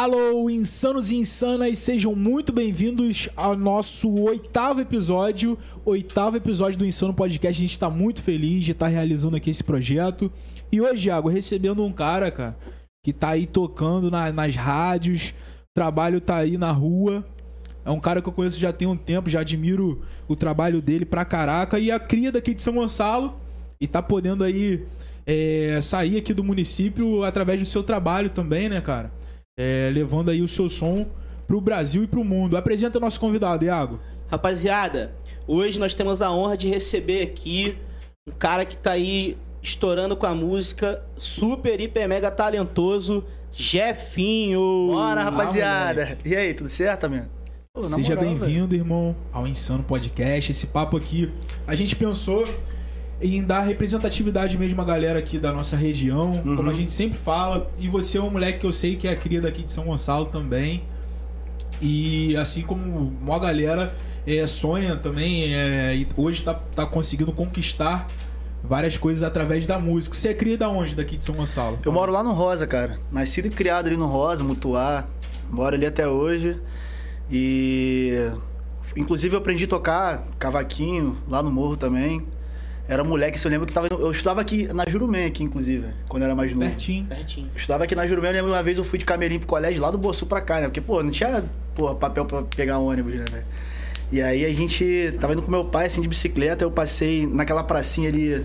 Alô, insanos e insanas, sejam muito bem-vindos ao nosso oitavo episódio, oitavo episódio do Insano Podcast. A gente tá muito feliz de estar realizando aqui esse projeto. E hoje, Iago, recebendo um cara, cara, que tá aí tocando na- nas rádios, trabalho tá aí na rua. É um cara que eu conheço já tem um tempo, já admiro o trabalho dele pra caraca. E a cria daqui de São Gonçalo. E tá podendo aí é, sair aqui do município através do seu trabalho também, né, cara? É, levando aí o seu som pro Brasil e pro mundo. Apresenta nosso convidado, Iago. Rapaziada, hoje nós temos a honra de receber aqui um cara que tá aí estourando com a música, super, hiper, mega talentoso, Jefinho. Bora, rapaziada. e aí, tudo certo, amigo? Seja bem-vindo, irmão, ao Insano Podcast. Esse papo aqui, a gente pensou em dar representatividade mesmo à galera aqui da nossa região, Uhum. como a gente sempre fala. E você é um moleque que eu sei que é cria daqui de São Gonçalo também. E assim como uma galera é, sonha também, é, e hoje tá, tá conseguindo conquistar várias coisas através da música. Você é cria da onde daqui de São Gonçalo? Eu moro lá no Rosa, cara. Nascido e criado ali no Rosa, Mutuá. Moro ali até hoje. E. Inclusive eu aprendi a tocar cavaquinho lá no morro também. Era moleque, se eu lembro que tava. Eu estudava aqui na Jurumem, aqui, inclusive, quando eu era mais novo. Pertinho. Pertinho. Eu estudava aqui na Jurumem, eu lembro uma vez eu fui de camelim pro colégio lá do Bossu pra cá, né? Porque, pô, não tinha porra, papel pra pegar ônibus, né, velho? E aí a gente tava indo com meu pai, assim, de bicicleta, eu passei naquela pracinha ali,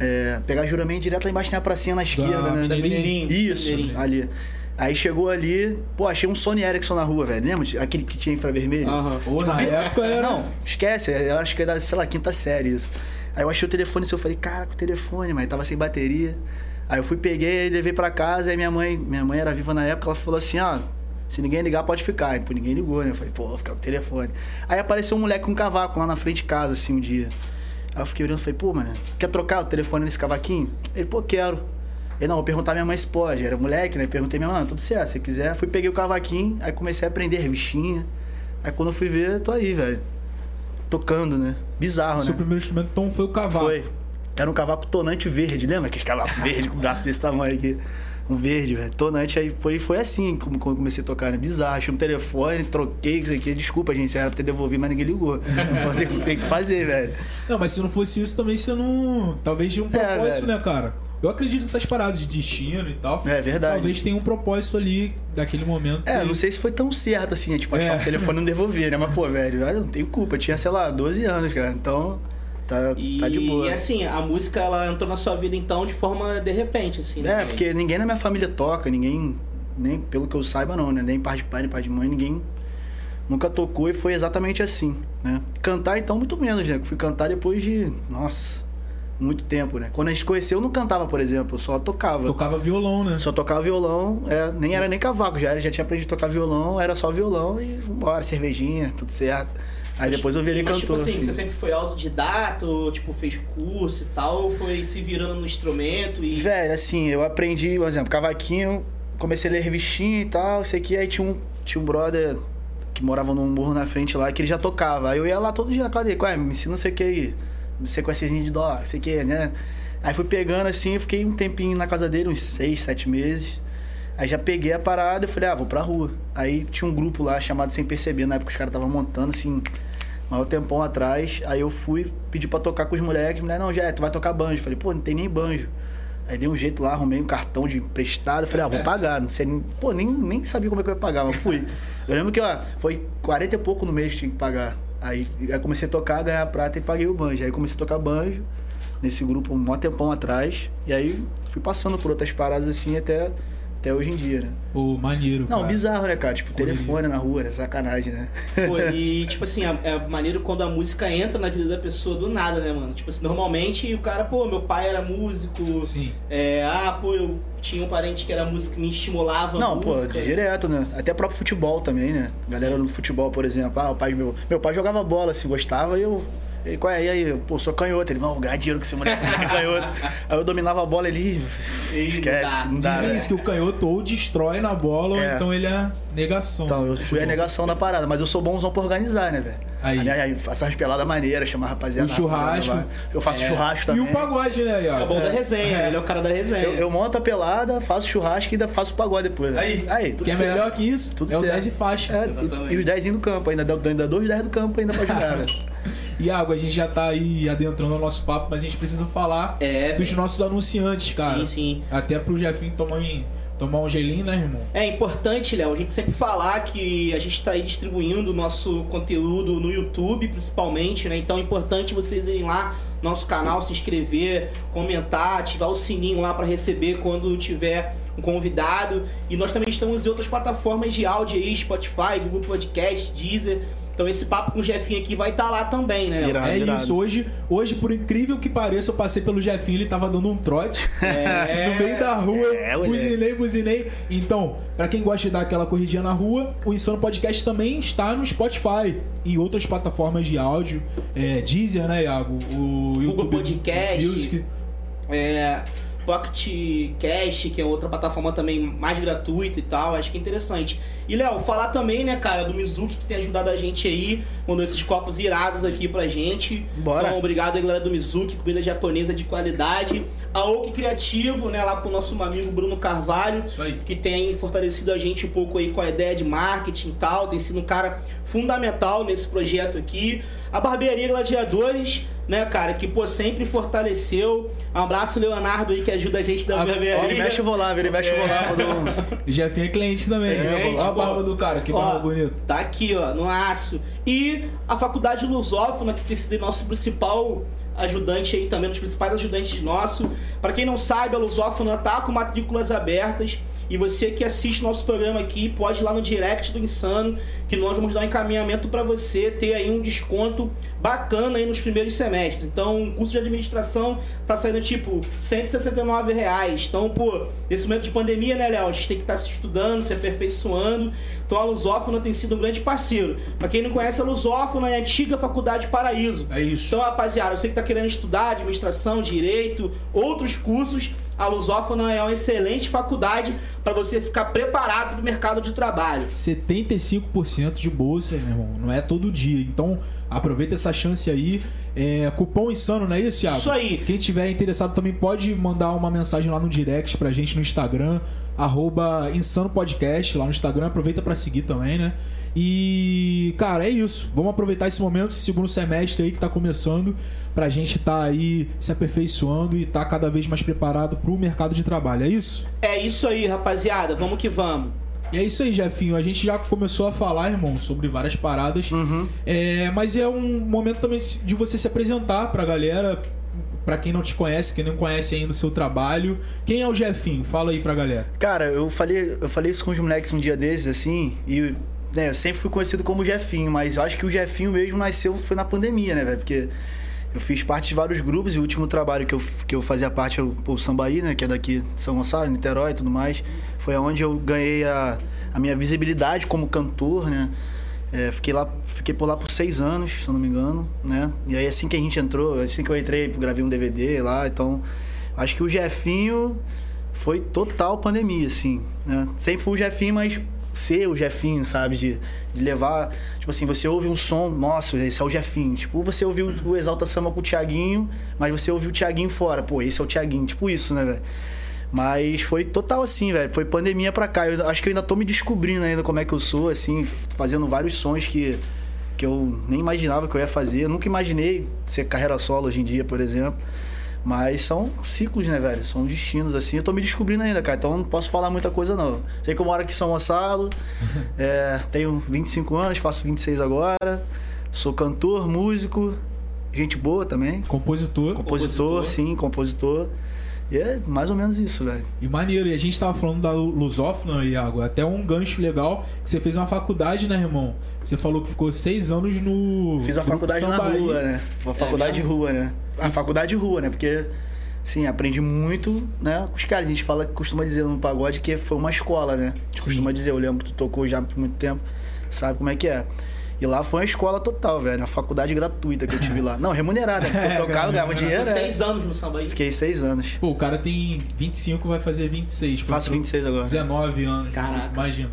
é, pegar Juramento direto lá embaixo tem a pracinha na esquerda, né? Mineirinho? Isso, Mineirinho. ali. Aí chegou ali, pô, achei um Sony Ericsson na rua, velho. Lembra? Aquele que tinha infravermelho? Aham. Ou na época era. Não, esquece, eu acho que era, sei lá, quinta série isso. Aí eu achei o telefone assim, eu falei, caraca, o telefone, mas tava sem bateria. Aí eu fui, peguei, levei pra casa, aí minha mãe, minha mãe era viva na época, ela falou assim, ó, se ninguém ligar, pode ficar. Aí, pô, ninguém ligou, né? Eu falei, pô, vou ficar com o telefone. Aí apareceu um moleque com um cavaco lá na frente de casa, assim, um dia. Aí eu fiquei olhando falei, pô, mano, quer trocar o telefone nesse cavaquinho? Ele, pô, quero. Ele, não, vou perguntar à minha mãe se pode. Era moleque, né? Perguntei minha mãe, tudo certo, se quiser. Fui, peguei o cavaquinho, aí comecei a aprender revistinha. Aí quando eu fui ver, tô aí, velho. Tocando, né? Bizarro, Seu né? primeiro instrumento então foi o cavalo. Foi. Era um cavaco tonante verde, lembra? Aquele cavaco verde com o braço desse tamanho aqui. Um verde, velho. Tonante, aí foi, foi assim como quando eu comecei a tocar, né? Bizarro. Achei um telefone, troquei isso aqui. Desculpa, gente, era pra ter devolvido, mas ninguém ligou. Tem, tem que fazer, velho. Não, mas se não fosse isso também você não. Talvez tinha um É, propósito, velho. né, cara? Eu acredito nessas paradas de destino e tal. É verdade. Talvez tenha um propósito ali daquele momento. É, que- não sei se foi tão certo assim, né? tipo, achar É. o telefone e não devolver, né? Mas, pô, velho, eu não tenho culpa. Eu tinha, sei lá, 12 anos, cara. Então, tá, E, tá de boa. e assim, a música ela entrou na sua vida então de forma de repente, assim, né? É, porque ninguém na minha família toca, ninguém, nem pelo que eu saiba não, né? Nem pai de pai, nem pai de mãe, ninguém nunca tocou e foi exatamente assim, né? Cantar então muito menos, né? Eu fui cantar depois de, nossa, muito tempo, né? Quando a gente conheceu eu não cantava, por exemplo, eu só tocava. Tocava violão, né? Só tocava violão, é, nem era nem cavaco, já, era, já tinha aprendido a tocar violão, era só violão e vambora, cervejinha, tudo certo. Aí depois eu virei Mas, cantor. Tipo assim, assim. você sempre foi autodidata, ou tipo, fez curso e tal, ou foi se virando no instrumento e. Velho, assim, eu aprendi, por exemplo, cavaquinho, comecei a ler revistinha e tal, sei que aí tinha um, tinha um brother que morava num morro na frente lá, que ele já tocava. Aí eu ia lá todo dia na casa dele, ué, me ensina não sei o que aí, sequenciazinha de dó, sei o que, né? Aí fui pegando assim, fiquei um tempinho na casa dele, uns seis, sete meses. Aí já peguei a parada e falei, ah, vou pra rua. Aí tinha um grupo lá chamado Sem Perceber, na época os caras estavam montando, assim, maior tempão atrás. Aí eu fui, pedi pra tocar com os moleques, mulher, não, já, tu vai tocar banjo. Falei, pô, não tem nem banjo. Aí dei um jeito lá, arrumei um cartão de emprestado, falei, ah, vou pagar. Não sei, nem- pô, nem, nem sabia como é que eu ia pagar, mas fui. Eu lembro que, ó, foi 40 e pouco no mês que tinha que pagar. Aí, aí comecei a tocar, ganhar prata e paguei o banjo. Aí comecei a tocar banjo nesse grupo um tempão atrás. E aí fui passando por outras paradas assim até, até hoje em dia, né? Pô, maneiro. Não, cara. bizarro, né, cara? Tipo, Correria. telefone na rua, era sacanagem, né? Pô, e tipo assim, é maneiro quando a música entra na vida da pessoa do nada, né, mano? Tipo assim, normalmente o cara, pô, meu pai era músico. Sim. É, ah, pô, eu tinha um parente que era músico que me estimulava Não, pô, música. direto, né? Até próprio futebol também, né? Galera no futebol, por exemplo. Ah, o pai meu. Meu pai jogava bola, se gostava, e eu. Ele, qual é? E aí, pô, sou canhoto. Ele, não, vou ganhar dinheiro com esse moleque é canhoto. aí eu dominava a bola ali, esquece, não dá. Dizem né? isso, que o canhoto ou destrói na bola, ou É. então ele é negação. Então, eu fui a negação da parada, mas eu sou bonzão pra organizar, né, velho? Aí. aí faço as peladas maneiras, chamar a rapaziada. O churrasco. rapaziada. Eu faço churrasco E também. o pagode, né, É Iago? bom da resenha, ele é o cara da resenha. Eu, eu monto a pelada, faço churrasco e ainda faço pagode depois. velho. Aí, aí tudo que é certo. melhor que isso, Tudo é o certo. 10 e faixa. É, Exatamente. e, e os 10 do campo, ainda, dá- ainda dois 10 do campo ainda pra jogar, velho. Iago, a gente já tá aí adentrando no nosso papo, mas a gente precisa falar É, dos nossos anunciantes, cara. Sim, sim. Até pro Jefinho tomar, um- tomar um gelinho, né, irmão? É importante, Léo, a gente sempre falar que a gente está aí distribuindo o nosso conteúdo no YouTube, principalmente, né? Então é importante vocês irem lá no nosso canal, se inscrever, comentar, ativar o sininho lá para receber quando tiver um convidado. E nós também estamos em outras plataformas de áudio aí, Spotify, Google Podcast, Deezer. Então esse papo com o Jefinho aqui vai estar lá também, né? Irado. é irado. isso, hoje, hoje, por incrível que pareça, eu passei pelo Jefinho, ele tava dando um trote É. no meio da rua, É, buzinei, buzinei. Então, pra quem gosta de dar aquela corridinha na rua, o Insano Podcast também está no Spotify e outras plataformas de áudio, é, Deezer, né, Iago? O YouTube Podcast. Music. É, Pocket Cash, que é outra plataforma também mais gratuita e tal, acho que é interessante. E Léo, falar também, né, cara, do Mizuki que tem ajudado a gente aí, mandou esses copos irados aqui pra gente. Bora. Então, obrigado aí, galera do Mizuki, comida japonesa de qualidade. A Oak Criativo, né, lá com o nosso amigo Bruno Carvalho, que tem fortalecido a gente um pouco aí com a ideia de marketing e tal, tem sido um cara fundamental nesse projeto aqui. A Barbearia Gladiadores, né, cara, que pô, sempre fortaleceu. Um abraço, Leonardo aí, que ajuda a gente da barbearia. Ele mexe vou lá, ele mexe vou lá. O Jefinho é cliente também. É, cliente, Olha a pô. barba do cara, que Ó, barba bonita. Tá aqui, ó, no aço. E a Faculdade Lusófona, que tem sido nosso principal ajudante aí também, um dos principais ajudantes nossos. Para quem não sabe, a Lusófona tá com matrículas abertas. E você que assiste nosso programa aqui, pode ir lá no direct do Insano, que nós vamos dar um encaminhamento para você ter aí um desconto bacana aí nos primeiros semestres. Então, o curso de administração tá saindo tipo 169 reais. Então, pô, nesse momento de pandemia, né, Léo? A gente tem que estar se estudando, se aperfeiçoando. Então, a Lusófona tem sido um grande parceiro. Pra quem não conhece, a Lusófona é a antiga Faculdade Paraíso. É isso. Então, rapaziada, você que tá querendo estudar administração, direito, outros cursos, a Lusófona é uma excelente faculdade para você ficar preparado pro mercado de trabalho. 75% de bolsa, meu irmão. Não é todo dia. Então, aproveita essa chance aí. É, cupom insano, não é isso, Thiago? Isso aí. Quem tiver interessado também pode mandar uma mensagem lá no direct pra gente no Instagram, arroba Insano Podcast, lá no Instagram. Aproveita pra seguir também, né? E, cara, é isso. Vamos aproveitar esse momento, esse segundo semestre aí que tá começando, pra gente tá aí se aperfeiçoando e tá cada vez mais preparado pro mercado de trabalho. É isso? É isso aí, rapaziada. Vamos que vamos. E é isso aí, Jefinho. A gente já começou a falar, irmão, sobre várias paradas. Uhum. É, mas é um momento também de você se apresentar pra galera, pra quem não te conhece, quem não conhece ainda o seu trabalho. Quem é o Jefinho? Fala aí pra galera. Cara, eu falei, eu falei isso com os moleques um dia desses, assim, e né, eu sempre fui conhecido como Jefinho, mas acho que o Jefinho mesmo nasceu foi na pandemia, né, velho? Porque eu fiz parte de vários grupos e o último trabalho que eu, que eu fazia parte era o, o Sambaí, né, que é daqui de São Gonçalo, Niterói e tudo mais. Foi onde eu ganhei a, a minha visibilidade como cantor, né? É, fiquei lá, fiquei por lá por seis anos, se eu não me engano, né? E aí assim que a gente entrou, assim que eu entrei, gravei um DVD lá, então acho que o Jefinho foi total pandemia, assim, né? Sempre fui o Jefinho, mas ser o Jefinho, sabe? De, de levar, tipo assim, você ouve um som, nossa, esse é o Jefinho. Tipo, você ouviu o Exalta Samba com o Thiaguinho, mas você ouviu o Thiaguinho fora, pô, esse é o Thiaguinho, tipo isso, né, velho? Mas foi total assim, velho. Foi pandemia pra cá. Eu acho que eu ainda tô me descobrindo ainda como é que eu sou, assim, fazendo vários sons que, que eu nem imaginava que eu ia fazer. Eu nunca imaginei ser carreira solo hoje em dia, por exemplo. Mas são ciclos, né, velho? São destinos, assim. Eu tô me descobrindo ainda, cara. Então não posso falar muita coisa, não. Sei que eu moro aqui em São Gonçalo. é, tenho 25 anos, faço 26 agora. Sou cantor, músico. Gente boa também. Compositor. Compositor, Compositor. sim, compositor. E é mais ou menos isso, velho. E maneiro. E a gente tava falando da Lusófona, Iago. Até um gancho legal que você fez uma faculdade, né, irmão? Você falou que ficou seis anos no. Fiz a Grupo faculdade na Sambaí. rua, né? A faculdade de mesmo? rua, né? A faculdade de rua, né? Porque, sim, aprendi muito, né? Com os caras. A gente fala, costuma dizer no pagode que foi uma escola, né? A gente Sim. costuma dizer, eu lembro que tu tocou já por muito tempo, sabe como é que é. E lá foi uma escola total, velho. Uma faculdade gratuita que eu tive lá. Não, remunerada, porque eu tocava, ganhava dinheiro. Ficou é. seis anos no samba aí. Fiquei seis anos. Pô, o cara tem 25, vai fazer 26. pô, Faço entrou 26 agora. 19 anos. Caraca. Imagina.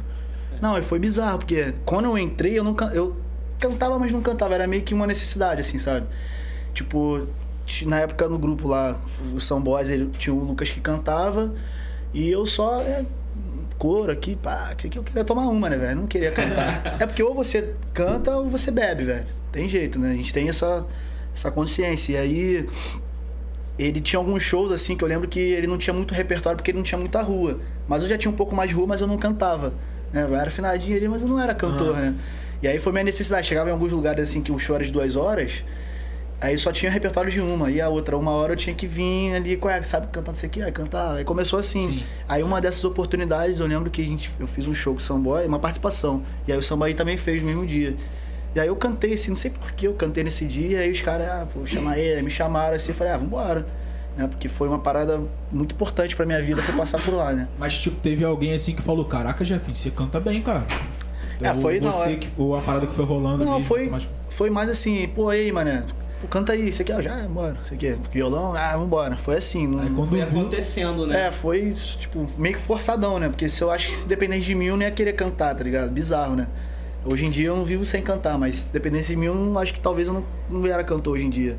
Não, foi bizarro, porque quando eu entrei, eu não can- eu cantava, mas não cantava. Era meio que uma necessidade, assim, sabe? Tipo, ti- na época no grupo lá, o São Boys, ele, tinha o Lucas que cantava e eu só. É, coro aqui, pá, que que eu queria tomar uma, né, velho? Não queria cantar. é porque ou você canta ou você bebe, velho. Tem jeito, né? A gente tem essa, essa consciência. E aí ele tinha alguns shows assim que eu lembro que ele não tinha muito repertório porque ele não tinha muita rua. Mas eu já tinha um pouco mais de rua, mas eu não cantava. Né? Eu era afinadinho ali, mas eu não era cantor, né? E aí foi minha necessidade. Chegava em alguns lugares assim que o show era de duas horas, aí só tinha repertório de uma. E a outra, uma hora eu tinha que vir ali, qual é, sabe cantando isso aqui? Aí cantava. Aí começou assim. Sim. Aí uma dessas oportunidades, eu lembro que a gente, eu fiz um show com o Samboy, uma participação. E aí o Samboy também fez no mesmo dia. E aí eu cantei assim, não sei por que eu cantei nesse dia, aí os caras, ah, vou chamar ele, aí me chamaram assim, eu falei, ah, vambora. Né? Porque foi uma parada muito importante pra minha vida, foi passar por lá, né? Mas, tipo, teve alguém assim que falou: Caraca, Jefinho, você canta bem, cara. É, Ou foi na você hora. que, ou a parada que foi rolando Não, ali, foi, mas- foi mais assim, pô, aí, mané, pô, canta aí, você quer? Já, bora, você quer? Violão? Ah, vambora. Foi assim, não... Aí quando Foi acontecendo, né? É, foi, tipo, meio que forçadão, né? Porque se eu acho que se dependesse de mim, eu não ia querer cantar, tá ligado? Bizarro, né? Hoje em dia eu não vivo sem cantar, mas se dependesse de mim, eu não, acho que talvez eu não, não era cantor hoje em dia.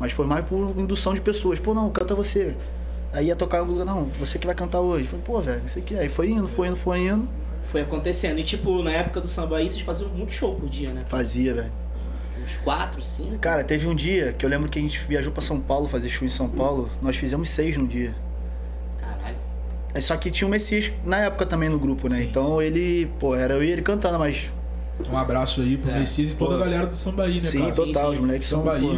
Mas foi mais por indução de pessoas. Pô, não, canta você. Aí ia tocar algum lugar, não, você que vai cantar hoje. Falei, pô, velho, isso aqui. Aí foi indo, foi indo, foi indo. Foi acontecendo. E tipo, na época do samba aí, vocês faziam muito show por dia, né? Fazia, velho. Uns quatro, cinco. Cara, teve um dia que eu lembro que a gente viajou pra São Paulo fazer show em São Paulo. Nós fizemos seis no dia. Caralho. É só que tinha o Messias na época também no grupo, né? Sim, então ele, pô, era eu e ele cantando, mas. um abraço aí pro É, Messias e toda a pô. galera do Sambaí, né, sim, cara? total, sim. os moleques são. Sambaí. pô,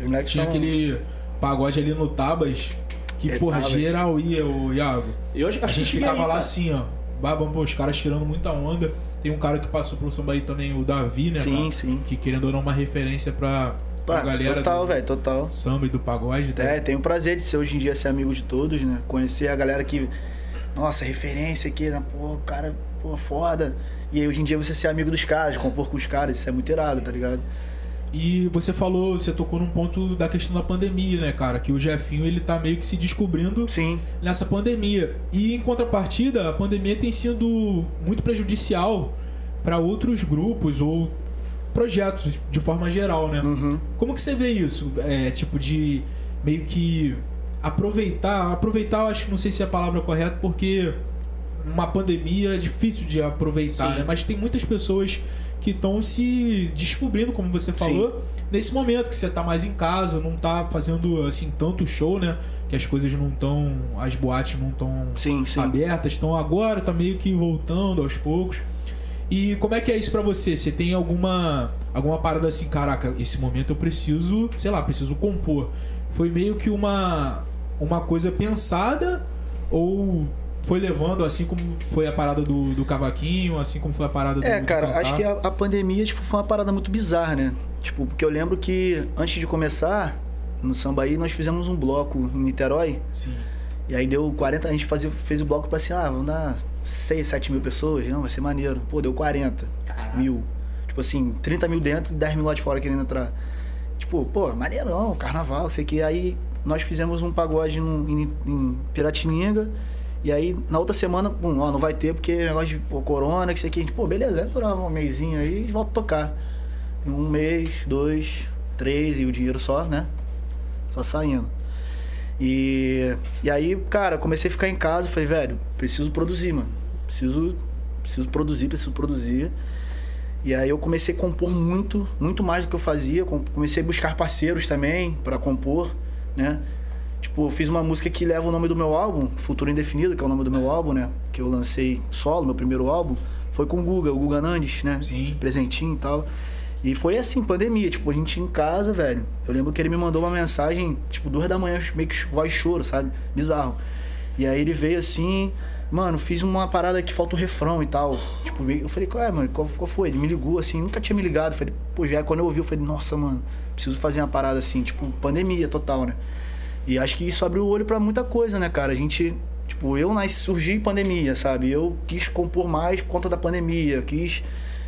os moleques Tinha são. aquele pagode ali no Tabas que, É, porra, Tabas. geral ia, o Iago. E hoje A gente ficava aí, lá cara. assim, ó. Babam, pô, os caras tirando muita onda. Tem um cara que passou pelo Sambaí também, o Davi, né? Sim, cara? sim. Que querendo ou não, uma referência pra, pra galera total, do velho, total. samba e do pagode. né? É, tenho o prazer de ser hoje em dia ser amigo de todos, né? Conhecer a galera que. Nossa, referência aqui, né? Pô, o cara, pô, foda. E aí hoje em dia você ser amigo dos caras, compor com os caras, isso é muito irado, tá ligado? E você falou, você tocou num ponto da questão da pandemia, né, cara? Que o Jefinho, ele tá meio que se descobrindo Sim. nessa pandemia. E em contrapartida, a pandemia tem sido muito prejudicial para outros grupos ou projetos de forma geral, né? Uhum. Como que você vê isso? É, tipo de meio que aproveitar, aproveitar, eu acho que não sei se é a palavra correta, porque uma pandemia é difícil de aproveitar, Sim. né? Mas tem muitas pessoas que estão se descobrindo, como você falou, nesse momento que você tá mais em casa, não tá fazendo assim tanto show, né? Que as coisas não estão, as boates não estão Sim, sim. abertas, estão agora, tá meio que voltando aos poucos. E como é que é isso pra você? Você tem alguma alguma parada assim, caraca, esse momento eu preciso, sei lá, preciso compor. Foi meio que uma uma coisa pensada ou foi levando assim como foi a parada do, do cavaquinho, assim como foi a parada do É, cara, acho que a, a pandemia tipo, foi uma parada muito bizarra, né? Tipo, porque eu lembro que antes de começar, no Sambaí, nós fizemos um bloco em Niterói. Sim. E aí deu 40, a gente fazia, fez o bloco pra assim, ah, vamos dar 6, 7 mil pessoas. Não, vai ser maneiro. Pô, deu 40 Caraca. mil. Tipo assim, 30 mil dentro e 10 mil lá de fora querendo entrar. Tipo, pô, maneirão, carnaval, sei que. Aí nós fizemos um pagode num- em, em Piratininga. E aí, na outra semana, pum, ó, não vai ter porque é negócio de pô, corona, que isso aqui. A gente, pô, beleza, é durar um mêsinho aí e volta a tocar. Um mês, dois, três, e o dinheiro só, né? Só saindo. E, e aí, cara, comecei a ficar em casa, falei, velho, preciso produzir, mano. Preciso, preciso produzir, preciso produzir. E aí eu comecei a compor muito, muito mais do que eu fazia. Com- Comecei a buscar parceiros também pra compor, né? Tipo, eu fiz uma música que leva o nome do meu álbum, Futuro Indefinido, que é o nome do meu álbum, né? Que eu lancei solo, meu primeiro álbum. Foi com o Guga, o Guga Nandes, né? Sim. Presentinho e tal. E foi assim, pandemia, tipo, a gente em casa, velho. Eu lembro que ele me mandou uma mensagem, tipo, duas da manhã, meio que voz choro, sabe? Bizarro. E aí ele veio assim, mano, fiz uma parada que falta o refrão e tal. Tipo, eu falei, qual é, mano? Qual, qual foi? Ele me ligou assim, nunca tinha me ligado. Eu falei, pô, já quando eu ouvi, eu falei, nossa, mano, preciso fazer uma parada assim, tipo, pandemia total, né? E acho que isso abriu o olho pra muita coisa, né, cara? A gente, tipo, eu nasci, surgi em pandemia, sabe? Eu quis compor mais por conta da pandemia, quis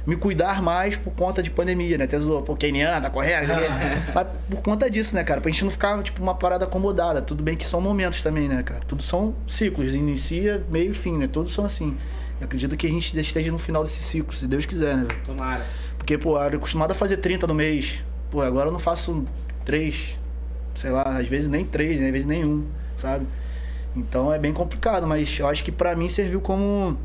me cuidar mais por conta de pandemia, né? Até zoou, pô, Keniana, tá correto? Mas por conta disso, né, cara? Pra gente não ficar, tipo, uma parada acomodada. Tudo bem que são momentos também, né, cara? Tudo são ciclos, inicia, meio e fim, né? Todos são assim. Eu acredito que a gente esteja no final desse ciclo, se Deus quiser, né? velho? Tomara. Porque, pô, eu era acostumado a fazer 30 no mês. Pô, agora eu não faço 3, sei lá, às vezes nem 3, né? às vezes nenhum, sabe? Então é bem complicado, mas eu acho que pra mim serviu como.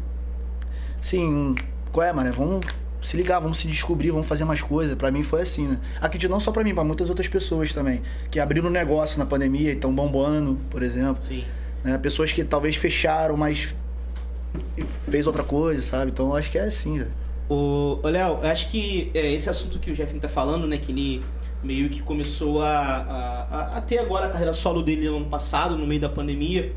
Assim, qual é, mano? Vamos se ligar, vamos se descobrir, vamos fazer mais coisas. Pra mim foi assim, né? Acredito não só pra mim, pra muitas outras pessoas também. Que abriram um negócio na pandemia e estão bombando, por exemplo. Sim. né? Pessoas que talvez fecharam, mas fez outra coisa, sabe? Então eu acho que é assim, velho. O, ô, Léo, eu acho que é, esse assunto que o Jefinho tá falando, né? Que ele meio que começou a, a, a- ter agora a carreira solo dele no ano passado, no meio da pandemia.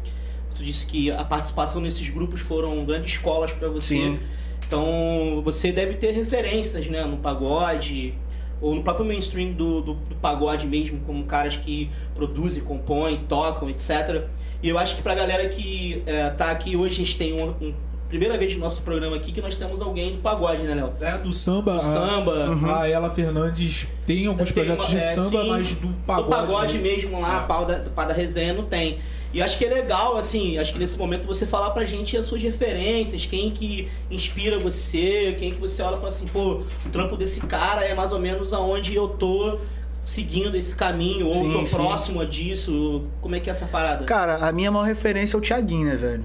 Tu disse que a participação nesses grupos foram grandes escolas pra você. Sim. Então você deve ter referências, né? No pagode ou no próprio mainstream do, do, do pagode mesmo, como caras que produzem, compõem, tocam, etc. E eu acho que pra galera que é, tá aqui hoje, a gente tem um, um- primeira vez no nosso programa aqui que nós temos alguém do pagode, né, Léo? É, do samba. Do a- samba. Uhum. A Ela Fernandes tem alguns Tem projetos uma- de é, samba, sim. mas do pagode. pagode mesmo lá, É. pau da, pau da resenha não tem. E acho que é legal, assim, acho que nesse momento você falar pra gente as suas referências, quem que inspira você, quem que você olha e fala assim, pô, o trampo desse cara é mais ou menos aonde eu tô seguindo esse caminho, ou Sim, tô sim. próximo disso. Como é que é essa parada? Cara, a minha maior referência é o Thiaguinho, né, velho?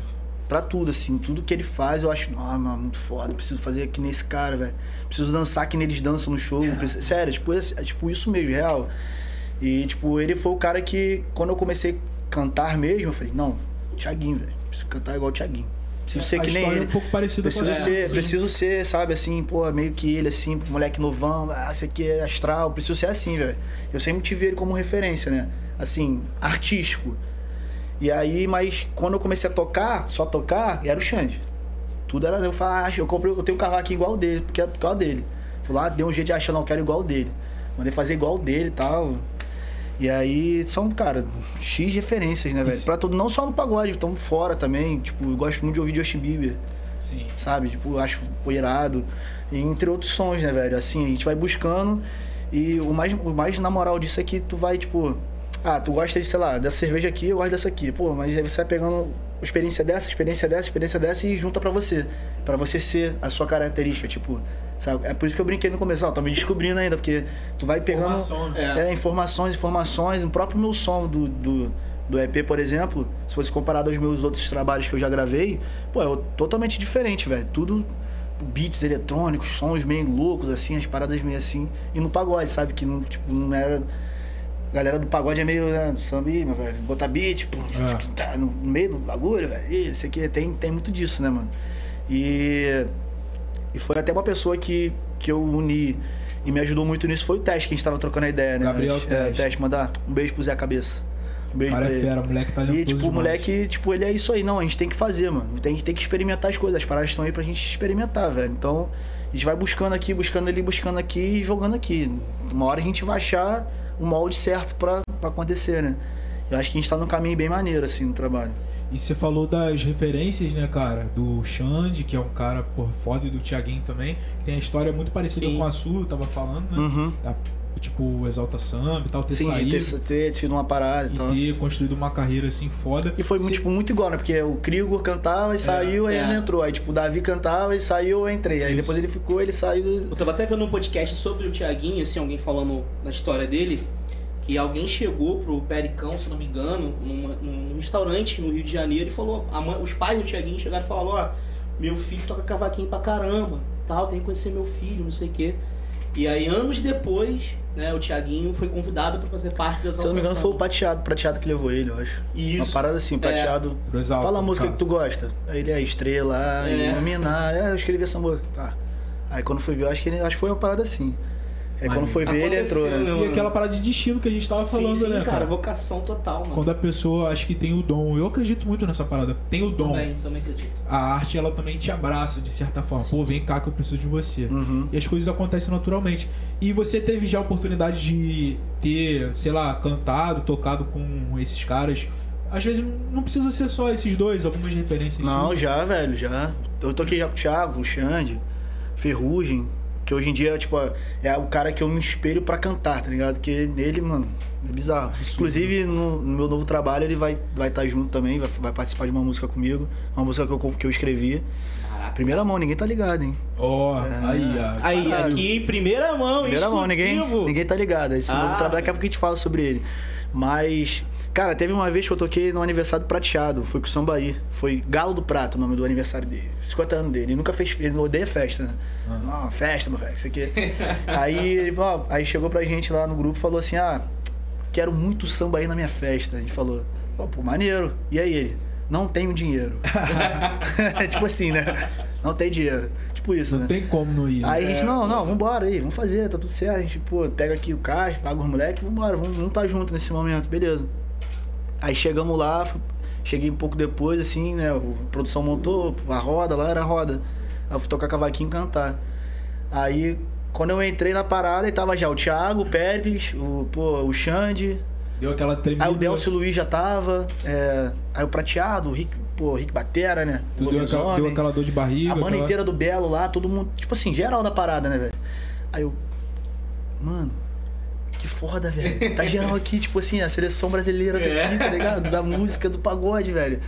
Pra tudo, assim, tudo que ele faz, eu acho, ah, mano, muito foda, preciso fazer que nem esse cara, velho. Preciso dançar que nem eles dançam no show. preciso- Sério, tipo, é, tipo, isso mesmo, real. E, tipo, ele foi o cara que, quando eu comecei a cantar mesmo, eu falei, não, Thiaguinho, velho. Preciso cantar igual o Thiaguinho. Preciso ser a que nem história é ele. um pouco parecida com a Preciso dela. ser, Sim. preciso ser, sabe, assim, pô, meio que ele, assim, moleque novão, ah, esse aqui é astral, preciso ser assim, velho. Eu sempre tive ele como referência, né? Assim, artístico. E aí, mas quando eu comecei a tocar, só tocar, era o Xande. Tudo era, eu falava, ah, eu comprei, eu tenho um cavaquinho igual dele, porque é por causa dele. Fui lá, dei um jeito de achar, não, eu quero igual o dele. Mandei fazer igual o dele e tal. E aí são, cara, X referências, né, velho? Isso. Pra tudo, não só no pagode, estão fora também. Tipo, eu gosto muito de ouvir Justin Bieber Sim. sabe? Tipo, acho pô, irado. E entre outros sons, né, velho? Assim, a gente vai buscando. E o mais, o mais na moral disso é que tu vai, tipo, ah, tu gosta de, sei lá, dessa cerveja aqui, eu gosto dessa aqui. Pô, mas aí você vai pegando experiência dessa, experiência dessa, experiência dessa e junta pra você. Pra você ser a sua característica, tipo, sabe? É por isso que eu brinquei no começo, ó, tô me descobrindo ainda, porque tu vai pegando. Informação, né? É. É, informações, informações. O próprio meu som do, do, do EP, por exemplo, se fosse comparado aos meus outros trabalhos que eu já gravei, pô, é totalmente diferente, velho. Tudo beats eletrônicos, sons meio loucos, assim, as paradas meio assim. E no pagode, sabe? Que não, tipo, não era. A galera do pagode é meio, né, samba, ih, meu velho, botar beat, pô, É. tá no meio do bagulho, velho. Isso aqui tem, tem muito disso, né, mano? E. E foi até uma pessoa que, que eu uni e me ajudou muito nisso foi o Teste, que a gente tava trocando a ideia, né? Gabriel Mas, é, Teste. Teste, mandar um beijo pro Zé Cabeça. Um beijo cara é fera, moleque talentoso E, tipo, o moleque, tipo, ele é isso aí. Não, a gente tem que fazer, mano. Tem, tem que experimentar as coisas. As paradas estão aí pra gente experimentar, velho. Então, a gente vai buscando aqui, buscando ali, buscando aqui e jogando aqui. Uma hora a gente vai achar o molde certo pra, pra acontecer, né? Eu acho que a gente tá num caminho bem maneiro, assim, no trabalho. E você falou das referências, né, cara? Do Xande, que é um cara, por foda, e do Thiaguinho também. Que tem a história muito parecida Sim. com a sua, eu tava falando, né? Uhum. Da- tipo, Exalta Samba e tal, ter Sim, saído ter, ter tido uma parada e tal. e ter construído uma carreira assim foda. E foi Cê- muito, tipo, muito igual, né? Porque o Krigor cantava e saiu, aí é. ele entrou. Aí, tipo, o Davi cantava e saiu, eu entrei. Aí Isso. depois ele ficou, ele saiu. Eu tava até vendo um podcast sobre o Thiaguinho, assim, alguém falando da história dele, que alguém chegou pro Pericão, se não me engano, numa- num restaurante no Rio de Janeiro e falou, a mãe- os pais do Thiaguinho chegaram e falaram, ó, meu filho toca cavaquinho pra caramba, tal, tem que conhecer meu filho, não sei o quê. E aí, anos depois, né, o Thiaguinho foi convidado pra fazer parte da Se eu não me engano, foi o prateado, prateado que levou ele, eu acho. Isso. Uma parada assim, prateado. Pro Exalta, Fala a música caso. que tu gosta. Aí ele é estrela, É. iluminar. É, eu escrevi essa música. Tá. Aí quando foi ver, eu acho que ele, acho que foi uma parada assim. Aí quando foi ver, ele entrou, né? né? E aquela parada de destino que a gente tava falando, sim, sim, né, cara, cara? vocação total, mano. Quando a pessoa acho que tem o dom, eu acredito muito nessa parada, tem o dom. Também, também acredito. A arte ela também te abraça de certa forma. Pô, vem cá que eu preciso de você. Uhum. E as coisas acontecem naturalmente. E você teve já a oportunidade de ter, sei lá, cantado, tocado com esses caras. Às vezes não precisa ser só esses dois, algumas referências Não, suas. já, velho, já. Eu toquei já com o Thiago, o Xande, Ferrugem. Porque hoje em dia, tipo, é o cara que eu me espelho pra cantar, tá ligado? Porque nele, mano, é bizarro. Inclusive, no, no meu novo trabalho, ele vai estar vai tá junto também, vai, vai participar de uma música comigo. Uma música que eu, que eu escrevi. Caraca. Primeira mão, ninguém tá ligado, hein? Ó, É. aí, ó. Aí, Caralho. aqui primeira mão, Primeira mão, ninguém, exclusivo. ninguém tá ligado. Esse Ah. novo trabalho, daqui a pouco a gente fala sobre ele. Mas, cara, teve uma vez que eu toquei no aniversário do Prateado, foi com o Sambaí. Foi Galo do Prato o nome do aniversário dele. 50 anos dele. Ele nunca fez, ele odeia festa, né? Não, festa, meu velho, isso aqui. aí, ele, ó, aí chegou pra gente lá no grupo e falou assim: ah, quero muito Sambaí na minha festa. A gente falou, pô, pô, maneiro. E aí ele? Não tenho dinheiro. tipo assim, né? Não tem dinheiro. Tipo isso, Não né? tem como não ir. né? Aí a gente, não, não, vambora aí, vamos fazer, tá tudo certo. A gente, pô, pega aqui o caixa, paga os moleques, vambora, vamos, vamos tá junto nesse momento, beleza. Aí chegamos lá, cheguei um pouco depois, assim, né? A produção montou a roda lá, era a roda. Aí eu fui tocar cavaquinho e cantar. Aí, quando eu entrei na parada, aí tava já o Thiago, o Pérez, o, pô, o Xande, Deu aquela tremida. aí o Delcio Luiz já tava, é, aí o Prateado, o Rick, pô, o Rick Batera, né? Tu deu aquela, deu aquela dor de barriga. A banda aquela- inteira do Belo lá, todo mundo, tipo assim, geral da parada, né, velho? Aí eu, mano, que foda, velho. Tá geral aqui, tipo assim, a seleção brasileira tá aqui, tá ligado? Da música, do pagode, velho.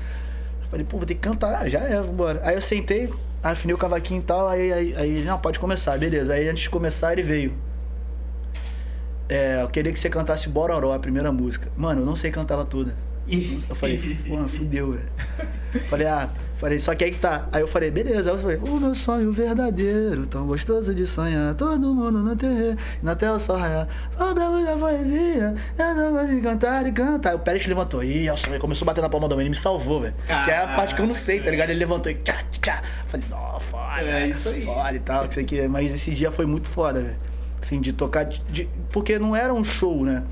Eu falei, pô, vou ter que cantar. Ah, já é, vambora. Aí eu sentei, afinei o cavaquinho e tal, aí, aí, aí ele, não, pode começar, beleza. Aí antes de começar, ele veio. É, eu queria que você cantasse Bororó, a primeira música. Mano, eu não sei cantar ela toda. Eu falei, fudeu, velho. Falei, ah, falei, só que aí que tá. Aí eu falei, beleza. Aí eu falei, o meu sonho verdadeiro, tão gostoso de sonhar. Todo mundo no terreiro, na tela só raiar. Sobre a luz da poesia, eu não gosto de cantar e cantar. Aí o Pérez levantou, e o sonho começou a bater na palma da mão. Ele me salvou, velho. Que é a parte que eu não sei, tá ligado? Ele levantou e tchá, tchá. Falei, ó, foda. É isso aí. Foda e tal, que isso aqui. Mas esse dia foi muito foda, velho. Assim, de tocar. de- de- porque não era um show, né?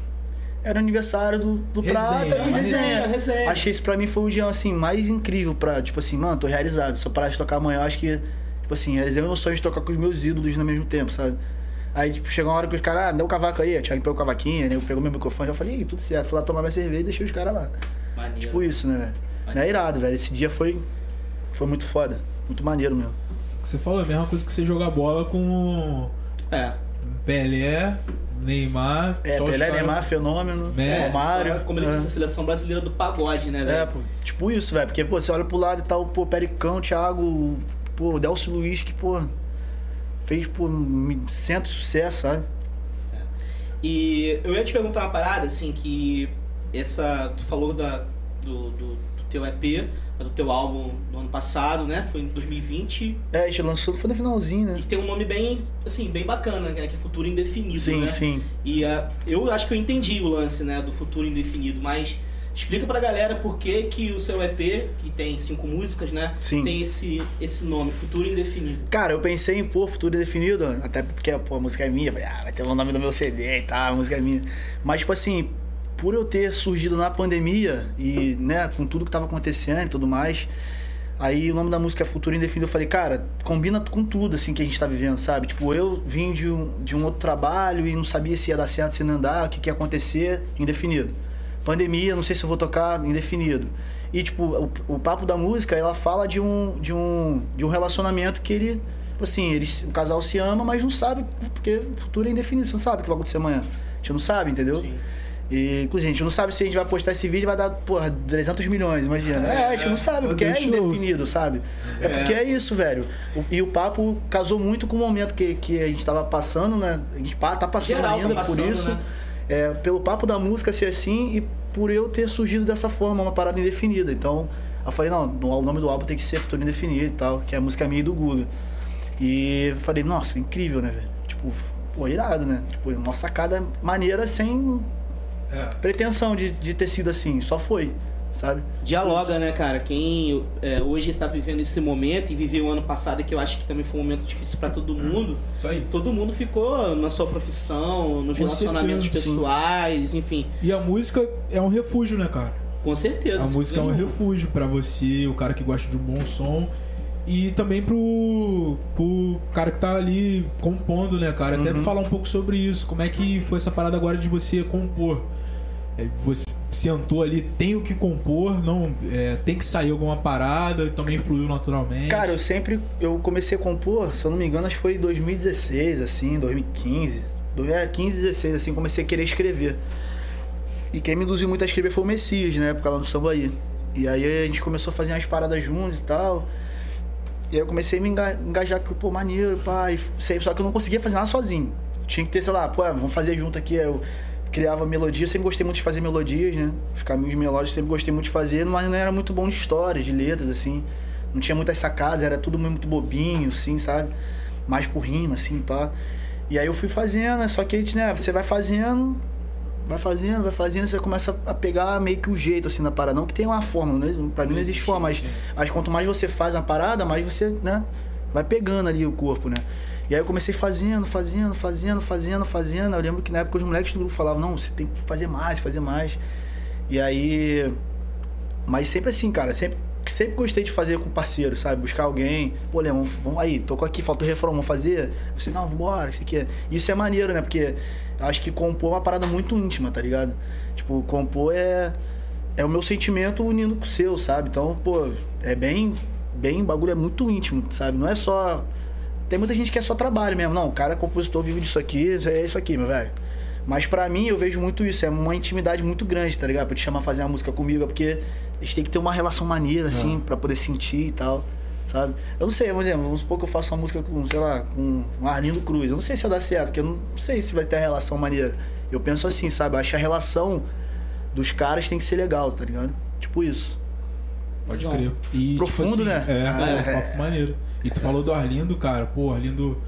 Era aniversário do, do Resenha, Prata e resenha. resenha, resenha. Achei isso pra mim foi o dia, assim, mais incrível pra, tipo assim, mano, tô realizado. Se eu parar de tocar amanhã, eu acho que, tipo assim, realizei o meu sonho de tocar com os meus ídolos no mesmo tempo, sabe? Aí, tipo, chegou uma hora que os caras, ah, dá o cavaco aí, o Thiago pegou o cavaquinho, né? Eu pegou meu microfone, eu falei, tudo certo. Fui lá tomar minha cerveja e deixei os caras lá. Maneiro. Tipo isso, né, velho? É irado, velho. Esse dia foi, foi muito foda. Muito maneiro mesmo. Você falou a mesma coisa que você jogar bola com É. Pelé, Neymar. É, Pelé, cara- Neymar, Fenômeno, Messi, Romário. Só, como ele é. disse, a seleção brasileira do pagode, né, É, velho? pô, tipo isso, velho. Porque, pô, você olha pro lado e tal, pô, Pericão, Thiago, pô, Delcio Luiz, que, pô, fez, pô, um cento sucesso, sabe? E eu ia te perguntar uma parada, assim, que essa. Tu falou da, do, do teu EP, do teu álbum no ano passado, né? Foi em 2020. É, a gente lançou, foi no finalzinho, né? E tem um nome bem, assim, bem bacana, né? Que é Futuro Indefinido, Sim, né? sim. E ah, eu acho que eu entendi o lance, né, do futuro indefinido, mas explica pra galera por que, que o seu EP, que tem cinco músicas, né, Sim. tem esse, esse nome, Futuro Indefinido. Cara, eu pensei em pôr futuro definido, até porque pô, a música é minha, falei, ah, vai ter o nome do meu CD e tal, a música é minha. Mas, tipo assim, por eu ter surgido na pandemia e, né, com tudo que tava acontecendo e tudo mais, aí o nome da música é Futuro Indefinido, eu falei, cara, combina com tudo, assim, que a gente tá vivendo, sabe? Tipo, eu vim de um, de um outro trabalho e não sabia se ia dar certo, se não andar, o que, que ia acontecer, indefinido. Pandemia, não sei se eu vou tocar, indefinido. E, tipo, o, o papo da música, ela fala de um, de um, de um relacionamento que ele, tipo assim, eles, o casal se ama, mas não sabe, porque o futuro é indefinido, você não sabe o que vai acontecer amanhã. A gente não sabe, entendeu? Sim. E, inclusive, a gente não sabe se a gente vai postar esse vídeo e vai dar, porra, 300 milhões, imagina. É, a gente não sabe, porque é indefinido, sabe? É porque é isso, velho. E o papo casou muito com o momento que, que a gente tava passando, né? A gente tá passando Geral tá ainda por passando, isso. né? É, pelo papo da música ser assim e por eu ter surgido dessa forma, uma parada indefinida. Então, eu falei, não, o nome do álbum tem que ser Futuro Indefinido e tal, que é a música minha e do Guga. E falei, nossa, incrível, né, velho? Tipo, pô, irado, né? Tipo, uma sacada maneira sem É. pretensão de, de ter sido assim, só foi, sabe? Dialoga, né, cara? Quem é, hoje tá vivendo esse momento e viveu o ano passado, que eu acho que também foi um momento difícil pra todo mundo, Isso aí. todo mundo ficou na sua profissão, nos Com relacionamentos certeza, sim. pessoais, enfim. E a música é um refúgio, né, cara? Com certeza. A música é um refúgio pra você, o cara que gosta de um bom som. E também pro, pro cara que tá ali compondo, né, cara? Até Uhum. falar um pouco sobre isso. Como é que foi essa parada agora de você compor? É, você sentou ali, tenho que compor, não é, tem que sair alguma parada e também fluiu naturalmente? Cara, eu sempre. Eu comecei a compor, se eu não me engano, acho que foi em 2016, assim, 2015. 2015, 16, assim, comecei a querer escrever. E quem me induziu muito a escrever foi o Messias, na época lá no Sambaí. E aí a gente começou a fazer umas paradas juntos e tal. E aí eu comecei a me enga- engajar com, pô, maneiro, pai. Só que eu não conseguia fazer nada sozinho. Tinha que ter, sei lá, pô, vamos fazer junto aqui. Eu criava melodia, eu sempre gostei muito de fazer melodias, né? Os caminhos melódicos sempre gostei muito de fazer, mas não era muito bom de histórias, de letras, assim. Não tinha muitas sacadas, era tudo muito bobinho, assim, sabe? Mais por rima, assim, pá. E aí eu fui fazendo, só que a gente, né, você vai fazendo, vai fazendo, vai fazendo, você começa a pegar meio que o jeito assim na parada. Não que tem uma forma, né? Pra mim não existe forma, mas que quanto mais você faz a parada, mais você, né, vai pegando ali o corpo, né? E aí eu comecei fazendo, fazendo, fazendo, fazendo, fazendo. Eu lembro que na época os moleques do grupo falavam, não, você tem que fazer mais, fazer mais. E aí. Mas sempre assim, cara, sempre, sempre gostei de fazer com parceiro, sabe? Buscar alguém. Pô, Leão, vamos aí, tocou aqui, falta o refrão, vamos fazer? Você, não, vambora, isso aqui. Isso é maneiro, né? Porque acho que compor é uma parada muito íntima, tá ligado? Tipo, compor é. É o meu sentimento unindo com o seu, sabe? Então, pô, é bem. Bem, o bagulho é muito íntimo, sabe? Não é só. Tem muita gente que é só trabalho mesmo. Não, o cara é compositor, vive disso aqui, é isso aqui, meu velho. Mas pra mim, eu vejo muito isso. É uma intimidade muito grande, tá ligado? Pra te chamar a fazer uma música comigo. É porque a gente tem que ter uma relação maneira, assim, pra poder sentir e tal, sabe? Eu não sei, por exemplo, vamos supor que eu faço uma música com, sei lá, com um Arlindo Cruz. Eu não sei se vai dar certo, porque eu não sei se vai ter a relação maneira. Eu penso assim, sabe? Eu acho que a relação dos caras tem que ser legal, tá ligado? Tipo isso. Pode Não. crer. E, Profundo, né? É, Ah, é, é. papo maneiro. E tu falou do Arlindo, cara. Pô, Arlindo,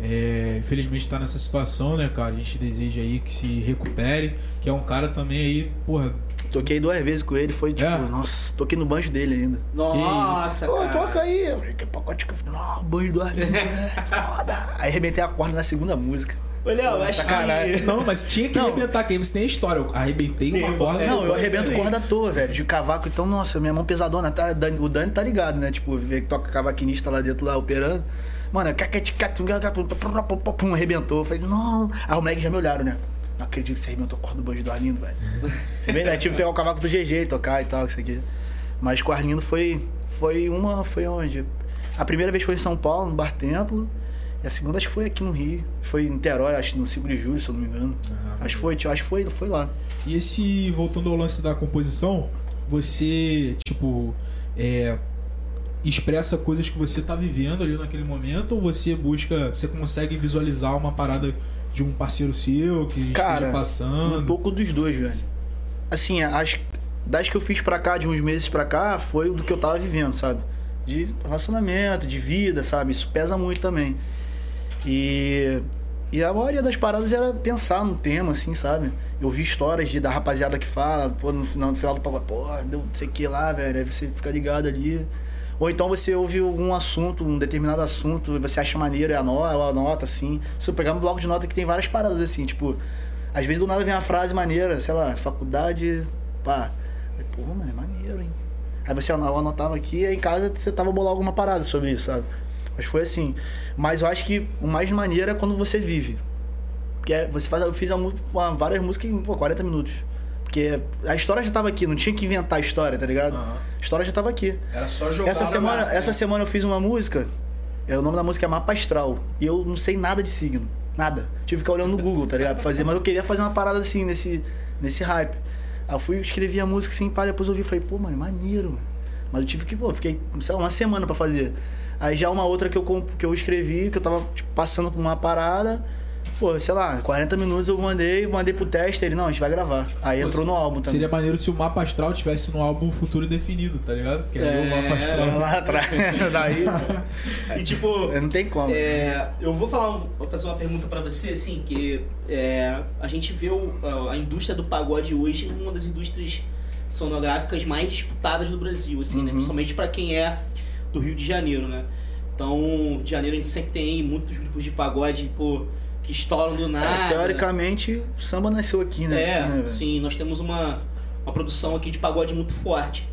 é, infelizmente tá nessa situação, né, cara? A gente deseja aí que se recupere. Que é um cara também aí, porra. Toquei duas vezes com ele, foi tipo, É? nossa, toquei no banjo dele ainda. Nossa, Pô, cara. toca aí. Eu falei, Que pacote que eu fiz. Não, banjo do Arlindo. né? Foda. Aí arrebentei a corda na segunda música. Ô, Léo, acho que... Não, mas tinha que Não. arrebentar, que aí você tem a história. Eu arrebentei uma Tem, corda. é, Não, eu arrebento ser. corda à toa, velho. De cavaco, então, nossa, minha mão pesadona. Tá, Dani- o Dani tá ligado, né? Tipo, vê que toca cavaquinista lá dentro, lá operando. Mano, pum, arrebentou. Eu falei, não. Aí os moleques já me olharam, né? Não acredito que você arrebentou a corda do banjo do Arlindo, velho. É verdade, tive que pegar o cavaco do GG e tocar e tal, isso aqui. Mas com o Arlindo foi, foi uma. Foi onde? A primeira vez foi em São Paulo, no Bar Templo. E a segunda acho que foi aqui no Rio. Foi em Niterói, acho que no 5 de julho, se eu não me engano. Ah, acho que foi, acho que foi, foi lá. E esse, voltando ao lance da composição, você, tipo, é, expressa coisas que você tá vivendo ali naquele momento ou você busca, você consegue visualizar uma parada de um parceiro seu que Cara, esteja passando? Um pouco dos dois, velho. Assim, as, das que eu fiz pra cá, de uns meses pra cá, foi o do que eu tava vivendo, sabe? De relacionamento, de vida, sabe? Isso pesa muito também. E, e a maioria das paradas era pensar no tema, assim, sabe? Eu vi histórias de, da rapaziada que fala, pô, no final, no final do papo, pô, deu não sei o que lá, velho. Aí você fica ligado ali. Ou então você ouve algum assunto, um determinado assunto, e você acha maneiro e anota, anota, assim. Se eu pegar um bloco de nota que tem várias paradas assim, tipo, às vezes do nada vem uma frase maneira, sei lá, faculdade, pá. Aí, Pô, mano, é maneiro, hein? Aí você anotava aqui, aí em casa você tava bolando alguma parada sobre isso, sabe? Mas foi assim. Mas eu acho que o mais maneiro é quando você vive. Porque é- você faz, eu fiz a, várias músicas em pô, 40 minutos. Porque a história já tava aqui, não tinha que inventar a história, tá ligado? Aham. A história já tava aqui. Era só jogar Essa semana, mar, né? essa semana eu fiz uma música. É, o nome da música é Mapa Astral. E eu não sei nada de signo. Nada. Tive que ficar olhando no Google, tá ligado? Pra fazer, mas eu queria fazer uma parada assim, nesse, nesse hype. Aí eu fui escrevi a música assim, pá, depois eu ouvi e falei, pô, mano, maneiro, mano. Mas eu tive que, pô, fiquei, sei lá, uma semana pra fazer. Aí já uma outra que eu, que eu escrevi, que eu tava tipo, passando por uma parada. Pô, sei lá, 40 minutos eu mandei, mandei pro teste, ele, não, a gente vai gravar. Aí Pô, entrou no álbum também. Seria maneiro se o mapa astral tivesse no álbum futuro definido, tá ligado? Que aí É, o mapa astral. Lá atrás. Daí. E tipo, Não tem como. é, eu vou falar, vou fazer uma pergunta pra você, assim, que é, a gente vê o- a, indústria do pagode hoje uma das indústrias sonográficas mais disputadas do Brasil, assim, né? Uhum. Principalmente pra quem é do Rio de Janeiro, né? Então, de Janeiro a gente sempre tem aí muitos grupos de pagode, pô, que estouram do nada. É, teoricamente, o samba nasceu aqui, né? É, Assim, né, sim, nós temos uma, uma produção aqui de pagode muito forte.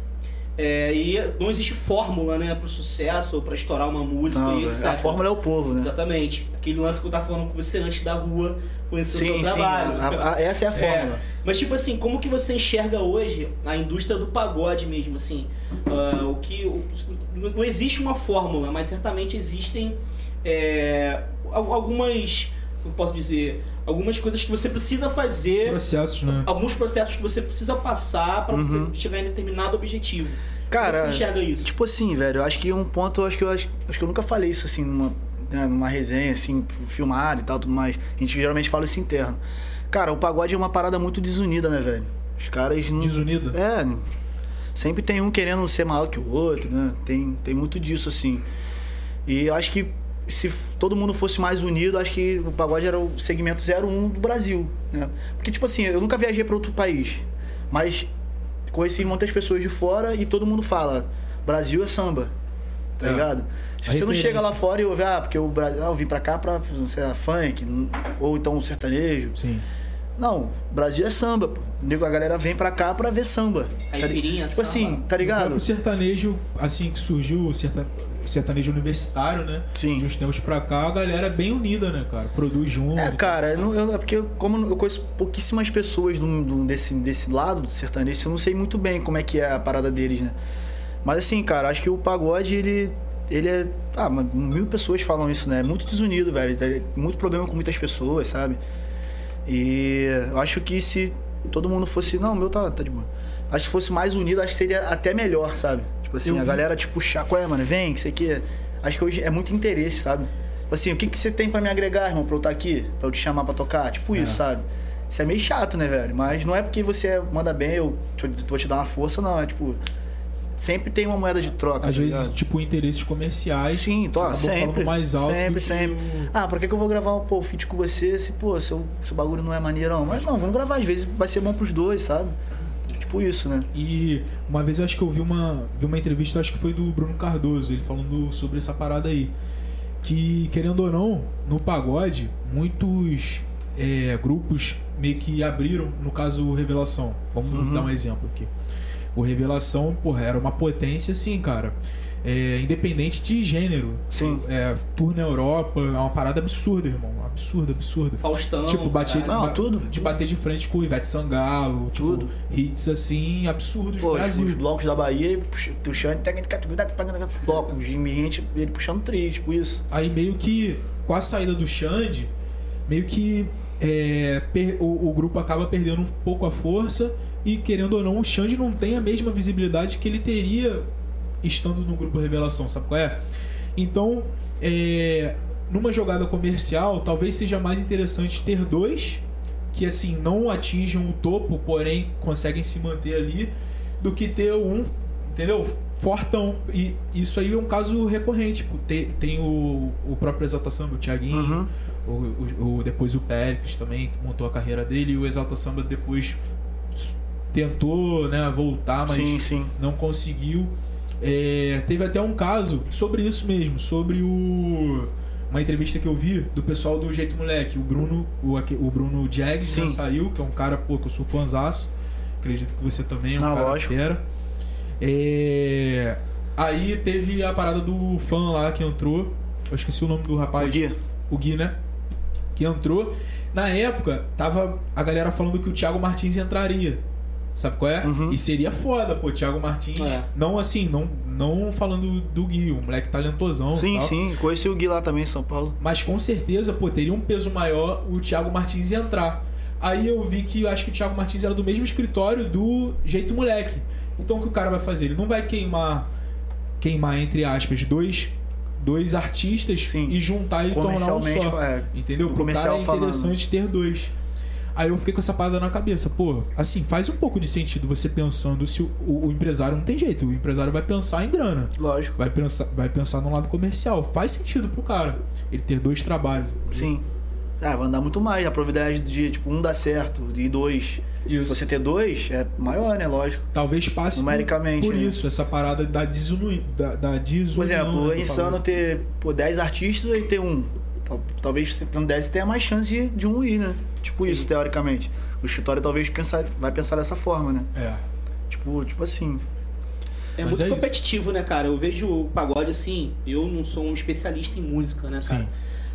É, e não existe fórmula, né, pro sucesso ou pra estourar uma música Não, e etc. a fórmula é o povo, né? Exatamente. Aquele lance que eu tava falando com você antes da rua, conhecer o seu Sim, sim. trabalho. a- a- essa é a fórmula. É, mas tipo assim, como que você enxerga hoje a indústria do pagode mesmo, assim? Ah, o que. o- não existe uma fórmula, mas certamente existem é, al- algumas. Como eu posso dizer? Algumas coisas que você precisa fazer. Processos, né? Alguns processos que você precisa passar pra Uhum. você chegar em determinado objetivo. Cara, como é que você enxerga isso? Tipo assim, velho, eu acho que um ponto, eu acho que eu acho, acho que eu nunca falei isso assim numa, né, numa resenha, assim, filmada e tal, tudo mais. A gente geralmente fala isso interno. Cara, o pagode é uma parada muito desunida, né, velho? Os caras não. Desunida? É. Sempre tem um querendo ser maior que o outro, né? Tem, tem muito disso, assim. E eu acho que se todo mundo fosse mais unido, acho que o pagode era o segmento 01 do Brasil, né? Porque, tipo assim, eu nunca viajei para outro país, mas conheci muitas pessoas de fora e todo mundo fala: Brasil é samba, tá É. ligado? Se A você não chega lá fora e ouve, ah, porque o Brasil, ah, eu vim pra cá pra, sei lá, funk, ou então um sertanejo. Sim. Não, Brasil é samba, pô. A galera vem pra cá pra ver samba. tá Caipirinha, Tipo samba. assim, tá O ligado? próprio sertanejo, assim que surgiu o serta- o sertanejo universitário, né? Sim. De uns tempos pra cá, a galera é bem unida, né, cara? Produz junto. É, cara, eu eu- é porque como eu conheço pouquíssimas pessoas do, do- desse, desse lado do sertanejo, eu não sei muito bem como é que é a parada deles, né? Mas assim, cara, acho que o pagode, ele, ele é... Ah, mas mil pessoas falam isso, né? É muito desunido, velho. Tem muito problema com muitas pessoas, sabe? E eu acho que se todo mundo fosse... Não, o meu tá, tá de boa. Acho que fosse mais unido, acho que seria até melhor, sabe? Tipo assim, Eu a vi- galera, tipo, chá, qual é, mano? Vem, que sei que... Acho que hoje é muito interesse, sabe? Tipo assim, o que, que você tem pra me agregar, irmão, pra eu estar aqui? Pra eu te chamar pra tocar? Tipo isso, sabe? Isso é meio chato, né, velho? Mas não é porque você manda bem, eu te- vou te dar uma força, não. É tipo... Sempre tem uma moeda de troca, Às tá vezes, ligado? tipo, interesses comerciais. Sim, tô, sempre. mais alto. sempre, sempre. o- Ah, pra que, que eu vou gravar um pô, feat com você se, pô, seu, seu bagulho não é maneirão? Mas não, vamos gravar, às vezes vai ser bom pros dois, sabe? Tipo isso, né? E uma vez eu acho que eu vi uma, vi uma entrevista, acho que foi do Bruno Cardoso, ele falando sobre essa parada aí. Que, querendo ou não, no pagode, muitos é, grupos meio que abriram, no caso, Revelação. Vamos Uhum. dar um exemplo aqui. O Revelação, porra, era uma potência assim, cara. É, independente de gênero. Sim. É, tour na Europa, é uma parada absurda, irmão. Absurda, absurda. Faustão. Tipo, bater. Não, ba- tudo, de tudo. bater de frente com o Ivete Sangalo, tipo, Tudo. hits assim, absurdos do Pô, Brasil. os blocos da Bahia, puxa- puxando, blocos, gente, ele puxando tri, tipo isso. Aí meio que, com a saída do Xande, meio que é, per- o, o grupo acaba perdendo um pouco a força e, querendo ou não, o Xande não tem a mesma visibilidade que ele teria estando no grupo Revelação, sabe qual é? Então, é, numa jogada comercial, talvez seja mais interessante ter dois que, assim, não atingem o topo, porém conseguem se manter ali, do que ter um, entendeu? Fortão. E isso aí é um caso recorrente. Tem, tem o, o próprio Exalta Samba, o Thiaguinho, Uhum. o, o- o- depois o Péricles também montou a carreira dele, e o Exalta Samba depois tentou né, voltar, mas Sim, sim. não conseguiu. É, teve até um caso sobre isso mesmo, sobre o uma entrevista que eu vi do pessoal do Jeito Moleque, o Bruno, o, o Bruno Jags já Sim. saiu, que é um cara, pô, que eu sou fãzaço. Acredito que você também é um Não, cara lógico. fera. É, aí teve a parada do fã lá que entrou. Eu esqueci o nome do rapaz. O Gui. O Gui, né? Que entrou. Na época, tava a galera falando que o Thiago Martins entraria. Sabe qual é? Uhum. E seria foda, pô, Thiago Martins. É. Não assim, não, não falando do Gui, um moleque talentosão. Sim, tal. sim. Conheci o Gui lá também em São Paulo. Mas com certeza, pô, teria um peso maior o Thiago Martins entrar. Aí eu vi que eu acho que o Thiago Martins era do mesmo escritório do Jeito Moleque. Então o que o cara vai fazer? Ele não vai queimar, queimar entre aspas, dois, dois artistas Sim. e juntar e tornar um só. é. Entendeu? Pro cara é falando. interessante ter dois. Aí eu fiquei com essa parada na cabeça, pô, assim, faz um pouco de sentido você pensando se o, o- o empresário não tem jeito, o empresário vai pensar em grana, Lógico. vai pensar, vai pensar no lado comercial. Faz sentido pro cara ele ter dois trabalhos. Sim. Ah, vai andar muito mais. A probabilidade de, tipo, um dar certo e dois. Isso. Você ter dois é maior, né? Lógico. Talvez passe por, Numericamente, por né? isso, essa parada da, desuni, da, da Por desunião. exemplo, né, é insano ter pô, 10 artistas e ter um. Tal- Talvez você tendo 10 tenha mais chance de, de um ir, né? Tipo isso, teoricamente. O escritório talvez pensar, vai pensar dessa forma, né? É. Tipo, tipo assim. É Mas muito é isso. competitivo, né, cara? Eu vejo o pagode assim, eu não sou um especialista em música, né, cara? Sim.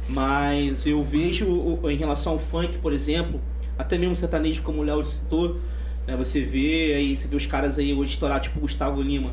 Mas eu vejo em relação ao funk, por exemplo, até mesmo sertanejo, como o Léo citou, né, você vê aí, você vê os caras aí hoje estourar, tipo Gustavo Lima,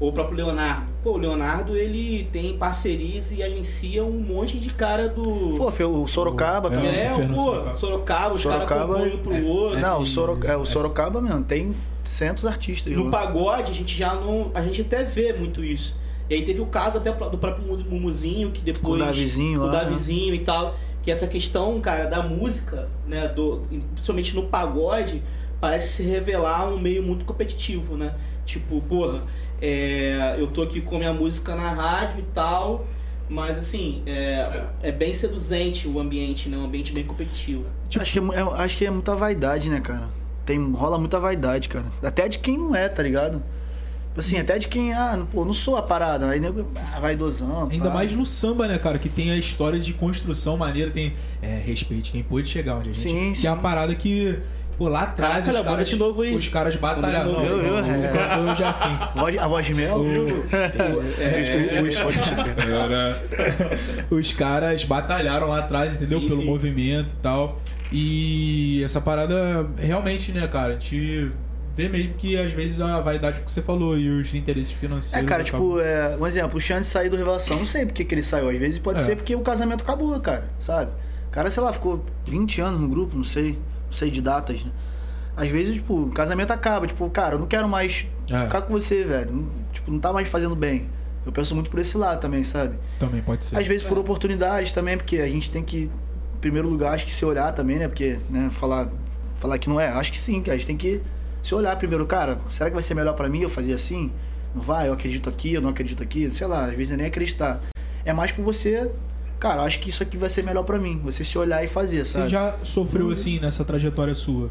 ou o próprio Leonardo. Pô, o Leonardo, ele tem parcerias e agencia um monte de cara do... Pô, foi o Sorocaba É, também. é, Fernando pô, Sorocaba. Sorocaba, os caras compõem um pro é- outro. é- Não, o, Soro... é, o é Sorocaba, mesmo, tem centos artistas. No lá. pagode, a gente já não. A gente até vê muito isso. E aí teve o caso até do próprio Mu- Mumuzinho, que depois. O Davizinho o lá, né? Davizinho e tal. Que essa questão, cara, da música, né? Do, principalmente no pagode, parece se revelar um meio muito competitivo, né? Tipo, porra, é, eu tô aqui com a minha música na rádio e tal. Mas assim, é, é bem seduzente o ambiente, né? Um ambiente bem competitivo. Acho, que é, é- acho que é muita vaidade, né, cara? Tem, rola muita vaidade, cara. Até de quem não é, tá ligado? Tipo Assim, até de quem, ah, pô, não sou a parada. Aí nego, ah, vaidosão. Ainda pá. mais no samba, né, cara? Que tem a história de construção maneira, tem é, respeite quem pôde chegar onde a gente. Sim, que é uma sim. parada que, pô, lá atrás Caraca, os caras, de novo aí. os caras de Não, Eu, eu, é. Jafim. Voz- A voz de mel? É, Os caras batalharam lá atrás, entendeu? Sim, Pelo sim. movimento e tal. E essa parada, realmente, né, cara? A gente vê mesmo que às vezes a vaidade que você falou e os interesses É, financeiros. cara, acabam- tipo, é, um exemplo, o Xande saiu do Revelação, não sei porque que ele saiu. Às vezes pode É. ser porque o casamento acabou, cara, sabe? O cara, sei lá, ficou 20 anos no grupo, não sei, sei de datas, né? Às vezes, tipo, o casamento acaba, tipo, cara, eu não quero mais É. ficar com você, velho. Não- tipo, não tá mais fazendo bem. Eu penso muito por esse lado também, sabe? Também pode ser. Às vezes por oportunidades também, porque a gente tem que, em primeiro lugar, acho que se olhar também, né? Porque, né, falar, falar que não é, acho que sim, que a gente tem que se olhar primeiro, cara, será que vai ser melhor pra mim eu fazer assim? Não vai, eu acredito aqui, eu não acredito aqui, sei lá, às vezes é nem acreditar. É mais por você, cara, eu acho que isso aqui vai ser melhor pra mim, você se olhar e fazer, Você sabe? já sofreu assim nessa trajetória sua?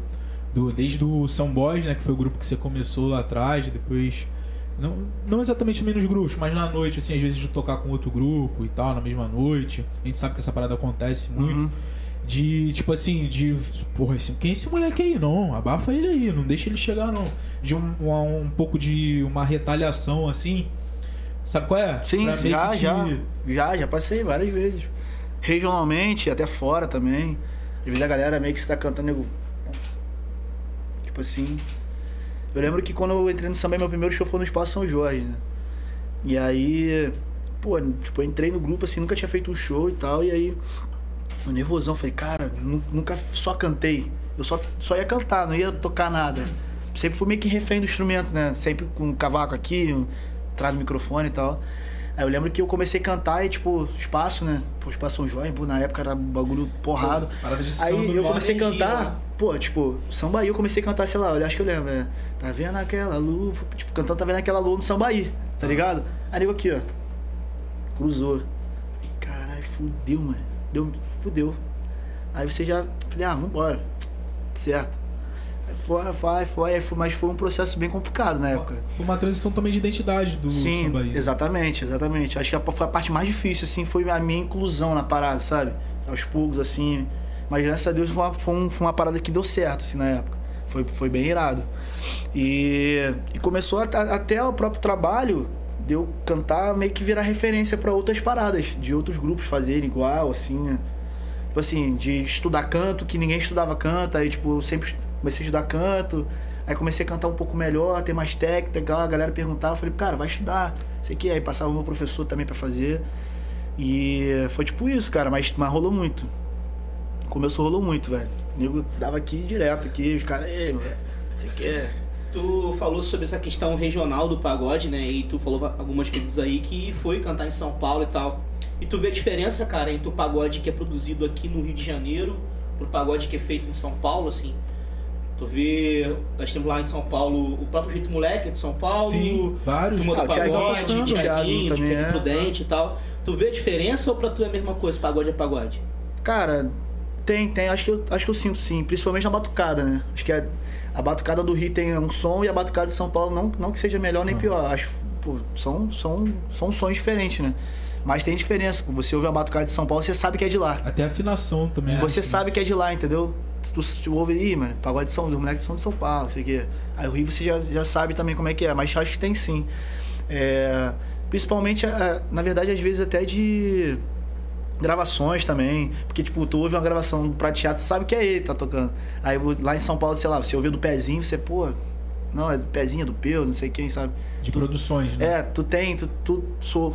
Do, desde o São Boys, né? Que foi o grupo que você começou lá atrás, depois. Não, não exatamente também nos grupos, mas na noite, assim, às vezes de tocar com outro grupo e tal, na mesma noite. A gente sabe que essa parada acontece muito. Uhum. De, tipo assim, de. Porra, esse, quem é esse moleque aí? Não, abafa ele aí, não deixa ele chegar, não. De um, um, um pouco de uma retaliação, assim. Sabe qual é? Sim, Pra já, te- já, já, já passei várias vezes. Regionalmente, até fora também. Às vezes a galera meio que está cantando, nego. Tipo assim. Eu lembro que quando eu entrei no samba, meu primeiro show foi no Espaço São Jorge, né? E aí, pô, tipo, eu entrei no grupo assim, nunca tinha feito um show e tal, e aí, eu nervosão, falei, cara, nu- nunca só cantei. Eu só, só ia cantar, não ia tocar nada. Sempre fui meio que refém do instrumento, né? Sempre com um cavaco aqui, um, atrás do microfone e tal. Aí eu lembro que eu comecei a cantar e, tipo, espaço, né? Pô, espaço São Jorge, pô, na época era bagulho porrado. Parada de samba. Aí eu comecei a cantar, né? pô, tipo, Sambaí, eu comecei a cantar, sei lá, eu acho que eu lembro, é, tá vendo aquela lua, tipo, cantando Tá vendo aquela lua no Sambaí, tá ligado? Aí nego aqui, ó, cruzou. Caralho, fudeu, mano, deu, fudeu. Aí você já, falei, ah, vambora, certo. Foi, vai, foi, foi, mas foi um processo bem complicado na época. Foi uma transição também de identidade do Sim, samba aí. exatamente, exatamente. Acho que foi a parte mais difícil, assim, foi a minha inclusão na parada, sabe? Aos poucos, assim. Mas graças a Deus foi uma, foi um- foi uma parada que deu certo, assim, na época. Foi, foi bem irado. E, e começou a- a- até o próprio trabalho de eu cantar meio que virar referência para outras paradas, de outros grupos fazerem igual, assim, né? Tipo assim, de estudar canto, que ninguém estudava canto, aí tipo, eu sempre comecei a estudar canto, aí comecei a cantar um pouco melhor, ter mais técnica, a galera perguntava, eu falei, cara, vai estudar, sei que, aí passava o meu professor também para fazer. E foi tipo isso, cara, mas, mas rolou muito. Começou, rolou muito, velho. O nego dava aqui direto, aqui, os caras, ei, velho, sei que. Tu falou sobre essa questão regional do pagode, né? E tu falou algumas vezes aí que foi cantar em São Paulo e tal. E tu vê a diferença, cara, entre o pagode que é produzido aqui no Rio de Janeiro pro pagode que é feito em São Paulo, assim. Tu vê, nós temos lá em São Paulo o próprio Jeito Moleque é de São Paulo, Sim, vários. Turma Ah, do Pagode, passando, de o Thiaguinho Thiaguinho, de também Kevin é. Prudente e tal. Tu vê a diferença ou pra tu é a mesma coisa? Pagode é pagode? Cara, tem, tem. Acho que, eu, acho que eu sinto sim. Principalmente na batucada, né? Acho que a, a batucada do Rio tem um som e a batucada de São Paulo não, não que seja melhor nem pior. Acho, pô, são, são, são sons diferentes, né? Mas tem diferença. pô. Você ouve a batucada de São Paulo, você sabe que é de lá. Até a afinação também. Você sabe que é de lá, entendeu? Tu, tu ouve, ih, mano, pagode de São, os moleques são de São Paulo, sei o quê. Aí o Rio você já, já sabe também como é que é, mas acho que tem sim. É, principalmente, é, na verdade, às vezes até de gravações também. Porque, tipo, tu ouve uma gravação do prateado, tu sabe que é ele que tá tocando. Aí lá em São Paulo, sei lá, você ouviu do pezinho, você, pô, não, é do pezinho, é do Peu, não sei quem, sabe? De produções, né? É, tu tem, tu, tu sou,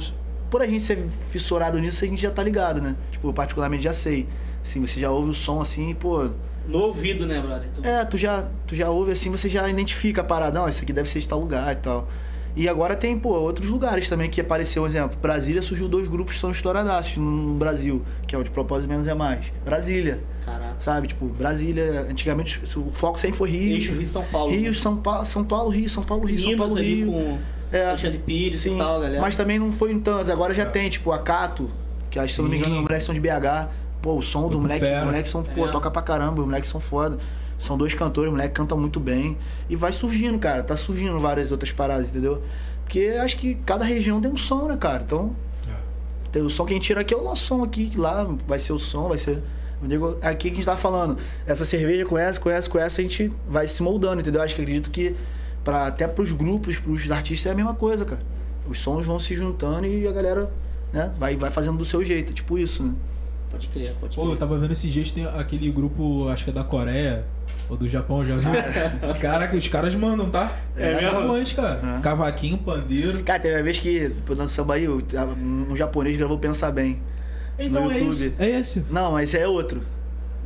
por a gente ser fissurado nisso, a gente já tá ligado, né? Tipo, eu particularmente já sei. Assim, você já ouve o som assim, pô. No ouvido, né, brother? Tu... É, tu já, tu já ouve assim, você já identifica a parada, não, isso aqui deve ser de tal lugar e tal. E agora tem, pô, outros lugares também que apareceu, um exemplo. Brasília surgiu dois grupos que são estouradaços no Brasil, que é o de propósito menos é mais. Brasília. Caraca. Sabe, tipo, Brasília, antigamente o foco sempre foi Rio. Eixo Rio São Paulo. Rio, São Paulo, São Paulo, Rio, São Paulo, Rio, São Minas Paulo, Rio. com É. Alexandre Pires Sim, e tal, galera. mas também não foi em tantos. Agora já tem, tipo, a Cato, que acho, se eu não me engano, os moleques são de BH. Pô, o som do moleque, fera. moleques são, pô, É. toca pra caramba, os moleques são foda. São dois cantores, o moleque canta muito bem. E vai surgindo, cara. Tá surgindo várias outras paradas, entendeu? Porque acho que cada região tem um som, né, cara? Então, É. tem o som que a gente tira aqui é o nosso som aqui, que lá vai ser o som, vai ser. digo, Aqui que a gente tá falando, essa cerveja com essa, com essa, com essa, a gente vai se moldando, entendeu? Acho que acredito que pra, até pros grupos, pros artistas é a mesma coisa, cara. Os sons vão se juntando e a galera, né, vai, vai fazendo do seu jeito, tipo isso, né? Pode crer, pode Pô, eu crer. tava vendo esses dias, tem aquele grupo, acho que é da Coreia, ou do Japão, já viu? Caraca, os caras mandam, tá? É mesmo? caras, cara. É. Cavaquinho, pandeiro. Cara, teve uma vez que, no samba aí, um japonês gravou Pensar Bem. Então no é YouTube. isso, é esse. Não, mas esse aí é outro.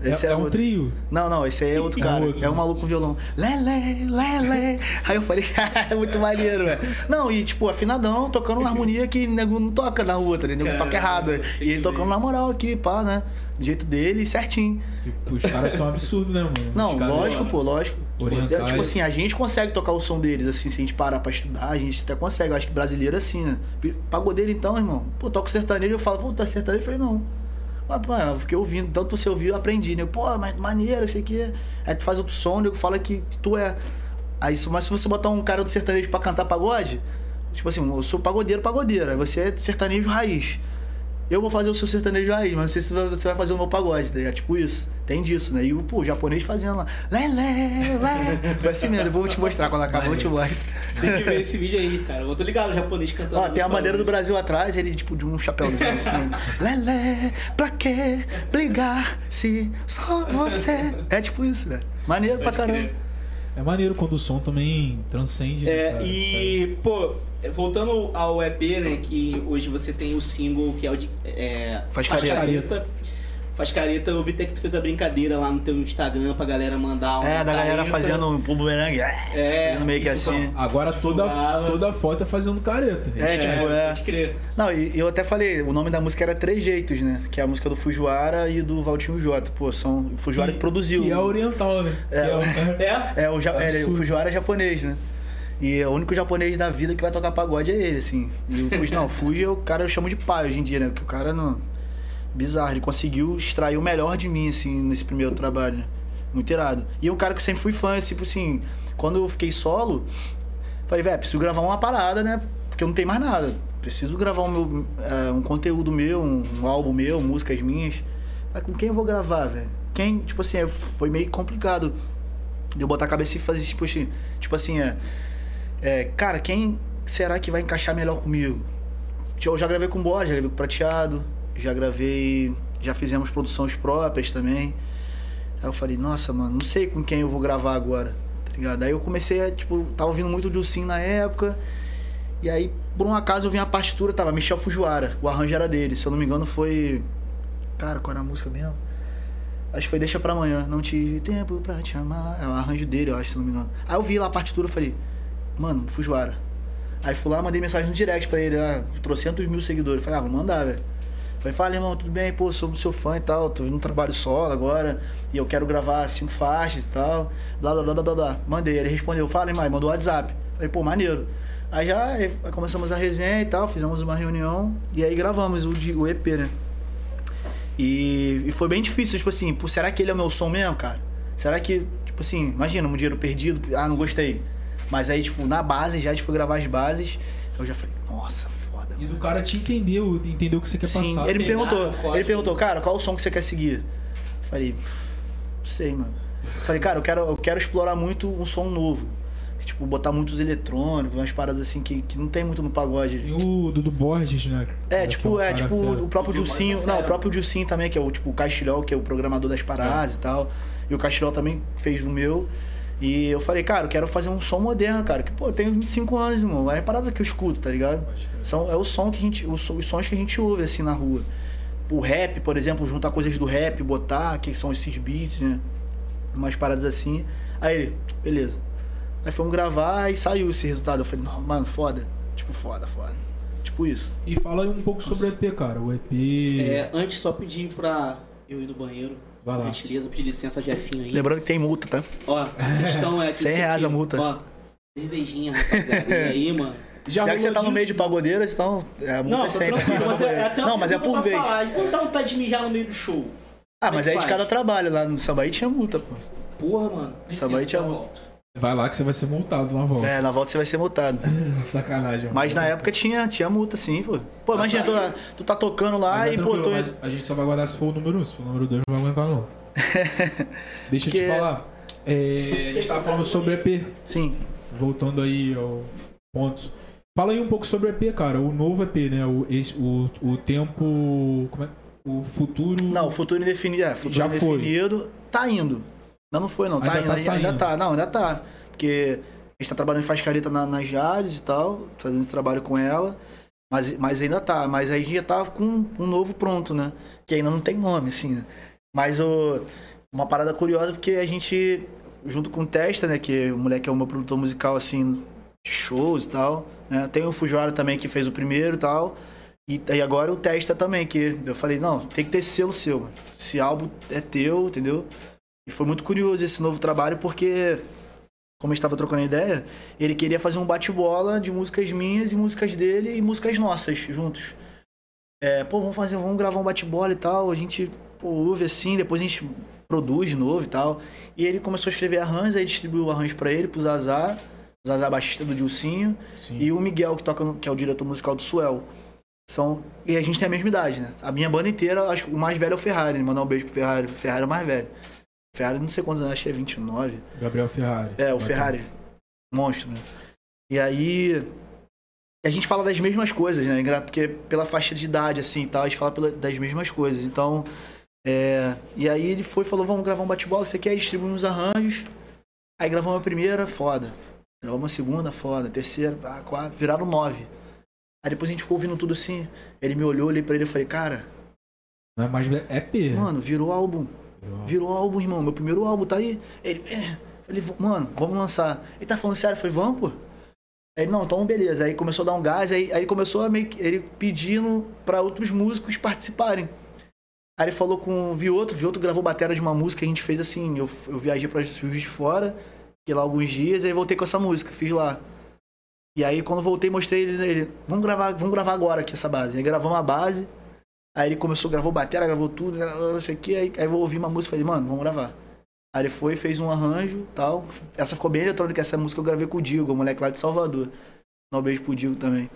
É, Esse é um outro. trio. Não, não, esse aí é outro É cara. outro. É um maluco com violão. Lele, lele. Aí eu falei, cara, é muito maneiro, velho. Não, e tipo, afinadão, tocando uma harmonia que nego não toca na rua, tá ligado? Nego toca errado. E ele tocando na moral aqui, pá, né? Do jeito dele, certinho. Tipo, Os caras são absurdos, né, mano? Não, lógico, pô, lógico. Orientais. Tipo assim, a gente consegue tocar o som deles, assim, se a gente parar pra estudar, a gente até consegue. Eu acho que brasileiro é assim, né? Pagodeiro então, irmão. Pô, toca sertanejo, eu falo, pô, tu é sertanejo? Eu falei, não. Eu fiquei ouvindo, tanto você ouviu, eu aprendi, né? Pô, mas maneiro, isso aqui. Aí tu faz outro som, nego fala que tu é. Aí, mas se você botar um cara do sertanejo pra cantar pagode, tipo assim, eu sou pagodeiro, pagodeiro. Aí você é sertanejo raiz. Eu vou fazer o seu sertanejo raiz, mas não sei se você vai fazer o meu pagode, tá ligado? Tipo isso. Tem disso, né? E o, pô, o japonês fazendo lá. Lé, lé, lé. Vai assim mesmo, depois eu vou te mostrar quando acabar, eu te mostro. Tem que ver esse vídeo aí, cara. Eu tô ligado, o japonês cantando. Ó, tem a bandeira do. Brasil atrás, ele tipo de um chapéuzinho assim. Lelé, pra que brigar se só você. É tipo isso, velho. Maneiro pra Pode caramba. crer. É maneiro quando o som também transcende. né, É, cara, sabe? e, pô, voltando ao EP, né, que hoje você tem o single que é o de. É, Faz careta. Faz careta, eu vi até que tu fez a brincadeira lá no teu Instagram pra galera mandar uma É, da galera fazendo um bumerangue. É, fazendo meio que e assim. Agora toda, toda foto é fazendo careta. É, tipo, é. Pode crer. Não, e eu até falei, o nome da música era Três Jeitos, né? Que é a música do Fujiwara e do Valtinho Jota. Pô, são o Fujiwara que, produziu. Que é oriental, né? É, Que é- É? É, o, é, o Fujiwara é japonês, né? E é o único japonês da vida que vai tocar pagode é ele, assim. E o Fuji, não, o Fuji é o cara eu chamo de pai hoje em dia, né? Porque o cara não. Bizarro, ele conseguiu extrair o melhor de mim, assim, nesse primeiro trabalho, né? Muito irado. E é um cara que eu sempre fui fã, tipo assim, quando eu fiquei solo, falei, velho, preciso gravar uma parada, né? Porque eu não tenho mais nada. Preciso gravar um, meu, é, um conteúdo meu, um, um álbum meu, músicas minhas. Mas com quem eu vou gravar, velho? Quem, tipo assim, é- foi meio complicado de eu botar a cabeça e fazer tipo assim, tipo assim, é, é, cara, quem será que vai encaixar melhor comigo? Eu já gravei com o Borja, já gravei com o Prateado, já gravei, já fizemos produções próprias também. Aí eu falei, nossa, mano, não sei com quem eu vou gravar agora, tá ligado? Aí eu comecei a, tipo, tava ouvindo muito do Sim na época, e aí, por um acaso, eu vi a partitura, tava Michel Fujiwara, o arranjo era dele, se eu não me engano foi... Cara, qual era a música mesmo? Acho que foi Deixa Pra Amanhã. Não tive tempo pra te amar. É o arranjo dele, eu acho, se não me engano. Aí eu vi lá a partitura e falei, mano, Fujiwara. Aí fui lá, mandei mensagem no direct pra ele, ah, trocentos mil seguidores. Falei, ah, vou mandar, velho. Falei, fala, irmão, tudo bem? Pô, sou seu fã e tal, tô um trabalho solo agora, e eu quero gravar cinco faixas e tal, blá, blá, blá, blá, blá. Mandei, ele respondeu, fala, irmão, mandou WhatsApp. Falei, pô, maneiro. Aí já aí começamos a resenha e tal, fizemos uma reunião, e aí gravamos o, o EP, né? E, e foi bem difícil, tipo assim, pô, será que ele é o meu som mesmo, cara? Será que, tipo assim, imagina, um dinheiro perdido, ah, não gostei. Mas aí, tipo, na base, já a gente foi gravar as bases, eu já falei, nossa, foda, E mano. do cara te entendeu, entendeu o que você quer Sim, passar. ele me pegar perguntou, o ele perguntou, cara, qual o som que você quer seguir? Falei, não sei, mano. Falei, cara, eu quero, eu quero explorar muito um som novo. Tipo, botar muitos eletrônicos, umas paradas assim que, que não tem muito no pagode. Tem o Dudu Borges, né? É, tipo, um é, cara tipo, fera. o próprio Dilcinho. É Não, o próprio Dilcinho também, que é o tipo o Castilhol, que é o programador das paradas e tal. E o Castilhol também fez no meu. E eu falei, cara, eu quero fazer um som moderno, cara. Que, pô, eu tenho 25 anos, irmão. É a parada que eu escuto, tá ligado? São, é o som que a gente. Os, os sons que a gente ouve assim na rua. O rap, por exemplo, juntar coisas do rap, botar, que são esses beats, né? Umas paradas assim. Aí ele, beleza. Aí fomos gravar e saiu esse resultado. Eu falei, não, mano, foda. Tipo, foda, foda. Tipo isso. E fala aí um pouco sobre o EP, cara. O EP. É, antes, só pedir pra eu ir no banheiro. Vai lá. Gentileza, pedir licença, Jefinho aí. Lembrando que tem multa, tá? Ó, a questão é que. 100 isso reais aqui, a multa. Ó, cervejinha, rapaziada. E aí, mano? Já, que rolou você tá no meio de disso? pagodeiras, então é, a multa Não, é sempre. tranquilo, mas é, até não, mas é por vez. Falar. E quando dá vontade de mijar no meio do show? Ah, Como mas é aí que de cada trabalho. Lá no Sambaí tinha multa, pô. Porra, mano. Licença, Sambaí tinha já mu- volto. Vai lá que você vai ser multado na volta. É, na volta você vai ser multado. Sacanagem. mano. Mas na época tinha, tinha multa, sim, pô. Pô, imagina, tu, Açaí. tu tá tocando lá Mas é e, pô, tô. mas a gente só vai guardar se for o número 1. Se for o número 2, não vai aguentar, não. Deixa eu te Porque- falar. É, a gente tava falando sobre EP. Sim. Voltando aí ao ponto. Fala aí um pouco sobre o EP, cara. O novo EP, né? O, esse, o, o tempo. Como é? O futuro. Não, o futuro indefinido. É, futuro Já foi. indefinido tá indo. Não, não foi, não. Tá Ainda indo. tá ainda, ainda tá. Não, ainda tá. Porque a gente tá trabalhando em faz careta na, nas Jades e tal, fazendo esse trabalho com ela. Mas, mas ainda tá. Mas aí a gente já tá com um novo pronto, né? Que ainda não tem nome, assim. Mas o, uma parada curiosa, porque a gente, junto com o Testa, né? Que o moleque é o meu produtor musical, assim, de shows e tal. Né? Tem o Fujoara também, que fez o primeiro e tal. E, e agora o Testa também, que eu falei, não, tem que ter selo seu, mano. Esse álbum é teu, entendeu? E foi muito curioso esse novo trabalho, porque, como a gente tava trocando ideia, ele queria fazer um bate-bola de músicas minhas e músicas dele e músicas nossas, juntos. É, pô, vamos fazer, vamos gravar um bate-bola e tal, a gente pô, ouve assim, depois a gente produz de novo e tal. E ele começou a escrever arranjos, aí distribuiu o arranjo pra ele, pro Zazá, Zazá baixista do Dilcinho, Sim. e o Miguel, que toca que é o diretor musical do Suel. São, e a gente tem a mesma idade, né? A minha banda inteira, acho que o mais velho é o Ferrari, mandar um beijo pro Ferrari. O Ferrari é o mais velho. Ferrari, não sei quantos anos, acho que é 29. Gabriel Ferrari. É, o Bacana. Ferrari. Monstro, né? E aí. A gente fala das mesmas coisas, né? Porque pela faixa de idade, assim e tal, a gente fala pela- das mesmas coisas. Então. é, E aí ele foi e falou: vamos gravar um bate-bola, você quer? Distribuir uns arranjos. Aí gravamos a primeira, foda. Gravamos a segunda, foda. Terceira, ah, quatro, viraram nove. Aí depois a gente ficou ouvindo tudo assim. Ele me olhou, olhei pra ele e falei: cara, Não é mais EP. mano, virou álbum. Virou álbum, irmão. Meu primeiro álbum tá aí. Ele. "Eh." Falei, mano, vamos lançar. Ele tá falando sério? Eu falei, vamos, pô. Aí, ele, não, então beleza. Aí começou a dar um gás, aí, aí ele começou a meio que. Ele pedindo pra outros músicos participarem. Aí ele falou com o Vioto, o Vioto gravou bateria de uma música a gente fez assim. Eu, eu viajei pra Juiz de Fora, fiquei lá alguns dias, aí voltei com essa música, fiz lá. E aí quando voltei, mostrei ele, ele vamos gravar, vamos gravar agora aqui essa base. Aí gravamos a base. Aí ele começou, gravou bateria, gravou tudo, não sei o. Aí, aí eu ouvi uma música e falei, mano, vamos gravar. Aí ele foi, fez um arranjo tal. Essa ficou bem eletrônica, essa música eu gravei com o Digo, o moleque lá de Salvador. Dá um beijo pro Digo também.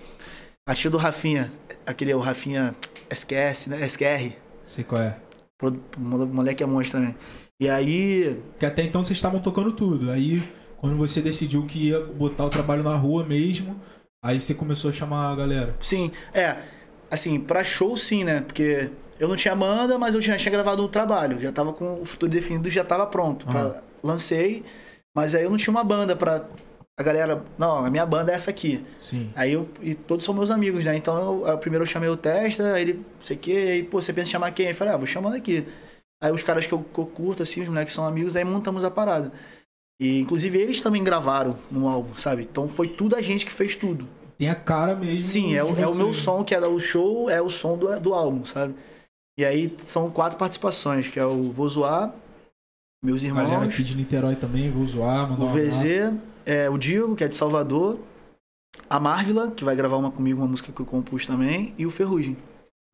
A tia do Rafinha, aquele é o Rafinha SQS, né? SQR. Sei qual é. Pro- O moleque é monstro também. E aí, Que até então vocês estavam tocando tudo. Aí, quando você decidiu que ia botar o trabalho na rua mesmo, aí você começou a chamar a galera. sim, é. Assim, pra show sim, né? Porque eu não tinha banda, mas eu já tinha gravado um trabalho. Já tava com o futuro definido, já tava pronto. Pra- Aham. Lancei, mas aí eu não tinha uma banda pra. A galera, não, a minha banda é essa aqui. Sim. Aí eu. E todos são meus amigos, né? Então eu, primeiro eu chamei o Testa, aí ele, não sei o quê, aí, pô, você pensa em chamar quem? Eu falei, ah, vou chamando aqui. Aí os caras que eu, que eu curto, assim, os moleques são amigos, aí montamos a parada. E inclusive eles também gravaram no álbum, sabe? Então foi tudo a gente que fez tudo. Tem a cara mesmo. Sim, é, o- é o meu som que é o show, é o som do, do álbum, sabe? E aí são quatro participações, que é o Vou Zoar, meus irmãos, Galera aqui de Niterói também, vou zoar, mandar o um. VZ, é, o Diego, que é de Salvador, a Marvila, que vai gravar uma comigo, uma música que eu compus também, e o Ferrugem.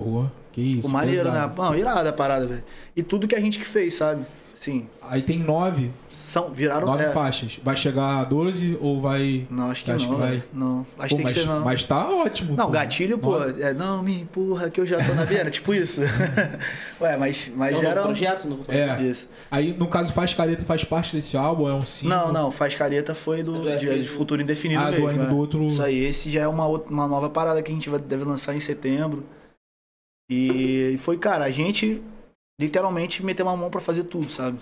Boa, que isso. O maneiro, pesado. né? Não, irada a parada, velho. E tudo que a gente que fez, sabe? Sim. Aí tem nove, São, viraram. nove é. faixas. Vai chegar a 12 ou vai. Não, acho que acha não. que vai? Não. Acho Pô, que tem mas, que ser não. mas tá ótimo. Não, pô. gatilho, pô, é, não me empurra que eu já tô na beira, tipo isso. Ué, mas, mas É um novo era. projeto? Novo projeto? É. Isso. Aí, no caso, Faz Careta faz parte desse álbum? É um single? Não, não, faz careta foi do, Do de, de futuro indefinido Ah, do mesmo. ainda é. do outro- Isso aí, esse já é uma, outra- uma nova parada que a gente vai, deve lançar em setembro. E foi, cara, a gente literalmente meteu uma mão pra fazer tudo, sabe?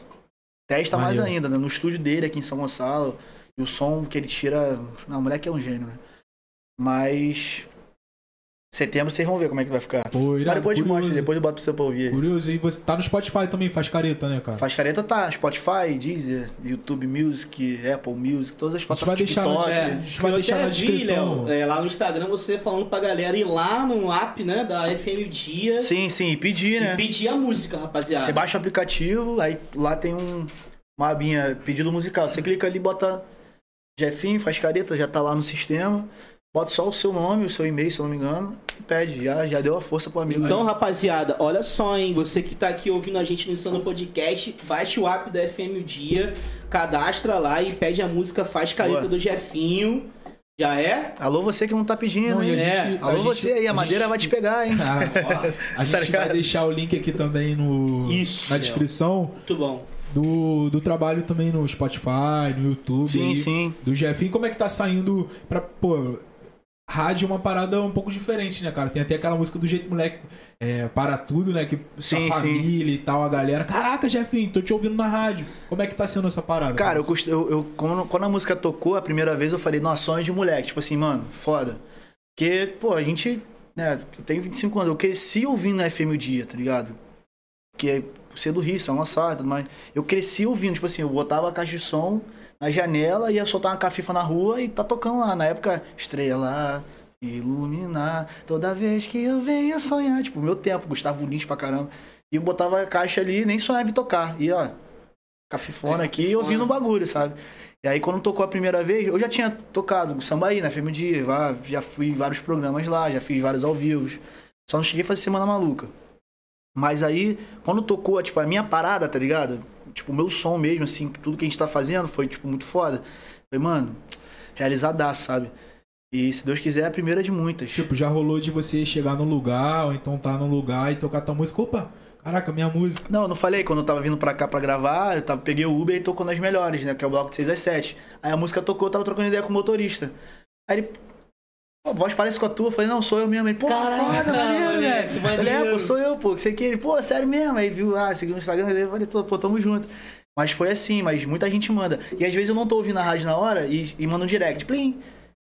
Testa mais Maneiro. ainda, né? No estúdio dele aqui em São Gonçalo. E o som que ele tira. Não, o moleque é um gênio, né? Mas. Setembro vocês vão ver como é que vai ficar. Pô, Mas irado, depois eu curioso. mostro, depois eu boto pra você pra ouvir. Curioso. E você tá no Spotify também, faz careta, né, cara? Faz careta tá, Spotify, Deezer, YouTube Music, Apple Music, todas as A gente vai plataformas deixar na- TikTok. É, a gente vai deixar na vi, descrição. Léo, é, lá no Instagram você falando pra galera ir lá no app, né, da FM Dia Sim, sim, e pedir, e né? pedir a música, rapaziada. Você baixa o aplicativo, aí lá tem um, uma abinha pedido musical. Você clica ali, bota Jefinho, faz careta, já tá lá no sistema. Bota só o seu nome, o seu e-mail, se eu não me engano, e pede. Já, já deu a força pro amigo. Então, aí. rapaziada, olha só, hein? Você que tá aqui ouvindo a gente no Insano Podcast, baixa o app da FM o Dia, cadastra lá e pede a música Faz Careta Boa. do Jefinho. Já é? Alô, você que não tá pedindo, Não, hein? gente- É. Alô, a você gente- aí, a, a madeira gente- vai te pegar, hein? Ah, a Tá gente vai deixar o link aqui também no, Isso, na descrição Muito bom. do, do trabalho também no Spotify, no YouTube. Sim, sim. Do Jefinho. Como é que tá saindo pra. Pô, rádio é uma parada um pouco diferente, né, cara? Tem até aquela música do jeito moleque. É, para tudo, né? Que sua Sim, sim. família e tal, a galera. Caraca, Jefinho, tô te ouvindo na rádio. Como é que tá sendo essa parada? Cara, eu, cost- eu, eu- quando, quando a música tocou a primeira vez, eu falei, nossa, sonho de moleque. Tipo assim, mano, foda. Porque, pô, a gente, né, eu tenho 25 anos, eu cresci ouvindo a FM o dia, tá ligado? Que é ser do Rio, São Gonçalo e tudo mais. Eu cresci ouvindo, tipo assim, eu botava a caixa de som na janela, ia soltar uma cafifa na rua e tá tocando lá. Na época, estrela, iluminar, toda vez que eu venho sonhar. Tipo, meu tempo, Gustavo Lins pra caramba. E eu botava a caixa ali, nem sonhava em tocar. E ó, cafifona É, aqui e ouvindo o bagulho, sabe? E aí quando tocou a primeira vez, eu já tinha tocado Sambaí na FM Dia, já fui em vários programas lá, já fiz vários ao vivo. Só não cheguei a fazer Semana Maluca. Mas aí, quando tocou, tipo, a minha parada, tá ligado? Tipo, o meu som mesmo, assim, tudo que a gente tá fazendo foi, tipo, muito foda. Falei, mano, realizadaço, sabe? E se Deus quiser, é a primeira de muitas. Tipo, já rolou de você chegar num lugar, ou então tá num lugar e tocar tua música. Opa, caraca, minha música. Não, eu não falei, quando eu tava vindo pra cá pra gravar, eu tava, peguei o Uber e tocou nas melhores, né? Que é o bloco de 6 às 7. Aí a música tocou, eu tava trocando ideia com o motorista. Aí ele. A voz parece com a tua. Eu falei, não, sou eu mesmo. Ele, pô, Caraca, foda, maneiro, moleque, velho. que Eu falei, é, pô, sou eu, pô, que você quer. Ele, pô, sério mesmo. Aí viu, ah, seguiu o Instagram, eu falei, pô, tamo junto. Mas foi assim, mas muita gente manda. E às vezes eu não tô ouvindo a rádio na hora e, e manda um direct, plim.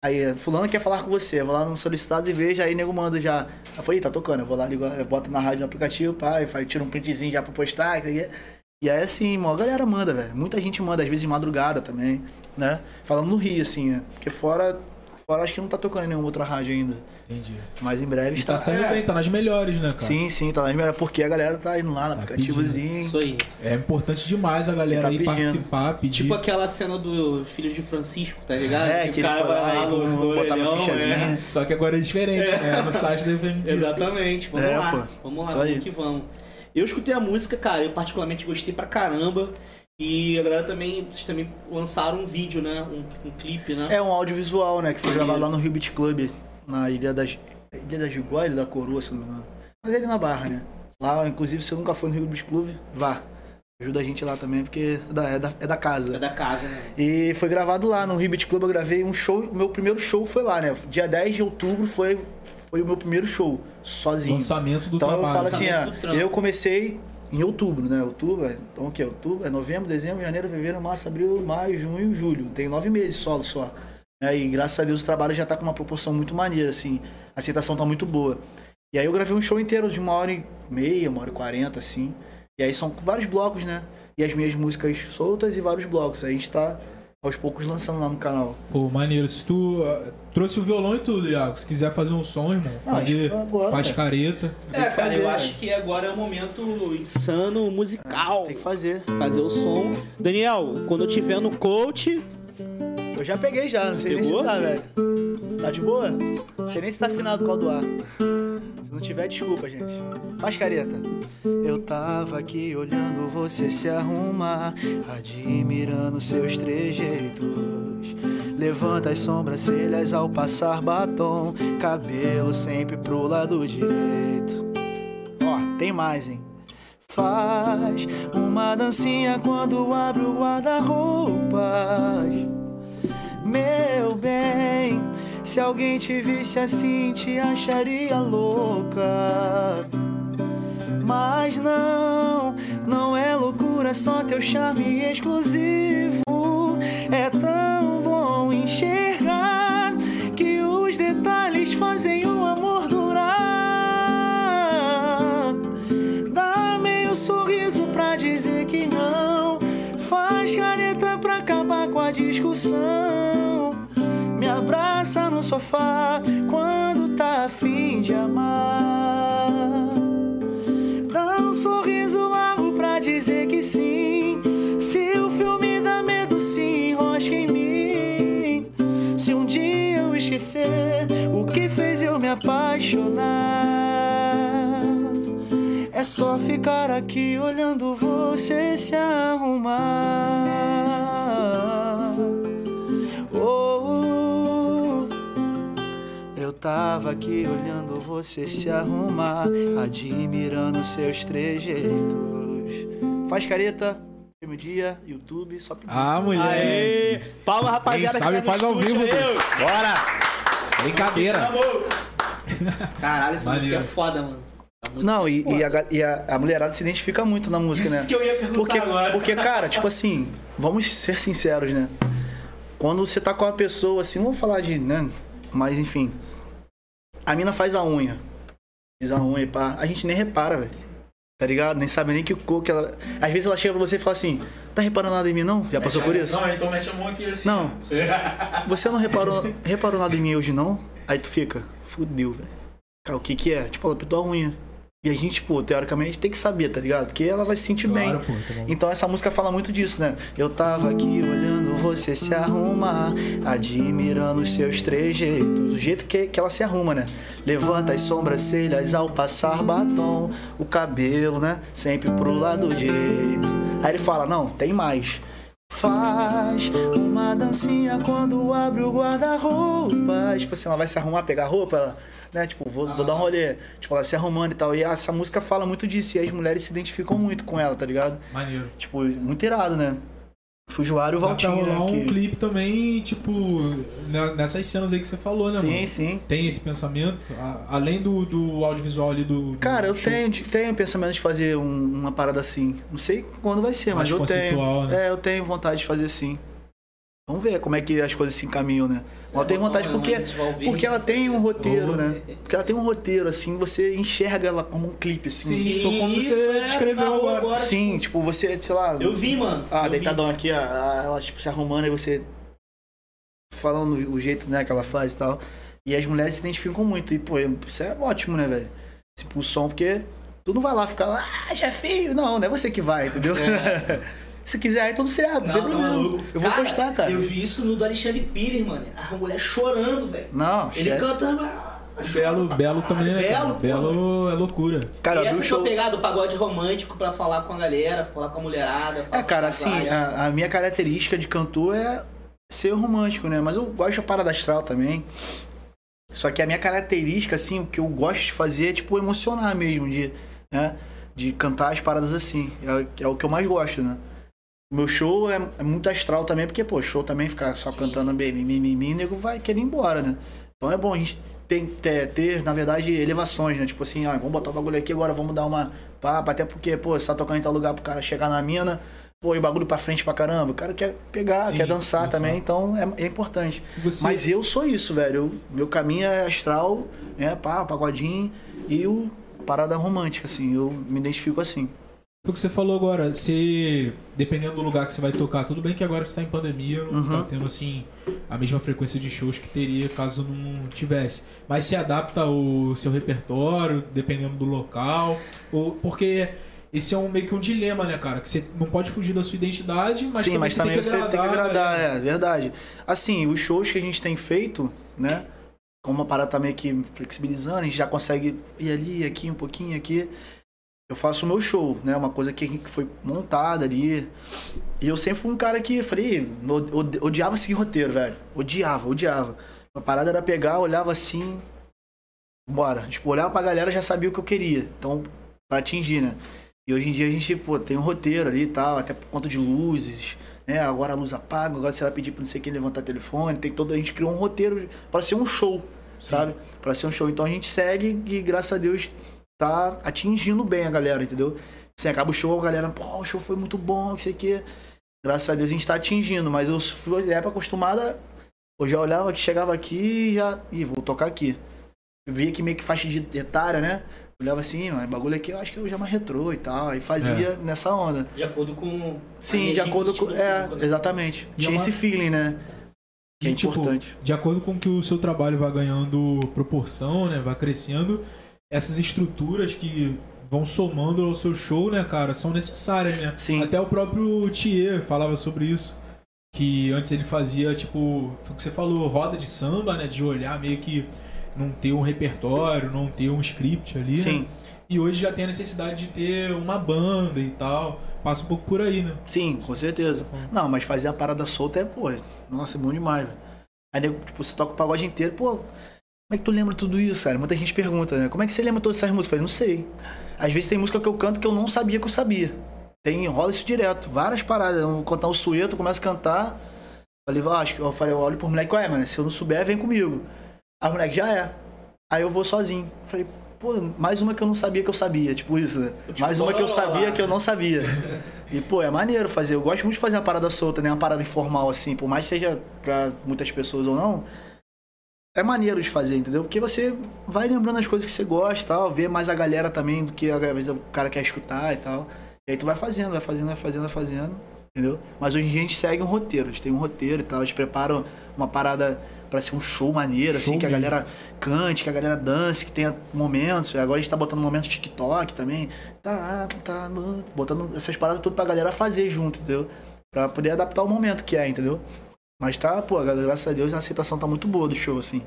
Aí, fulano quer falar com você, eu vou lá no solicitados e vejo, aí nego manda já. Eu falei, "Ih, tá tocando, eu vou lá, ligo, eu boto na rádio no aplicativo, pai, faz, tira um printzinho já pra postar. E aí assim, mó galera manda, velho. Muita gente manda, às vezes de madrugada também, né? Falando no Rio, assim, né? Porque fora, fora acho que não tá tocando em nenhuma outra rádio ainda. Entendi. Mas em breve E está. tá saindo É. bem, tá nas melhores, né, cara? Sim, sim, tá nas melhores, porque a galera tá indo lá no Tá aplicativozinho. Isso aí. É importante demais a galera Tá aí pedindo. participar, pedir. Tipo aquela cena do Filhos de Francisco, tá ligado? É, que o ele cara vai lá no, no botava orelhão, fichazinha. é. Só que agora é diferente, né? No site da FMD. Exatamente, vamos É, lá. pô. Vamos lá, Isso aí. vamos que vamos. Eu escutei a música, cara, eu particularmente gostei pra caramba. E a galera também, vocês também lançaram um vídeo, né? Um, um clipe, né? É um audiovisual, né? Que foi gravado lá no Rio Beach Club, na Ilha das. Ilha da Jiguá, Ilha da Coroa, se não me engano. Mas é ali na Barra, né? Lá, inclusive, se você nunca foi no Rio Beach Club, vá. Ajuda a gente lá também, porque é da, é da, é da É casa. da casa, né? E foi gravado lá no Rio Beach Club, eu gravei um show. O meu primeiro show foi lá, né? Dia 10 de outubro foi, foi o meu primeiro show, sozinho. Lançamento do Então eu trabalho. falo assim, Lançamento ó, do trampo. eu comecei em outubro, né? Outubro, é- então o que? Outubro, é novembro, dezembro, janeiro, fevereiro, março, abril, maio, junho, julho. Tem nove meses solo só. Né? E graças a Deus o trabalho já tá com uma proporção muito maneira, assim. A aceitação tá muito boa. E aí eu gravei um show inteiro de uma hora e meia, uma hora e quarenta, assim. E aí são vários blocos, né? E as minhas músicas soltas e vários blocos. Aí a gente tá aos poucos lançando lá no canal. Pô, maneiro. Se tu ah, trouxe o violão e tudo, Iago, se quiser fazer um som, irmão, Não, fazer, acho que agora, faz cara. careta. É, cara, fazer, eu né? acho que agora é o momento insano musical. Tem que fazer. Fazer o som. Daniel, quando eu tiver no coach, Eu já peguei já, não sei nem Pegou? se tá, velho. Tá de boa? Não sei nem se tá afinado com o do ar. Se não tiver, desculpa, gente. Faz careta. Eu tava aqui olhando você se arrumar, admirando seus trejeitos. Levanta as sobrancelhas ao passar batom, cabelo sempre pro lado direito. Ó, tem mais, hein? Faz uma dancinha quando abre o guarda-roupas. Meu bem, se alguém te visse assim, te acharia louca. Mas não, não é loucura, só teu charme exclusivo. É tão bom enxergar que os detalhes fazem o amor durar. Dá meio sorriso pra dizer que não. Faz careta pra acabar com a discussão. Abraça no sofá quando tá afim de amar. Dá um sorriso largo pra dizer que sim. Se o filme dá medo, se enrosca em mim. Se um dia eu esquecer o que fez eu me apaixonar, é só ficar aqui olhando você se arrumar. Tava aqui olhando você se arrumar, admirando seus trejeitos. Faz careta, meu dia, YouTube, só pedir. Ah, mulher. Aê! Palma, rapaziada. Quem sabe que tá faz ao vivo. Bora! Brincadeira. Caralho, essa Maneiro. música é foda, mano. Não, é e, e, a, e a- a mulherada se identifica muito na música, Isso né? que eu ia perguntar Porque, agora. porque, cara, tipo assim, vamos ser sinceros, né? Quando você tá com uma pessoa assim, não vou falar de, né? Mas enfim. A mina faz a unha. Faz a unha e pá. A gente nem repara, velho. Tá ligado? Nem sabe nem que cor que ela. Às vezes ela chega pra você e fala assim: tá reparando nada em mim, não? Já passou por isso? Não, então mete a mão aqui assim. Não. Você- Você não reparou, reparou nada em mim hoje, não? Aí tu fica, fudeu, velho. Cara, o que que é? Tipo, ela pintou a unha. E a gente, pô, teoricamente tem que saber, tá ligado? Porque ela vai se sentir Claro, bem. pô, tá. Então essa música fala muito disso, né? Eu tava aqui olhando você se arrumar, admirando os seus trejeitos, o jeito que, que ela se arruma, né? Levanta as sobrancelhas ao passar batom, o cabelo, né? Sempre pro lado direito. Aí ele fala: Não, tem mais. Faz uma dancinha quando abre o guarda-roupa. Tipo assim, ela vai se arrumar, pegar roupa, né? Tipo, vou, vou dar um rolê. Tipo, ela se arrumando e tal. E essa música fala muito disso. E as mulheres se identificam muito com ela, tá ligado? Maneiro. Tipo, muito irado, né? Fujuário e o Dá pra Valtinho, rolar né? um que- clipe também, tipo, ne- nessas cenas aí que você falou, né, Sim, mano? sim. Tem esse pensamento? Além do, do audiovisual ali do. do Cara, eu show. tenho, tenho pensamento de fazer um- uma parada assim. Não sei quando vai ser, Mais mas eu tenho. né? É, eu tenho vontade de fazer sim. Vamos ver como é que as coisas se encaminham, né? Eu tenho vontade porque, porque ela tem um roteiro, né? Porque ela tem um roteiro, assim, você enxerga ela como um clipe, assim. Sim, foi como você é, descreveu narrou agora. Sim, tipo, você, sei lá. Eu vi, mano. Ah, deitadão aqui, ó, ela tipo se arrumando e você falando o jeito né, que ela faz e tal. E as mulheres se identificam muito. E, pô, isso é ótimo, né, velho? Tipo, o som, porque tu não vai lá ficar lá, ah, chefinho. Não, não é você que vai, entendeu? Se quiser aí, tudo certo, não, tem Não, tá problema. maluco. Eu vou postar, cara. Eu vi isso no do Alexandre Pires, mano. A mulher chorando, velho. Não, Ele esquece. cantando. ah, Belo, Belo também, né? cara? Belo. Belo é loucura. Cara, e eu vi essa show. eu pegar do pagode romântico pra falar com a galera, falar com a mulherada. falar É, com cara, assim, a, a minha característica de cantor é ser romântico, né? Mas eu gosto da parada astral também. Só que a minha característica, assim, o que eu gosto de fazer é, tipo, emocionar mesmo, de, né? De cantar as paradas assim. É, é o que eu mais gosto, né? Meu show é, é muito astral também, porque, pô, show também ficar só cantando bem, mimimi, nego vai querer ir embora, né? Então é bom a gente tem, ter, ter, na verdade, elevações, né? Tipo assim, ah, vamos botar o bagulho aqui agora, vamos dar uma papa, até porque, pô, você tá tocando em tal lugar pro cara chegar na mina, pô, e o bagulho pra frente pra caramba. O cara quer pegar, Sim, quer dançar, dançar. também, então é, é importante. Você- Mas eu sou isso, velho. Eu- meu caminho é astral, né? Pá, pagodinho e o parada romântica, assim. Eu me identifico assim. O que você falou agora, você, dependendo do lugar que você vai tocar, tudo bem que agora você tá em pandemia, não Uhum. tá tendo assim a mesma frequência de shows que teria caso não tivesse. Mas se adapta o seu repertório, dependendo do local, ou porque esse é um meio que um dilema, né, cara? Que você não pode fugir da sua identidade, mas Sim, também mas você também tem que você agradar. tem que agradar, né? é verdade. Assim, os shows que a gente tem feito, né? como a parada tá meio que flexibilizando, a gente já consegue ir ali, aqui, um pouquinho, aqui. Eu faço o meu show, né? Uma coisa que foi montada ali. E eu sempre fui um cara que, falei, od- odiava seguir roteiro, velho. Odiava, odiava. A parada era pegar, olhava assim, bora. Tipo, olhava pra galera já sabia o que eu queria. Então, pra atingir, né? E hoje em dia a gente, pô, tem um roteiro ali e tal, até por conta de luzes, né? Agora a luz apaga, agora você vai pedir pra não sei quem levantar telefone, tem todo, a gente criou um roteiro para ser um show, sabe? Pra ser um show. Então a gente segue e graças a Deus tá atingindo bem a galera, entendeu? Você acaba o show, a galera, pô, o show foi muito bom, não sei o quê. Graças a Deus a gente tá atingindo, mas eu fui na época acostumada, eu já olhava que chegava aqui e já, ih, vou tocar aqui. Eu via que meio que faixa de etária, né? Olhava assim, mas bagulho aqui eu acho que eu já mais retrô e tal. E fazia nessa onda. De acordo com. Sim, de acordo com. É, público, né? exatamente. E Tinha é uma- esse feeling, né? Que é E, tipo, importante. de acordo com que o seu trabalho vai ganhando proporção, né? Vai crescendo, essas estruturas que vão somando ao seu show, né, cara, são necessárias, né? Sim. Até o próprio Thier falava sobre isso. Que antes ele fazia, tipo, foi o que você falou, roda de samba, né? De olhar meio que não ter um repertório, não ter um script ali, né? Sim, E hoje já tem a necessidade de ter uma banda e tal. Passa um pouco por aí, né? sim, com certeza. Não, mas fazer a parada solta é, pô, nossa, é bom demais, velho. Aí, tipo, você toca o pagode inteiro, pô, como é que tu lembra tudo isso, cara? Muita gente pergunta, né? Como é que você lembra todas essas músicas? Eu falei, não sei. Às vezes tem música que eu canto que eu não sabia que eu sabia. Tem, rola isso direto, várias paradas. Eu vou cantar o sueto, eu começo a cantar. Falei, "Ah, acho que eu falei, eu olho pro moleque, ué, mano, se eu não souber, vem comigo. Aí o moleque já é. Aí eu vou sozinho. Falei, pô, mais uma que eu não sabia que eu sabia, tipo isso, né? Tipo, mais uma que eu sabia lá. que eu não sabia. E, pô, é maneiro fazer. Eu gosto muito de fazer uma parada solta, né? Uma parada informal, assim. Por mais que seja pra muitas pessoas ou não, é maneiro de fazer, entendeu? Porque você vai lembrando as coisas que você gosta e tal, vê mais a galera também do que às vezes o cara quer escutar e tal. E aí tu vai fazendo, vai fazendo, vai fazendo, vai fazendo, entendeu? Mas hoje em dia a gente segue um roteiro, a gente tem um roteiro e tal, a gente prepara uma parada pra ser um show maneiro, assim, Show que a mesmo. galera cante, que a galera dance, que tenha momentos. Agora a gente tá botando momentos TikTok também. Tá, tá, botando essas paradas tudo pra galera fazer junto, entendeu? Pra poder adaptar o momento que é, entendeu? Mas tá, pô, graças a Deus a aceitação tá muito boa do show, assim.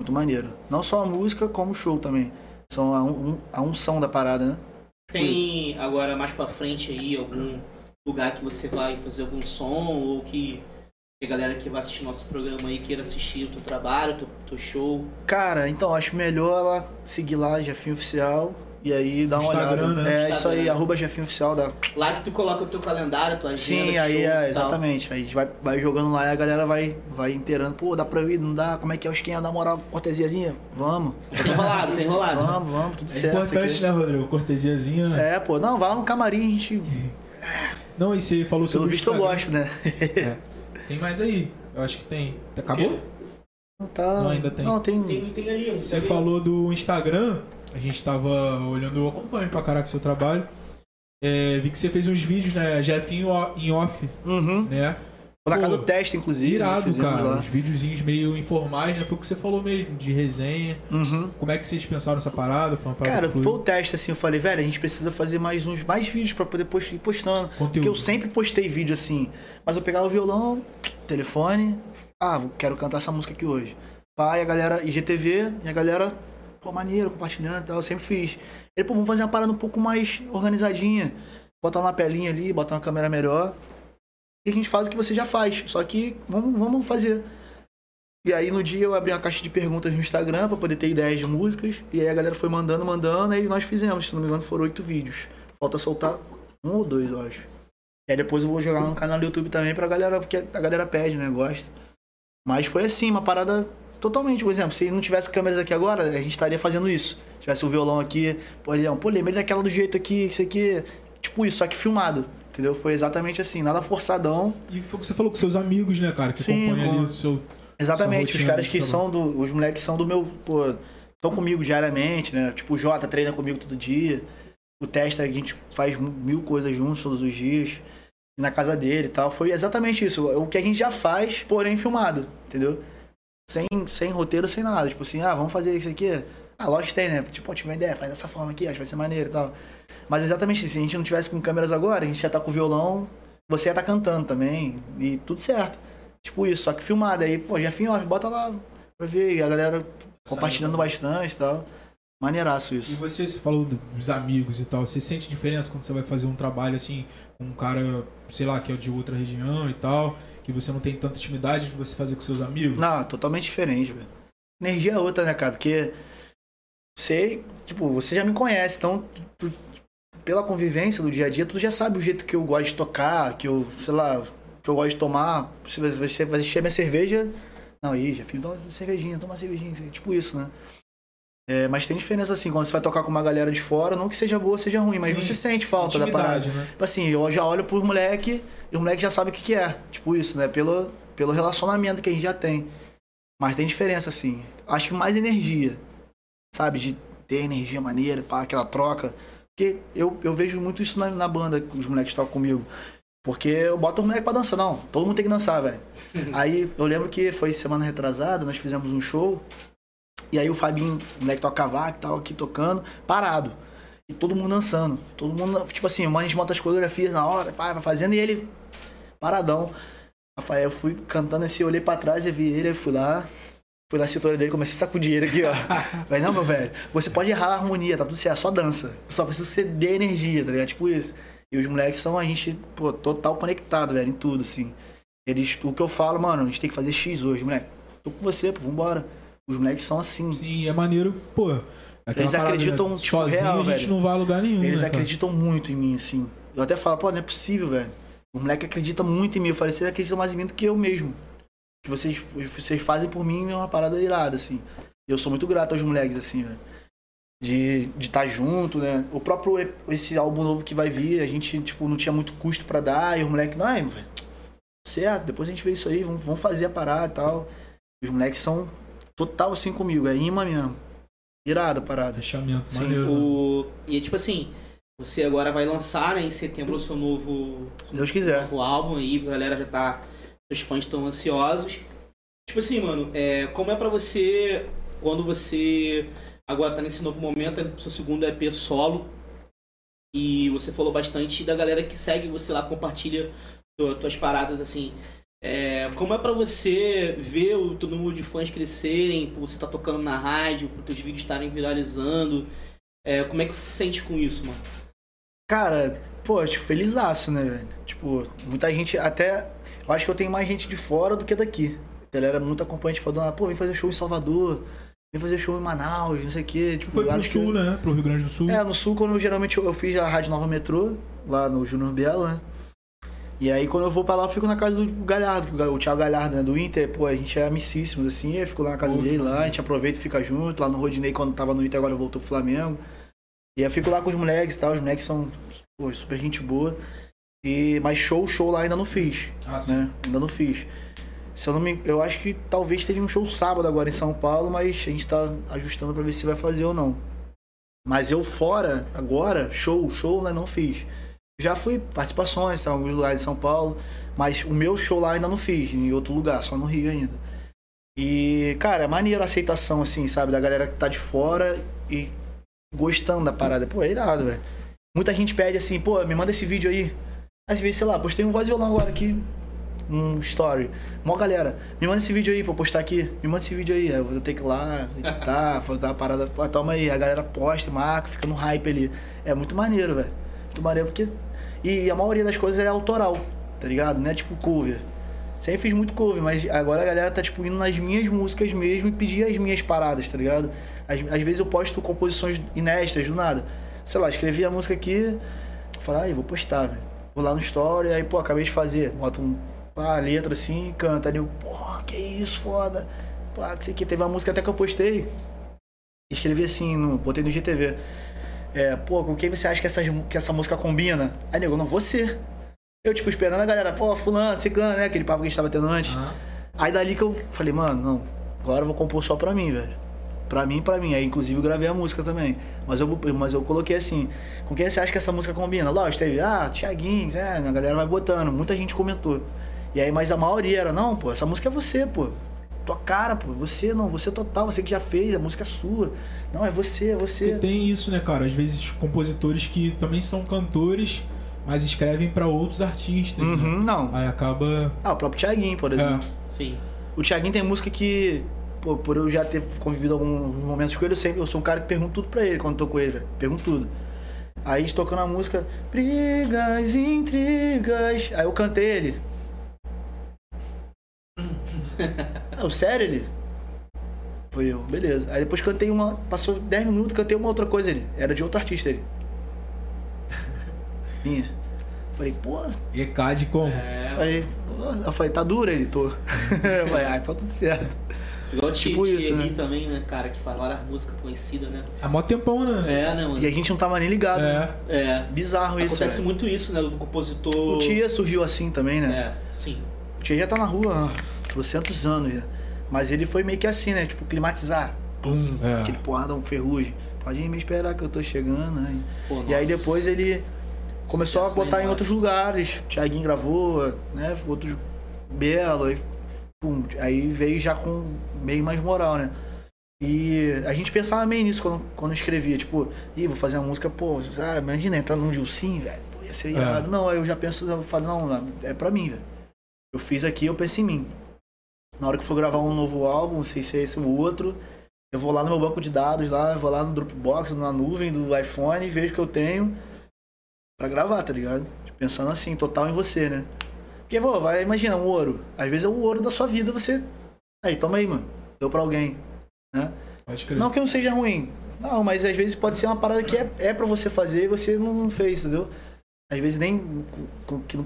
Muito maneiro. Não só a música, como o show também. São a, un- a unção da parada, né? Tem agora mais pra frente aí algum lugar que você vai fazer algum som ou que a galera que vai assistir nosso programa aí queira assistir o teu trabalho, o teu, teu show. Cara, então acho melhor ela seguir lá, Jefinho Oficial. E aí dar uma Instagram, olhada. né? É isso aí, Instagram. arroba Jefinho Oficial. Da... Lá que tu coloca o teu calendário, tua agenda Sim, de aí shows é, e tal. exatamente. Aí a gente vai, vai jogando lá e a galera vai, vai inteirando. Pô, dá pra eu ir? Não dá? Como é que é o esquema? Dá moral, cortesiazinha? Vamos. Tem enrolado, tem enrolado. Vamos, vamos, tudo É certo. importante, aqui. né, Rodrigo? Cortesiazinha. né? É, pô, não, vai lá no camarim, a gente. Não, e você falou Pelo sobre o visto eu Instagram. gosto, né? É. Tem mais aí. Eu acho que tem. Acabou? Não, tá... Não, ainda tem. Não, tem. Tem, tem ali. Você tem falou do Instagram. A gente tava olhando, eu acompanho pra caraca seu trabalho. É, vi que você fez uns vídeos, né? Jefinho em off, Uhum. né? Tô na Pô, casa do teste, inclusive. Irado, fizemos cara. lá. Uns videozinhos meio informais, né? Foi o que você falou mesmo, de resenha. Uhum. Como é que vocês pensaram nessa parada? Foi uma parada Cara, foi o teste assim, eu falei, velho, a gente precisa fazer mais uns mais vídeos pra poder post- ir postando. Conteúdo. Porque eu sempre postei vídeo assim, mas eu pegava o violão, telefone, ah, quero cantar essa música aqui hoje. Pai, a galera, IGTV, e a galera, pô, maneiro, compartilhando e tal, eu sempre fiz. Ele, pô, vamos fazer uma parada um pouco mais organizadinha. Botar uma pelinha ali, botar uma câmera melhor. E a gente faz o que você já faz, só que vamos, vamos fazer. E aí no dia eu abri uma caixa de perguntas no Instagram pra poder ter ideias de músicas. E aí a galera foi mandando, mandando, aí nós fizemos. Se não me engano, foram oito vídeos. Falta soltar um ou dois, eu acho. E aí depois eu vou jogar no canal do YouTube também pra galera, porque a galera pede, né? Gosta. Mas foi assim, uma parada totalmente. Por exemplo, se não tivesse câmeras aqui agora, a gente estaria fazendo isso. Se tivesse o violão aqui, pô, Leão, pô, lembrei daquela do jeito aqui, isso aqui. Tipo isso, só que filmado. Entendeu? Foi exatamente assim, nada forçadão. E foi o que você falou com seus amigos, né, cara? Que Sim, acompanham com- ali o seu. Exatamente, os caras de que trabalho. são do. Os moleques são do meu. Pô, estão comigo diariamente, né? Tipo, o Jota treina comigo todo dia. O Testa, a gente faz mil coisas juntos todos os dias. Na casa dele e tal. Foi exatamente isso. O que a gente já faz, porém filmado, entendeu? Sem, sem roteiro, sem nada. Tipo assim, ah, vamos fazer isso aqui. Ah, lógico que tem, né? Tipo, tive uma ideia, faz dessa forma aqui, acho que vai ser maneiro e tal. Mas exatamente isso. Se a gente não tivesse com câmeras agora, a gente já tá com violão, você ia tá cantando também. E tudo certo. Tipo isso, só que filmado. Aí, pô, já filma, bota lá pra ver. E a galera compartilhando bastante e tal. Maneiraço E isso. você, você falou dos amigos e tal, você sente diferença quando você vai fazer um trabalho assim, com um cara, sei lá, que é de outra região e tal, que você não tem tanta intimidade de você fazer com seus amigos? Não, totalmente diferente, velho. Energia é outra, né, cara? Porque você, tipo, você já me conhece, então, tu- pela convivência do dia a dia, tu já sabe o jeito que eu gosto de tocar, que eu, sei lá, que eu gosto de tomar. Se você vai encher minha cerveja. Não, aí, já filho, dá uma cervejinha, toma uma cervejinha, tipo isso, né? É, mas tem diferença assim, quando você vai tocar com uma galera de fora, não que seja boa, seja ruim, mas Sim, você sente falta da parada. Né? Tipo assim, eu já olho pros moleque e o moleque já sabe o que, que é. Tipo isso, né? Pelo, pelo relacionamento que a gente já tem. Mas tem diferença, assim. Acho que mais energia. Sabe? De ter energia maneira, pá, aquela troca. Porque eu, eu vejo muito isso na, na banda os moleques tocam comigo. Porque eu boto os moleques pra dançar. Não, todo mundo tem que dançar, velho. aí eu lembro que foi semana retrasada, nós fizemos um show. E aí o Fabinho, o moleque toca cavaco e tal, aqui tocando, parado. E todo mundo dançando. Todo mundo, tipo assim, o mano a gente monta as coreografias na hora, vai, vai fazendo e ele paradão. Rafael, eu fui cantando assim, eu olhei pra trás e vi ele, aí fui lá, fui na cintura dele, comecei a sacudir ele aqui, ó. Falei, não, meu velho, você pode errar a harmonia, tá tudo certo, só dança. Só precisa você dê energia, tá ligado? Tipo isso. E os moleques são a gente, pô, total conectado, velho, em tudo, assim. Eles, o que eu falo, mano, a gente tem que fazer X hoje, moleque. Tô com você, pô, vambora. Os moleques são assim. Sim, é maneiro, pô. aquela Eles parada, acreditam, né? tipo, sozinho real, a gente velho. não vai a lugar nenhum. Eles né, acreditam muito em mim, assim. Eu até falo, pô, não é possível, velho. O moleque acredita muito em mim. Eu falei, vocês acreditam mais em mim do que eu mesmo. O que vocês, vocês fazem por mim é uma parada irada, assim. Eu sou muito grato aos moleques, assim, velho. De estar de tá junto, né? O próprio, esse álbum novo que vai vir, a gente, tipo, não tinha muito custo pra dar. E os moleques, não, velho, certo, depois a gente vê isso aí, vamos, vamos fazer a parada e tal. Os moleques são total assim comigo, é imã mesmo. Irada a parada. Fechamento, Sim, maneiro. né? o... E tipo assim, você agora vai lançar, né, em setembro o seu novo, Se Deus quiser. novo álbum aí, a galera já tá. Os fãs estão ansiosos. Tipo assim, mano, é, como é pra você quando você agora tá nesse novo momento, é seu segundo EP solo. E você falou bastante da galera que segue você lá, compartilha tu- tuas paradas assim. É, como é pra você ver o teu número de fãs crescerem, por você tá tocando na rádio, por teus vídeos estarem viralizando? É, como é que você se sente com isso, mano? Cara, pô, tipo, felizaço, né, velho? Tipo, muita gente, até. Eu acho que eu tenho mais gente de fora do que daqui. A galera muito acompanhante falando, ah, pô, vem fazer show em Salvador, vem fazer show em Manaus, não sei o quê. Tipo, Foi pro acho que- sul, né? Pro Rio Grande do Sul. É, no sul, quando eu, geralmente eu, eu fiz a Rádio Nova Metrô, lá no Júnior Bielo, né? E aí quando eu vou pra lá, eu fico na casa do Galhardo, que o Thiago Galhardo, né, do Inter, pô, a gente é amicíssimos, assim, eu fico lá na casa dele, lá, a gente aproveita e fica junto, lá no Rodinei, quando tava no Inter, agora voltou pro Flamengo. E eu fico lá com os moleques e tal, os moleques são, pô, super gente boa. E, mas show, show lá ainda não fiz, Ah, né? Ainda não fiz. Se eu não me, eu acho que talvez teria um show sábado agora em São Paulo, mas a gente tá ajustando pra ver se vai fazer ou não. Mas eu fora, agora, show, show, né, não fiz. Já fui participações em alguns lugares de São Paulo, mas o meu show lá ainda não fiz, em outro lugar, só no Rio ainda. E, cara, é maneiro a aceitação, assim, sabe, da galera que tá de fora e gostando da parada. Pô, é irado, velho. Muita gente pede assim, pô, me manda esse vídeo aí. Às vezes, sei lá, postei um voz e violão agora aqui, um story. Mó galera, me manda esse vídeo aí pra postar aqui. Me manda esse vídeo aí. Aí eu vou ter que ir lá, editar, fazer uma parada. Pô, toma aí. A galera posta, marca, fica no hype ali. É muito maneiro, velho. Muito maneiro porque. E a maioria das coisas é autoral, tá ligado? Não é tipo cover. Sempre fiz muito cover, mas agora a galera tá tipo indo nas minhas músicas mesmo e pedir as minhas paradas, tá ligado? Às, às vezes eu posto composições inéditas do nada. Sei lá, escrevi a música aqui, falo, ai, vou postar, velho. Vou lá no story, aí, pô, acabei de fazer. Boto um, pá, letra assim, canta. Aí eu, pô, que isso, foda. Pá, que sei que. Teve uma música até que eu postei. Escrevi assim, no, botei no GTV. É, pô, com quem você acha que essa, que essa música combina? Aí, nego, não, você. Eu, tipo, esperando a galera, pô, fulano, ciclano, né? Aquele papo que a gente tava tendo antes. Ah, Aí dali que eu falei, mano, não, agora eu vou compor só pra mim, velho. Pra mim, pra mim. Aí, inclusive, eu gravei a música também. Mas eu, mas eu coloquei assim, com quem você acha que essa música combina? Lógico, teve, ah, Thiaguinho, é, a galera vai botando. Muita gente comentou. E aí, mas a maioria era, não, pô, essa música é você, pô. Tua cara, pô. Você não, você total, você que já fez, a música é sua. Não, é você, é porque você. tem isso, né, cara? Às vezes compositores que também são cantores, mas escrevem pra outros artistas. né? Uhum, não. Aí acaba. Ah, o próprio Thiaguinho, por exemplo. É, Sim. O Thiaguinho tem música que. pô, por eu já ter convivido alguns momentos com ele, eu sempre eu sou um cara que pergunta tudo pra ele quando tô com ele, velho. Pergunto tudo. Aí a gente tocando a música, brigas, intrigas. Aí eu cantei ele. Não, sério ele? Foi eu, beleza. Aí depois cantei uma. Passou 10 minutos, cantei uma outra coisa ele. Era de outro artista ele. Minha. Falei, pô. ECAD como? É, Falei, pô. eu falei, tá duro ele, tô. eu falei, ah, tá tudo certo. igual o tipo tipo isso, né? também, né, cara, que faz várias músicas conhecidas, né? Há mó tempão, né? É, né, mano? E a gente não tava nem ligado. né? É. É. Bizarro isso. Acontece muito isso, né, do compositor... O Tia surgiu assim também, né? É, sim. O Tia já tá na rua trocentos anos já. Mas ele foi meio que assim, né? Tipo, climatizar. Pum, É. aquele porradão ferrugem. Pode me esperar que eu tô chegando. Né? Pô, E aí nossa. depois ele começou Sucesso a botar em outros lugares. Thiaguinho gravou, né? Outros Belo. Aí, pum, aí veio já com meio mais moral, né? E a gente pensava meio nisso quando, quando escrevia. Tipo, ih, vou fazer uma música, pô, ah, imagina entrar num Dilcim, velho. Pô, ia ser É. irado. Não, aí eu já penso, eu falo, não, é pra mim, velho. Eu fiz aqui, eu penso em mim. Na hora que for gravar um novo álbum, não sei se é esse ou outro, eu vou lá no meu banco de dados, lá, vou lá no Dropbox, na nuvem do iPhone, vejo o que eu tenho pra gravar, tá ligado? Pensando assim, total em você, né? Porque, pô, vai, imagina, um ouro. Às vezes é o ouro da sua vida, você. Aí, toma aí, mano. Deu pra alguém. Né? Pode crer. Não que não seja ruim. Não, mas às vezes pode ser uma parada que é, é pra você fazer e você não, fez, entendeu? Às vezes nem.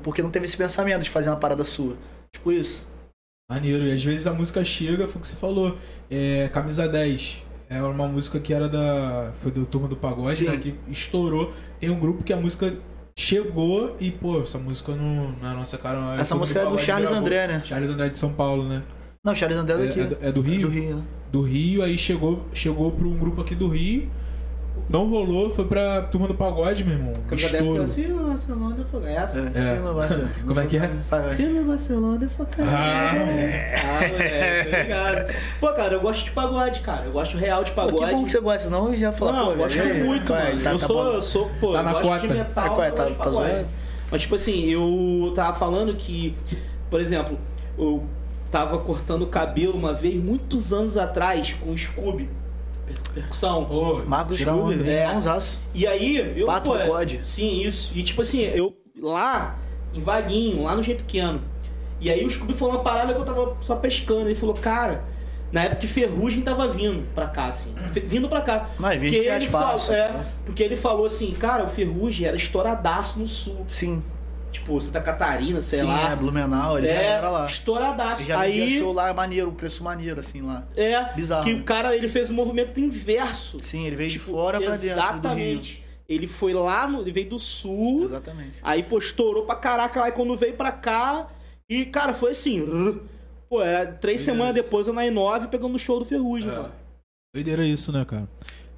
Porque não teve esse pensamento de fazer uma parada sua. Tipo isso. Maneiro. E às vezes a música chega, foi o que você falou. É, Camisa 10. É uma música que era da. Foi do Turma do Pagode, né? Que estourou. Tem um grupo que a música chegou e, pô, essa música não, não é nossa cara. não. Essa Turma música é do Charles gravou. André, né? Charles André de São Paulo, né? Não, Charles André é É, daqui. é do, é do Rio? do Rio. né? do Rio, aí chegou, chegou pra um grupo aqui do Rio. Não rolou, foi pra turma do pagode, meu irmão. Camisa deve Estouro. ter assim, o Barcelona foi essa. É, É. sim, não vai ser. Como é que é? Se Barcelona for Ah, moleque. Ah, moleque, tá ligado. Pô, cara, eu gosto de pagode, cara. Eu gosto real de Pô, pagode. que bom que você gosta, senão eu já falar, Não, pô, eu gosto velho, muito, vai, mano. tá- eu, tá sou, eu sou, pô, Tá eu gosto cota. de metal. Qual é? Tá- eu tá zoando? Mas, tipo assim, eu tava falando que, por exemplo, eu tava cortando o cabelo uma vez, muitos anos atrás, com o Scooby. Per- Percussão. Ô, Marcos onda. É. é. umzaço. E aí, eu. Pato pô, do COD. Sim, isso. E tipo assim, eu lá, em Vaguinho, lá no Gen Pequeno. E aí o Scooby falou uma parada que eu tava só pescando. Ele falou, cara, na época que Ferrugem tava vindo pra cá, assim. Vindo pra cá. Vinha porque ele, falou, é, porque ele falou assim, cara, o Ferrugem era estouradaço no sul. Sim. Tipo, Santa Catarina, sei Sim, lá. é, Blumenau, ele É, era lá. estouradaço. Já aí, show lá maneiro, preço maneiro, assim, lá. é, Bizarro. que o cara, ele fez um movimento inverso. Sim, ele veio Tipo, de fora pra dentro. Exatamente. Ele foi lá, no, ele veio do sul, Exatamente. aí pô, estourou pra caraca lá, e quando veio pra cá, e cara, foi assim, pô, é, três Doideira semanas isso. depois eu na I9 pegando o show do Ferrugem, É. mano. Doideira isso, né, cara?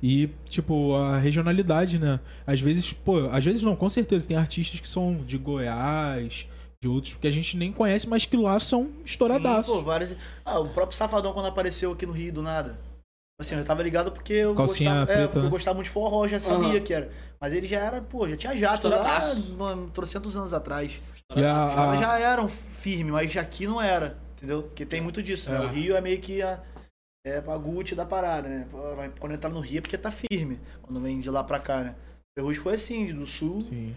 E, tipo, a regionalidade, né? Às vezes, pô, às vezes não, com certeza, tem artistas que são de Goiás, de outros que a gente nem conhece, mas que lá são estouradaços. Sim, pô, várias... Ah, o próprio Safadão quando apareceu aqui no Rio do nada. Assim, eu tava ligado porque eu Calcinha gostava, é, preta, porque eu né? gostava muito de forró, eu já sabia Aham. que era. Mas ele já era, pô, já tinha jato lá, Estouradaço. mano, trocentos anos atrás. E a- Os caras a- já eram firme, mas aqui não era, entendeu? Porque tem muito disso, né? É. O Rio é meio que a, é a Gucci da parada, né? Vai- Quando entrar no Rio é porque tá firme, quando vem de lá pra cá, né? O Ferrugem foi assim, do sul, Sim.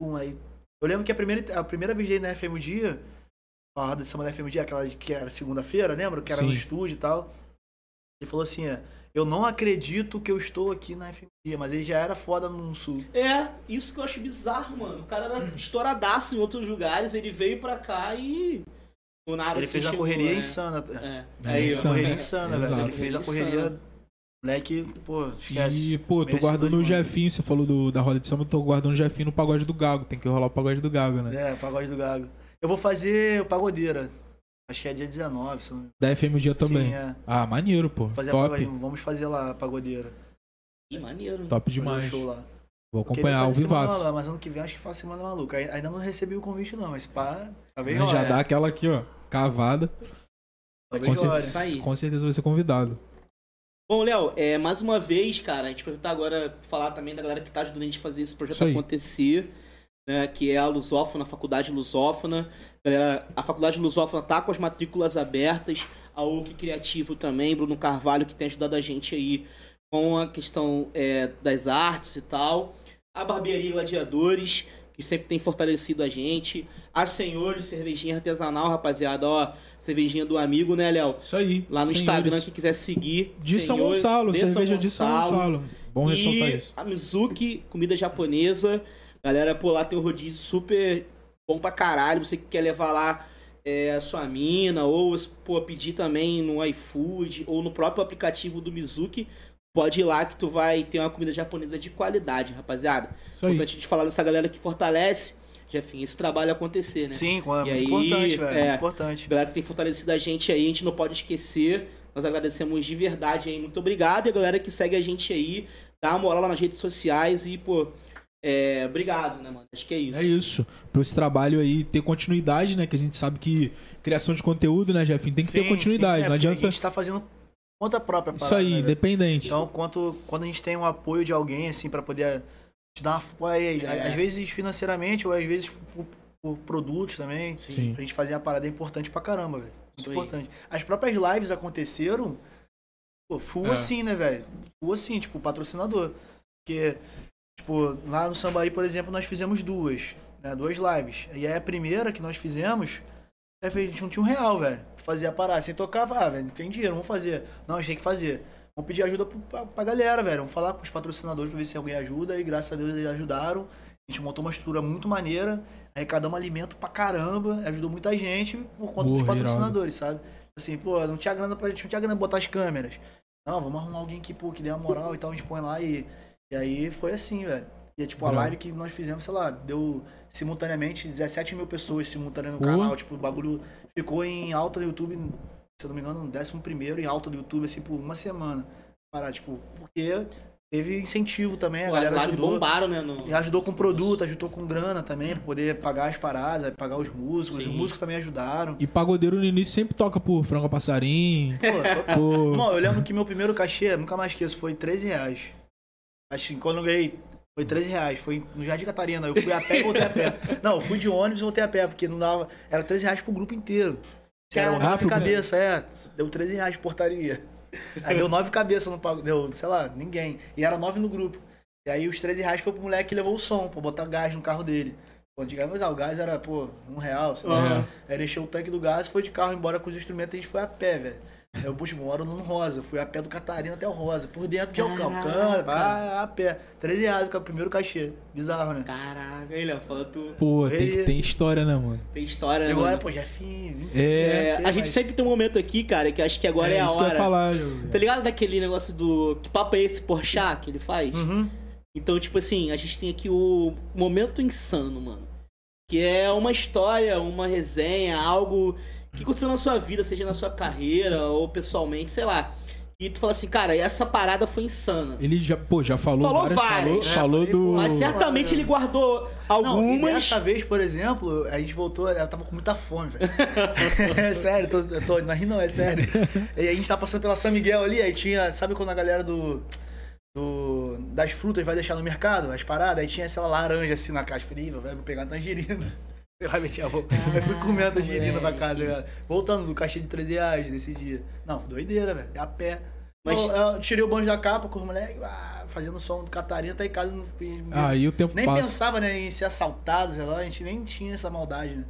pum, aí... Eu lembro que a primeira, a primeira vez dele na FM Dia, a roda de samba da FM Dia, aquela de- que era segunda-feira, lembra? Que era no Sim. estúdio e tal. Ele falou assim, é, eu não acredito que eu estou aqui na FM Dia, mas ele já era foda no sul. É, isso que eu acho bizarro, mano. O cara era estouradaço em outros lugares, ele veio pra cá e. Do nada Ele fez uma correria é. insana. É, É aí. Correria insana, velho. Ele fez a correria. Moleque, pô, esquece. E, pô, tô guardando o. Jefinho, você falou do, da roda de samba, tô guardando o Jefinho no pagode do Gago. Tem que rolar o pagode do Gago, né? É, pagode do Gago. Eu vou fazer o Pagodeira. Acho que é dia 19, se não. Da FM o dia também. Sim, é. Ah, maneiro, pô. Fazer Top. pagode- Vamos fazer lá a Pagodeira. Ih, maneiro. Top Fazer demais. um show lá. Vou acompanhar Semana vivaço. Maluca, Mas ano que vem acho que faço Semana Maluca. Ai- Ainda não recebi o convite não, mas pá, talvez Já rola. dá aquela aqui, ó, cavada. Talvez Com, cer- com certeza vai ser convidado. Bom, Léo, é, mais uma vez, cara, a gente perguntar agora, falar também da galera que tá ajudando a gente a fazer esse projeto acontecer. né, que é a Lusófona, a Faculdade Lusófona. Galera, a Faculdade Lusófona tá com as matrículas abertas. A UC Criativo também, Bruno Carvalho, que tem ajudado a gente aí com a questão é, das artes e tal. A Barbearia Gladiadores, que sempre tem fortalecido a gente. A Senhores, cervejinha artesanal, rapaziada. Ó, cervejinha do amigo, né, Léo? Isso aí. Lá no senhores. Instagram, quem quiser seguir. De São Senhores, Gonçalo, de cerveja de São Gonçalo. Bom ressaltar e isso. a Mizuki, comida japonesa. Galera, pô, lá tem um rodízio super bom pra caralho. Você que quer levar lá é, a sua mina, ou pô, pedir também no iFood, ou no próprio aplicativo do Mizuki, pode ir lá que tu vai ter uma comida japonesa de qualidade, rapaziada. Isso aí. Importante a gente falar dessa galera que fortalece, Jefinho, esse trabalho acontecer, né? Sim, é E muito aí, importante, velho. é, Muito importante. Galera que tem fortalecido a gente aí, a gente não pode esquecer. Nós agradecemos de verdade aí, muito obrigado. E a galera que segue a gente aí, dá uma moral lá nas redes sociais e, pô, é, obrigado, né, mano? Acho que é isso. É isso. Pra esse trabalho aí ter continuidade, né? Que a gente sabe que criação de conteúdo, né, Jefinho? Tem que ter Sim, continuidade. sim, é, não adianta. A gente tá fazendo conta própria. Isso parada, aí, né, velho? independente. Então, quanto, quando a gente tem um apoio de alguém, assim, pra poder te dar uma. aí, É. Às vezes financeiramente, ou às vezes por, por produtos também. Sim. Pra gente fazer a parada é importante pra caramba, velho. Muito Isso aí. importante. As próprias lives aconteceram. Pô, full É. assim, né, velho? Full assim, tipo, patrocinador. Porque, tipo, lá no Sambaí, por exemplo, nós fizemos duas, né? Duas lives. E aí a primeira que nós fizemos, a gente não tinha um real, velho. Fazer a parada. Você tocava, ah, velho, não tem dinheiro, vamos fazer. Não, a gente tem que fazer. Vamos pedir ajuda pro- pra, pra galera, velho. Vamos falar com os patrocinadores pra ver se alguém ajuda. E graças a Deus eles ajudaram. A gente montou uma estrutura muito maneira. Arrecadamos alimento pra caramba. Ajudou muita gente por conta dos patrocinadores, sabe? Assim, pô, não tinha grana pra gente, não tinha grana pra botar as câmeras. Não, vamos arrumar alguém que, pô, que dê uma moral e tal, a gente põe lá e. E aí foi assim, velho. E tipo, a live que nós fizemos, sei lá, deu simultaneamente 17 mil pessoas simultâneas no canal. Tipo, o bagulho ficou em alta no YouTube, se eu não me engano, no 11 primeiro em alta do YouTube, assim, por uma semana. Parar, tipo, porque teve incentivo também, a Pô, galera ajudou. bombaram, né? No... E ajudou com produto, ajudou com grana também, pra poder pagar as paradas, pagar os músicos. Sim. Os músicos também ajudaram. E pagodeiro no início sempre toca por frango a passarinho. Pô, por... Irmão, eu lembro que meu primeiro cachê, nunca mais esqueço, foi 13 reais. Acho que quando eu ganhei, foi 13 reais. Foi no Jardim Catarina. Eu fui a pé e voltei a pé. Não, eu fui de ônibus e voltei a pé, porque não dava. Era 13 reais pro grupo inteiro. Era nove velho. cabeças, é. Deu 13 reais de portaria. Aí deu nove cabeças no pago. Deu, sei lá, ninguém. E era nove no grupo. E aí os 13 reais foi pro moleque que levou o som, pra botar gás no carro dele. Pô, antigamente, ah, o gás era, pô, um real, sei lá. Aham. Aí ele encheu o tanque do gás, foi de carro embora com os instrumentos e a gente foi a pé, velho. Eu, puxa, moro no Rosa, eu fui a pé do Catarina até o Rosa, por dentro de Alcão, Caraca. cana, a pé. 13 reais, que é o primeiro cachê. Bizarro, né? Caraca, Léo, fala tu. Pô, tem que Ele- ter história, né, mano? Tem história, E né, agora, mano? pô, já fiz 25, É, É, que a gente mais? sempre tem um momento aqui, cara, que acho que agora é, a isso que eu hora. ia falar. eu- Tá ligado daquele negócio do. Que papo é esse Porchat que ele faz? Uhum. Então, tipo assim, a gente tem aqui o momento insano, mano. Que é uma história, uma resenha, algo que aconteceu na sua vida, seja na sua carreira ou pessoalmente, sei lá. E tu fala assim, cara, essa parada foi insana. Ele já, pô, já falou, Falou várias, várias, falou, né? falou Falei, do. pô, Mas certamente ele guardou Não, e algumas. dessa vez, por exemplo, a gente voltou, eu tava com muita fome, velho. é sério, tô, eu tô, não é não, é sério. E a gente tá passando pela São Miguel ali, aí tinha, sabe quando a galera do, do das frutas vai deixar no mercado, as paradas, aí tinha essa laranja assim na caixa, falei, "Ih, velho, vou pegar uma tangerina. Eu vai meter a boca. Aí fui comer a tangerina pra casa, cara. Voltando do cachê de 13 reais nesse dia. Não, doideira, velho. A pé. Mas-. Eu, eu tirei o banjo da capa com os moleques, ah, fazendo som do Catarina, tá em casa. Não, Aí o tempo nem passa. pensava né, em ser assaltado, sei lá, a gente nem tinha essa maldade, né?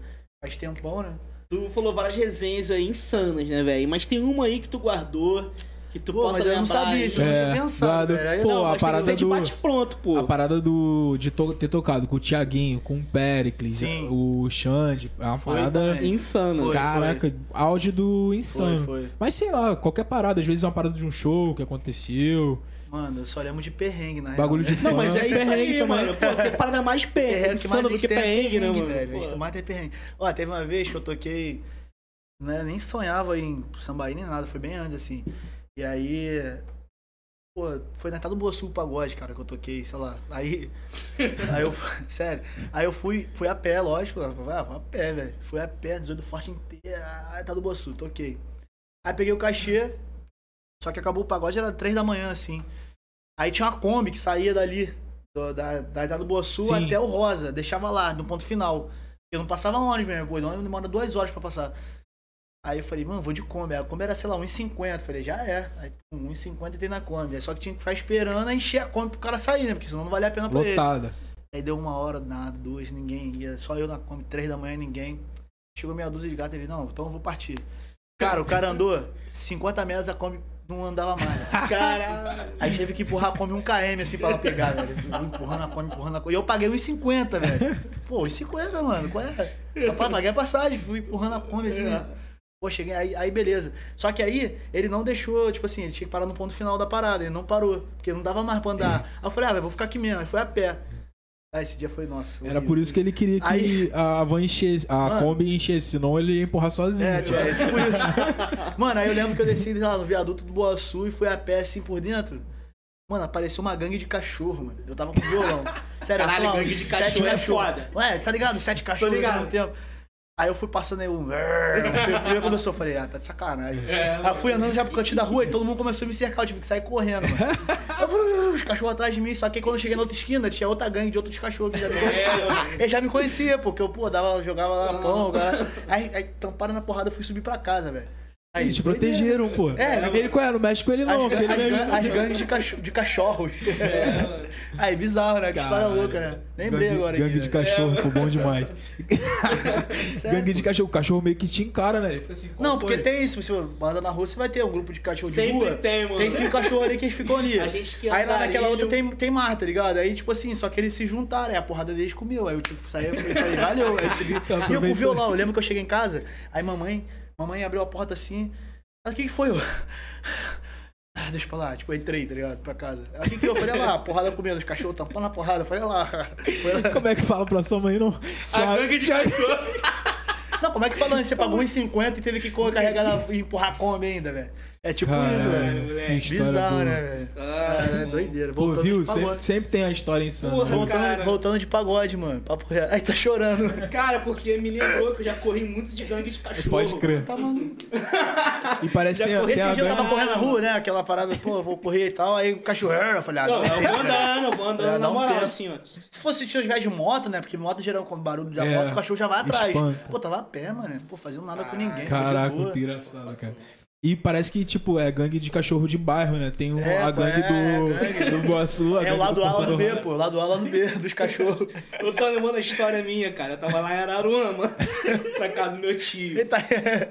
Faz tempão, né? Tu falou várias resenhas aí insanas, né, velho? Mas tem uma aí que tu guardou, que tu Pô, possa mas eu não sabia isso, eu não É, tinha pensado, velho. Aí, pô, não, a parada do- bate pronto, pô. A parada do de to- ter tocado com o Thiaguinho, com o Pericles, Sim. o Xande, é uma Foi parada. também. Insana. Foi. Caraca, auge do insano. Foi, foi. Mas sei lá, qualquer parada, às vezes é uma parada de um show que aconteceu. Mano, eu só lembro de perrengue, na Bagulho real, de né? Não, mas é isso Perrengue aí, também. mano. Pô, tem parada mais perrengue, Perrengue do que é perrengue, né, mano? velho? A gente mais tem perrengue. Ó, teve uma vez que eu toquei, né, nem sonhava em sambaí nem nada, foi bem antes, assim. E aí, pô, foi na Itá do Boa Sul Pagode, cara, que eu toquei, sei lá. Aí, aí eu, sério, aí eu fui, fui a pé, lógico, ah, a pé, velho. Fui a pé, 18 Forte inteira, aí Itá do Boa Sul, toquei. Aí peguei o cachê, só que acabou o pagode, era 3 da manhã, assim. Aí tinha uma Kombi que saía dali, do- da, da, do Boa Sul Sim. até o Rosa. Deixava lá, no ponto final. Eu não passava ônibus mesmo, pô, não demora duas horas pra passar. Aí eu falei, mano, vou de Kombi. A Kombi era, sei lá, 1,50. Falei, já é. Aí, pum, 1,50 tem na Kombi. Aí só que tinha que ficar esperando a encher a Kombi pro cara sair, né? Porque senão não valia a pena pra ele. Lotada. Aí deu uma hora, nada, duas, ninguém ia. Só eu na Kombi, três da manhã, ninguém. Chegou meia dúzia de gato, ele, não, então eu vou partir. Cara, o cara andou 50 metros, a Kombi não andava mais. Caralho. Aí teve que empurrar a Kombi um km assim pra ela pegar, velho. Eu Empurrando a Kombi, empurrando a Kombi. E eu paguei 1,50, velho. Pô, 1,50, mano. Qual é? Rapaz, paguei a passagem, fui empurrando a Kombi assim, ó. Pô, cheguei, aí, aí beleza. Só que aí ele não deixou, tipo assim, ele tinha que parar no ponto final da parada. Ele não parou, porque não dava mais pra andar. Aí eu falei, ah, velho, vou ficar aqui mesmo. Aí foi a pé. Aí esse dia foi, nossa. Era horrível. por isso que ele queria que Aí- a van enchesse, a Mano. Kombi enchesse, senão ele ia empurrar sozinho. É, tipo, é tipo isso. Mano, aí eu lembro que eu desci lá no viaduto do Boa Sul e fui a pé assim por dentro. Mano, apareceu uma gangue de cachorro, mano. Eu tava com violão. Sério, Caralho, gangue de sete cachorro é foda. Ué, tá ligado? Sete cachorros ligado. ao mesmo tempo. Aí eu fui passando aí um. Primeiro começou, eu falei, ah, tá de sacanagem. aí eu fui andando já pro cantinho da rua e todo mundo começou a me cercar, eu tive que sair correndo, mano. Eu fui, os cachorros atrás de mim, só que quando eu cheguei na outra esquina, tinha outra gangue de outros cachorros que já me conheciam. Eles já me conheciam, porque eu, pô, dava, jogava lá pão, cara. Aí, aí tamparam na porrada, eu fui subir pra casa, velho. Aí, Eles te doideira. protegeram, pô. É, ele, qual é? Não mexe com ele, não. As, ele as, mesmo- gan- as gangues de, cacho- de cachorros. Aí, bizarro, né? Que história louca, né? Lembrei gangue, agora Gangue aqui, de né? cachorro, pô, bom demais. Gangue de cachorro. O cachorro meio que te encara, né? Ele fica assim, Não, porque foi? tem isso. Se você anda na rua, você vai ter um grupo de cachorro de Sempre rua. tem, mano. Tem cinco cachorros ali que eles ficam ali. A gente que Aí lá naquela outra tem, tem mar, tá ligado? Aí, tipo assim, só que eles se juntaram. Aí a porrada deles comeu. Aí eu tipo, saí e falei, valeu. Aí subi. e eu com o violão. Eu lembro que eu cheguei em casa. Aí mamãe, mamãe abriu a porta assim. Ah, o que que foi? Eu... Ah, deixa pra lá. Tipo, eu entrei, tá ligado? Pra casa. Aí o que que eu falei? Olha lá, porrada comendo. Os cachorros tampando a porrada. Eu falei, olha lá. Foi lá. Como é que fala pra sua mãe, não? A gangue de cachorro. Não, como é que falando? Você pagou 1,50 e teve que carregar na- e empurrar a Kombi ainda, velho. É tipo isso, velho. história Bizarro, boa. né, velho? Ah, Cara, é doideira. Pô, Voltando viu? Sempre, sempre tem a história insana. Porra, né? Voltando, cara. voltando de pagode, mano. Papo reto. Aí tá chorando. Cara, porque me lembrou que eu já corri muito de gangue de cachorro. Pode crer. Tá maluco. E parece que tem, corri tem Esse a dia eu tava gangue... correndo na rua, né? Aquela parada, pô, eu vou correr e tal. Aí o cachorro, eu falei, ah, Não, não. eu vou andando, eu vou andando É, dá na um moral, tempo. assim, ó. Se fosse se eu tivesse de moto, né? Porque moto geral com barulho da É, moto, o cachorro já vai atrás. espanta. Pô, tava a pé, mano. Pô, fazendo nada com ninguém. Caraca, boa. muito engraçado, cara. E parece que, tipo, é gangue de cachorro de bairro, né? Tem o- É, a pô, gangue é, do, gangue. do Boa Sul. a É o lado A, lado Porto B, do- pô. Lado A, lado B dos cachorros. Eu tô lembrando a história minha, cara. Eu tava lá em Araruama, pra casa do meu tio. Eita,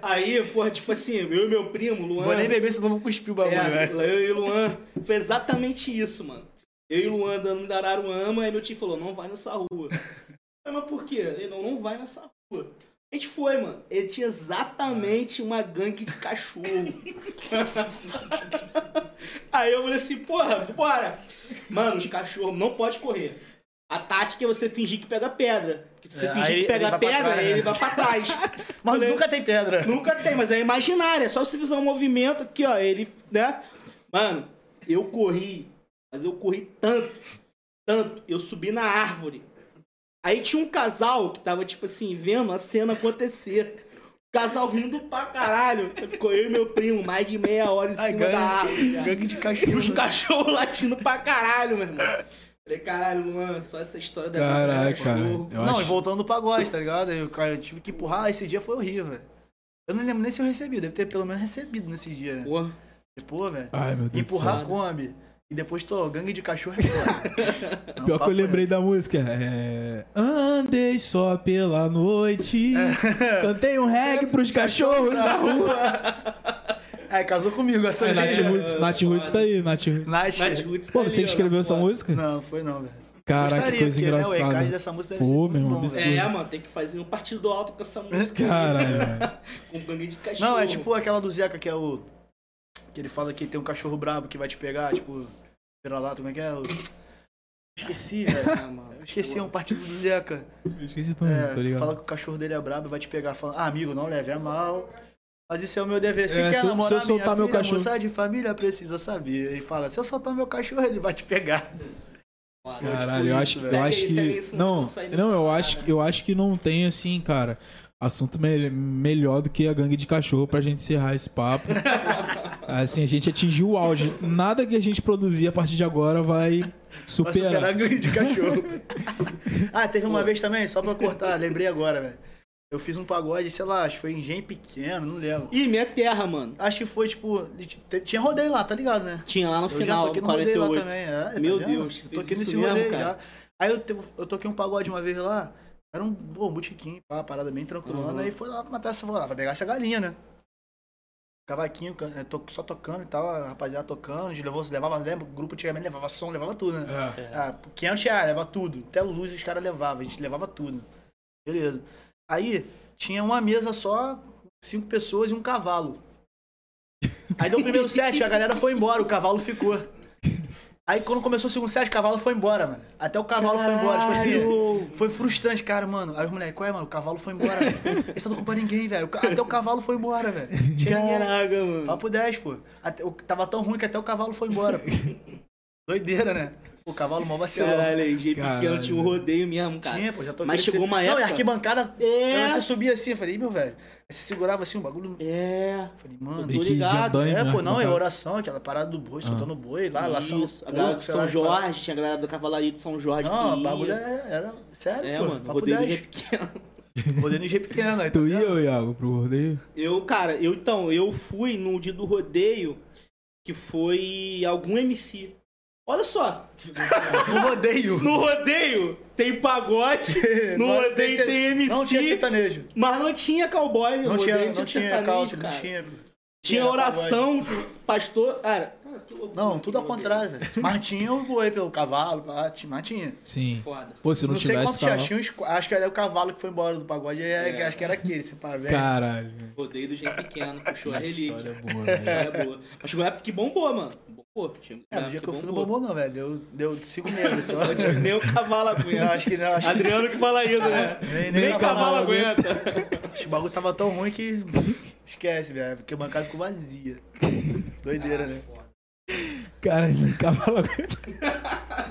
Aí, porra, tipo assim, eu e meu primo, Luan. Vou nem beber, senão vou cuspir o bagulho, É, velho. eu e Luan. Foi exatamente isso, mano. Eu e Luan andando em Araruama, aí meu tio falou, não vai nessa rua. Eu, Mas por quê? Ele, não, não vai nessa rua. A gente foi, mano. Ele tinha exatamente uma gangue de cachorro. Aí eu falei assim, porra, bora. Mano, os cachorros não pode correr. A tática é você fingir que pega pedra. Porque se você É, fingir que ele pega pra pedra, trás, né? ele vai pra trás. Mas Falei, nunca tem pedra. Nunca tem, mas é imaginário. É só você fizer um movimento aqui, ó. Ele, né? Mano, eu corri, mas eu corri tanto, tanto. Eu subi na árvore. Aí tinha um casal que tava, tipo assim, vendo a cena acontecer. O casal rindo pra caralho. Ficou eu e meu primo, mais de meia hora em Ai, cima da árvore. cara. gangue de E cachorro. os cachorros latindo pra caralho, meu irmão. Falei, caralho, Luan, só essa história da Caralho, gangue de cara. cachorro. Eu não, acho- e voltando do pagode, tá ligado? Eu, cara, eu tive que empurrar, esse dia foi horrível, velho. Eu não lembro nem se eu recebi, deve ter pelo menos recebido nesse dia. né? Porra. Pô, velho. Ai, meu Deus Empurrar a. Kombi. E depois tô, gangue de cachorro é. Não, Pior que eu lembrei da música. É... Andei só pela noite. É. Cantei um reggae pros cachorros da rua. É, casou comigo essa É, aí. Nath Roots, Nath Roots tá aí, Nath Roots. Nath. Nath Roots Pô, tá você ali, que ó, escreveu essa música? Não, foi não, velho. Caraca, que Gostaria, coisa porque, né, o engraçada. recado dessa música deve Pô, ser meu irmão. É, mano, tem que fazer um partido alto com essa música. Caralho, velho. Com gangue de cachorro. Não, é tipo aquela do Zeca que é o. Que ele fala que tem um cachorro brabo que vai te pegar, tipo. Pera lá, como é que é? O... Esqueci, velho. Ah, mano. Eu esqueci, é um partido do Zeca. Eu esqueci também, É, tô ligado. fala que o cachorro dele é brabo e vai te pegar. Fala, ah, amigo, não leve a mal. Mas isso é o meu dever. Se É, quer se eu- namorar se eu soltar minha meu filha, cachorro- de família precisa saber. Ele fala, se eu soltar meu cachorro, ele vai te pegar. Caralho, eu tipo acho, eu acho que. eu Não, não, eu acho, eu acho que não tem assim, cara. Assunto me- melhor do que a gangue de cachorro pra gente encerrar esse papo. Assim, a gente atingiu o auge. Nada que a gente produzir a partir de agora vai Vai superar. superar ganho de cachorro. ah, teve uma vez também, só pra cortar, lembrei agora, velho. Eu fiz um pagode, sei lá, acho que foi em Engenho Pequeno, não lembro. Ih, minha terra, mano. Acho que foi, tipo, tinha rodeio lá, tá ligado, né? Tinha lá no Eu já final, toquei no no rodeio lá 48. também. É, tá Meu vendo? Deus, Eu toquei isso nesse mesmo, rodeio cara. já. Aí eu, eu toquei um pagode uma vez lá, era um, um botequim, pá, parada bem tranquilona, Uhum. aí foi lá matar essa, lá, vai pegar essa galinha, né? Cavaquinho, é, só tocando e tal, a rapaziada tocando, a gente levou, levava, lembra, o grupo antigamente levava som, levava tudo, né? É. Ah, 500 reais, leva tudo. Até luz os caras levavam, a gente levava tudo. Beleza. Aí tinha uma mesa só, cinco pessoas e um cavalo. Aí deu o primeiro set, a galera foi embora, o cavalo ficou. Aí quando começou o segundo set, o cavalo foi embora, mano. Até o cavalo foi embora. Tipo assim, Caralho! foi frustrante, cara, mano. Aí os moleques, qual é, mano? O cavalo foi embora. velho. Eles estão culpa ninguém, velho. Até o cavalo foi embora, velho. Caraca, mano. Papo 10, pô. Até, tava tão ruim que até o cavalo foi embora, pô. Doideira, né? O cavalo mó vacilou. Caralho, aí, G pequeno tinha um rodeio mesmo, cara. Tinha, pô, já tô Mas chegou uma Não, e época- a arquibancada, É. você subia assim, eu falei, "Ih, meu velho. Aí você segurava assim, o bagulho. É. Falei, mano. Tô ligado. banho, É, né? pô, não, é oração, aquela parada do boi, soltando boi lá, lação. Isso, a galera do São Jorge, tinha a galera da Cavalaria de São Jorge Não, que o bagulho ia. é- era. Sério, É, pô. mano, rodeio do 10. G pequeno. Rodeio no G pequeno, aí tá Tu ia, vendo? ô, Iago, pro rodeio? Eu, cara, eu então, eu fui no dia do rodeio que foi algum MC. Olha só, No rodeio. no rodeio tem pagode, no Não rodeio ser- tem MC, Não tinha sertanejo. mas não tinha cowboy no Não rodeio, tinha, não tinha sertanejo, country, cara. não tinha. Tinha oração, pastor. Cara, Não, tudo ao contrário, velho. Mas tinha o boi pelo cavalo, tinha- mas tinha. Sim. Foda. Pô, se não, Não, sei tivesse cavalo... tinha, uns- acho que era o cavalo que foi embora do pagode, é, acho que era aquele, esse pá, velho. Caralho. Rodeio do Gen Pequeno, puxou a relíquia. História boa, velho. História boa. Mas chegou uma época que bombou, mano. Bombou. Tinha É, no dia que eu fui no bombou. não, velho, deu, deu cinco meses só. Só tinha nem o cavalo Não, aguenta. acho que não, acho Adriano que fala isso, né? Nem- Nem, nem cavalo cavalo aguenta. acho que o bagulho tava tão ruim que esquece, velho, porque a bancada ficou vazia. Doideira, né? Cara, cavalo...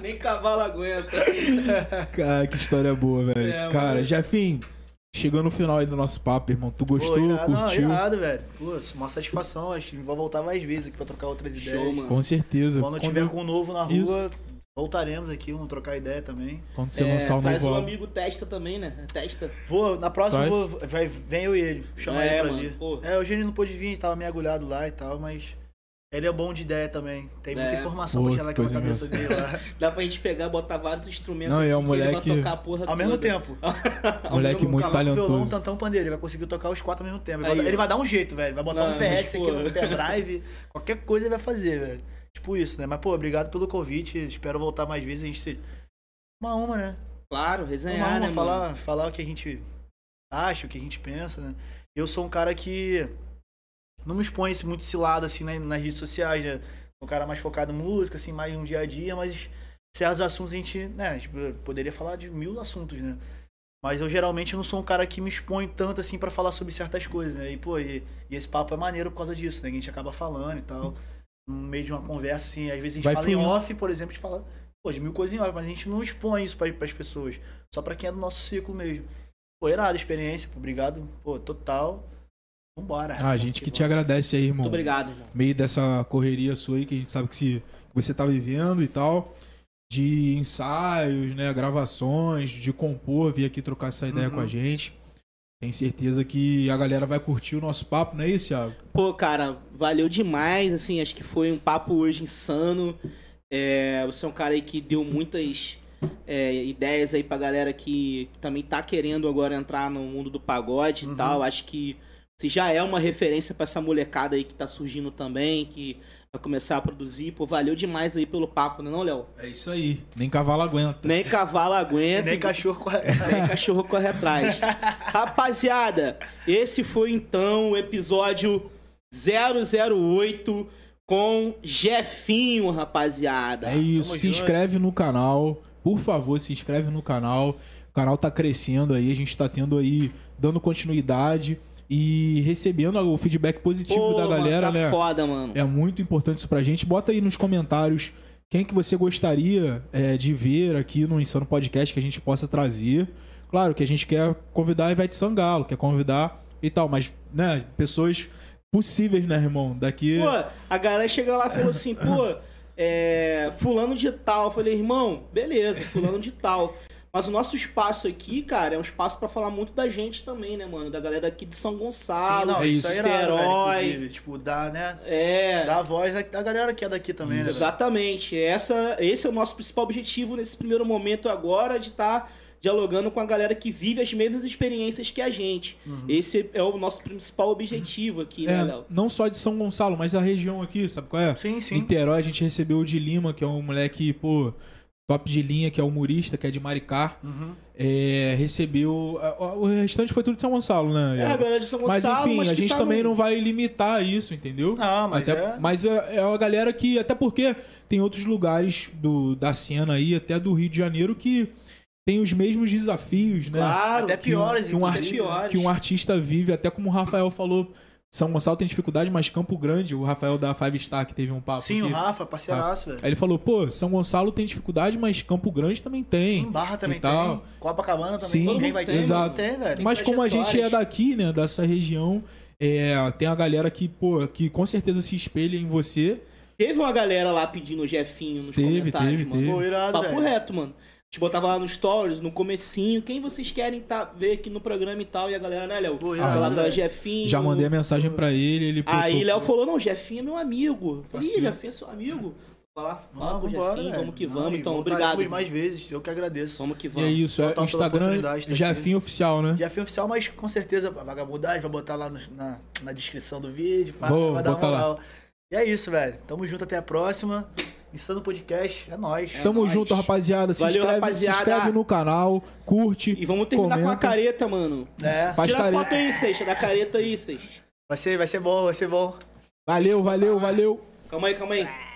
Nem cavalo aguenta. Cara, que história boa, velho. É, Cara, mano. Jefim, chegou no final aí do nosso papo, irmão. Tu gostou, Pô, irado, não, curtiu? irado, velho. Pô, uma satisfação, acho que vou voltar mais vezes aqui pra trocar outras ideias. Show, mano. Com certeza. Quando Quando, tiver com um novo na rua, Isso. voltaremos aqui, vamos trocar ideia também. quando você É, lançar o traz novo um álbum. amigo testa também, né? Testa. Vou, na próxima, vou, vai, vem eu e ele. Chama É, ele pra mano, vir. pô. É, hoje ele não pôde vir, tava meio agulhado lá e tal, mas ele é bom de ideia também. Tem muita É. informação Pô, pra tirar coisa cabeça dele lá. Dá pra gente pegar, botar vários instrumentos Não, e é um aqui que ele moleque- vai tocar a porra Ao mesmo toda. tempo. Moleque mesmo muito cavalo. Violão, talentoso. tantão, pandeiro. Ele vai conseguir tocar os quatro ao mesmo tempo. Ele, Aí, vai, ele vai dar um jeito, velho. Vai botar Não, um VS aqui no pendrive. Qualquer coisa ele vai fazer, velho. Tipo isso, né? Mas, pô, obrigado pelo convite. Espero voltar mais vezes. A gente. Uma uma, né? Claro, Uma resenhar, uma, né, falar, mano? falar o que a gente acha, o que a gente pensa, né? Eu sou um cara que não me expõe esse- muito esse lado, assim, né, nas redes sociais, né? Um cara mais focado em música, assim, mais no dia a dia, mas certos assuntos a gente, né? Tipo, eu poderia falar de mil assuntos, né? Mas eu geralmente não sou um cara que me expõe tanto assim pra falar sobre certas coisas, né? E, pô, e, e esse papo é maneiro por causa disso, né? Que a gente acaba falando e tal. No meio de uma conversa, assim, às vezes a gente Vai fala fluindo. em off, por exemplo, a gente fala, pô, de mil coisas em off, mas a gente não expõe isso para as pessoas. Só pra quem é do nosso ciclo mesmo. Pô, irado a experiência, pô, obrigado, pô, total. Vambora. Ah, a gente que te agradece aí, irmão. Muito obrigado, irmão. meio dessa correria sua aí, que a gente sabe que, se, que você tá vivendo e tal, de ensaios, né, gravações, de compor, vir aqui trocar essa ideia Uhum. com a gente. Tenho certeza que a galera vai curtir o nosso papo, não é isso, Thiago? Pô, cara, valeu demais, assim, acho que foi um papo hoje insano. É, você é um cara aí que deu muitas é, ideias aí pra galera que também tá querendo agora entrar no mundo do pagode e Uhum. tal. Acho que você já é uma referência pra essa molecada aí que tá surgindo também, que vai começar a produzir. Pô, valeu demais aí pelo papo, né não, Léo? É isso aí. Nem cavalo aguenta. Nem cavalo aguenta. Nem cachorro corre. Nem cachorro corre atrás. Rapaziada, esse foi então o episódio 008 com Jefinho, rapaziada. É isso. Tamo Se junto. inscreve no canal. Por favor, se inscreve no canal. O canal tá crescendo aí. A gente tá tendo aí, dando continuidade e recebendo o feedback positivo Pô, da galera, mano, tá né? foda, mano. É muito importante isso pra gente. Bota aí nos comentários quem que você gostaria é, de ver aqui no Insano Podcast que a gente possa trazer. Claro que a gente quer convidar a Ivete Sangalo, quer convidar e tal, mas, né, pessoas possíveis, né, irmão? Daqui. Pô, a galera chega lá e falou assim, pô, é, fulano de tal. Eu falei, irmão, beleza, fulano de tal. Mas o nosso espaço aqui, cara, é um espaço pra falar muito da gente também, né, mano? Da galera aqui de São Gonçalo, Sim, não, é isso é irado, velho. Tipo, dá, né? É, Dá a voz da galera que é daqui também, né? velho? exatamente. Essa, esse é o nosso principal objetivo nesse primeiro momento agora, de estar dialogando com a galera que vive as mesmas experiências que a gente. Esse é o nosso principal objetivo aqui, né, É, Léo? não só de São Gonçalo, mas da região aqui, sabe qual é? Sim, sim. Niterói, a gente recebeu o de Lima, que é um moleque, pô, top de linha, que é humorista, que é de Maricá. Uhum. É, recebeu. O restante foi tudo de São Gonçalo, né? É, a galera de São Mas Gonçalo, enfim, mas a que gente tá também no- não vai limitar isso, entendeu? Não, mas até, é- mas é, é uma galera que, até porque tem outros lugares do, da cena aí, até do Rio de Janeiro, que tem os mesmos desafios, né? Claro, Até que- piores, que um, até arti- piores. que um artista vive, até como o Rafael falou, São Gonçalo tem dificuldade, mas Campo Grande, o Rafael da Five Star que teve um papo Sim, aqui, o Rafa, parceiraço, velho. Aí ele falou, pô, São Gonçalo tem dificuldade, mas Campo Grande também tem. Sim, Barra também e tal. tem. Copacabana também Sim, ninguém vai ter. exato. Tem, velho. Mas como a gente é daqui, né, dessa região, é, tem a galera que, pô, que com certeza se espelha em você. Teve uma galera lá pedindo o Jefinho nos Teve, comentários, teve, mano. teve. Pô, irado, Papo velho. reto, mano. A gente botava lá no stories, no comecinho, quem vocês querem tá, ver aqui no programa e tal, e a galera, né, Léo? Pô, Falar irado, da. Jefinho. Já mandei a mensagem pra ele, ele pô, Aí tô- Léo falou, não, Jefinho é meu amigo. Falei, Ih. Jefinho é seu amigo. Fala, fala Não, com o vambora, Jefinho, velho. vamos que Não, vamos. e Então, voltaremos obrigado. mais vezes, eu que agradeço. Vamos que E é vamos. isso, é Instagram, estar Jafinho Oficial, né? Fui oficial, mas com certeza vagabundagem vai botar lá no- na, na descrição do vídeo. pá, Boa, vai dar uma lá. moral. E é isso, velho. Tamo junto até a próxima. Insano Podcast, é nóis. Tamo nóis. junto, rapaziada. Se, Valeu, inscreve, rapaziada. se inscreve no canal, curte. E vamos terminar com a comenta. careta, mano. É, Faz Tira a careta. foto aí, Seixas, da careta aí, Seixas. vai ser, vai ser bom, vai ser bom. Valeu, valeu, valeu. Calma aí, calma aí.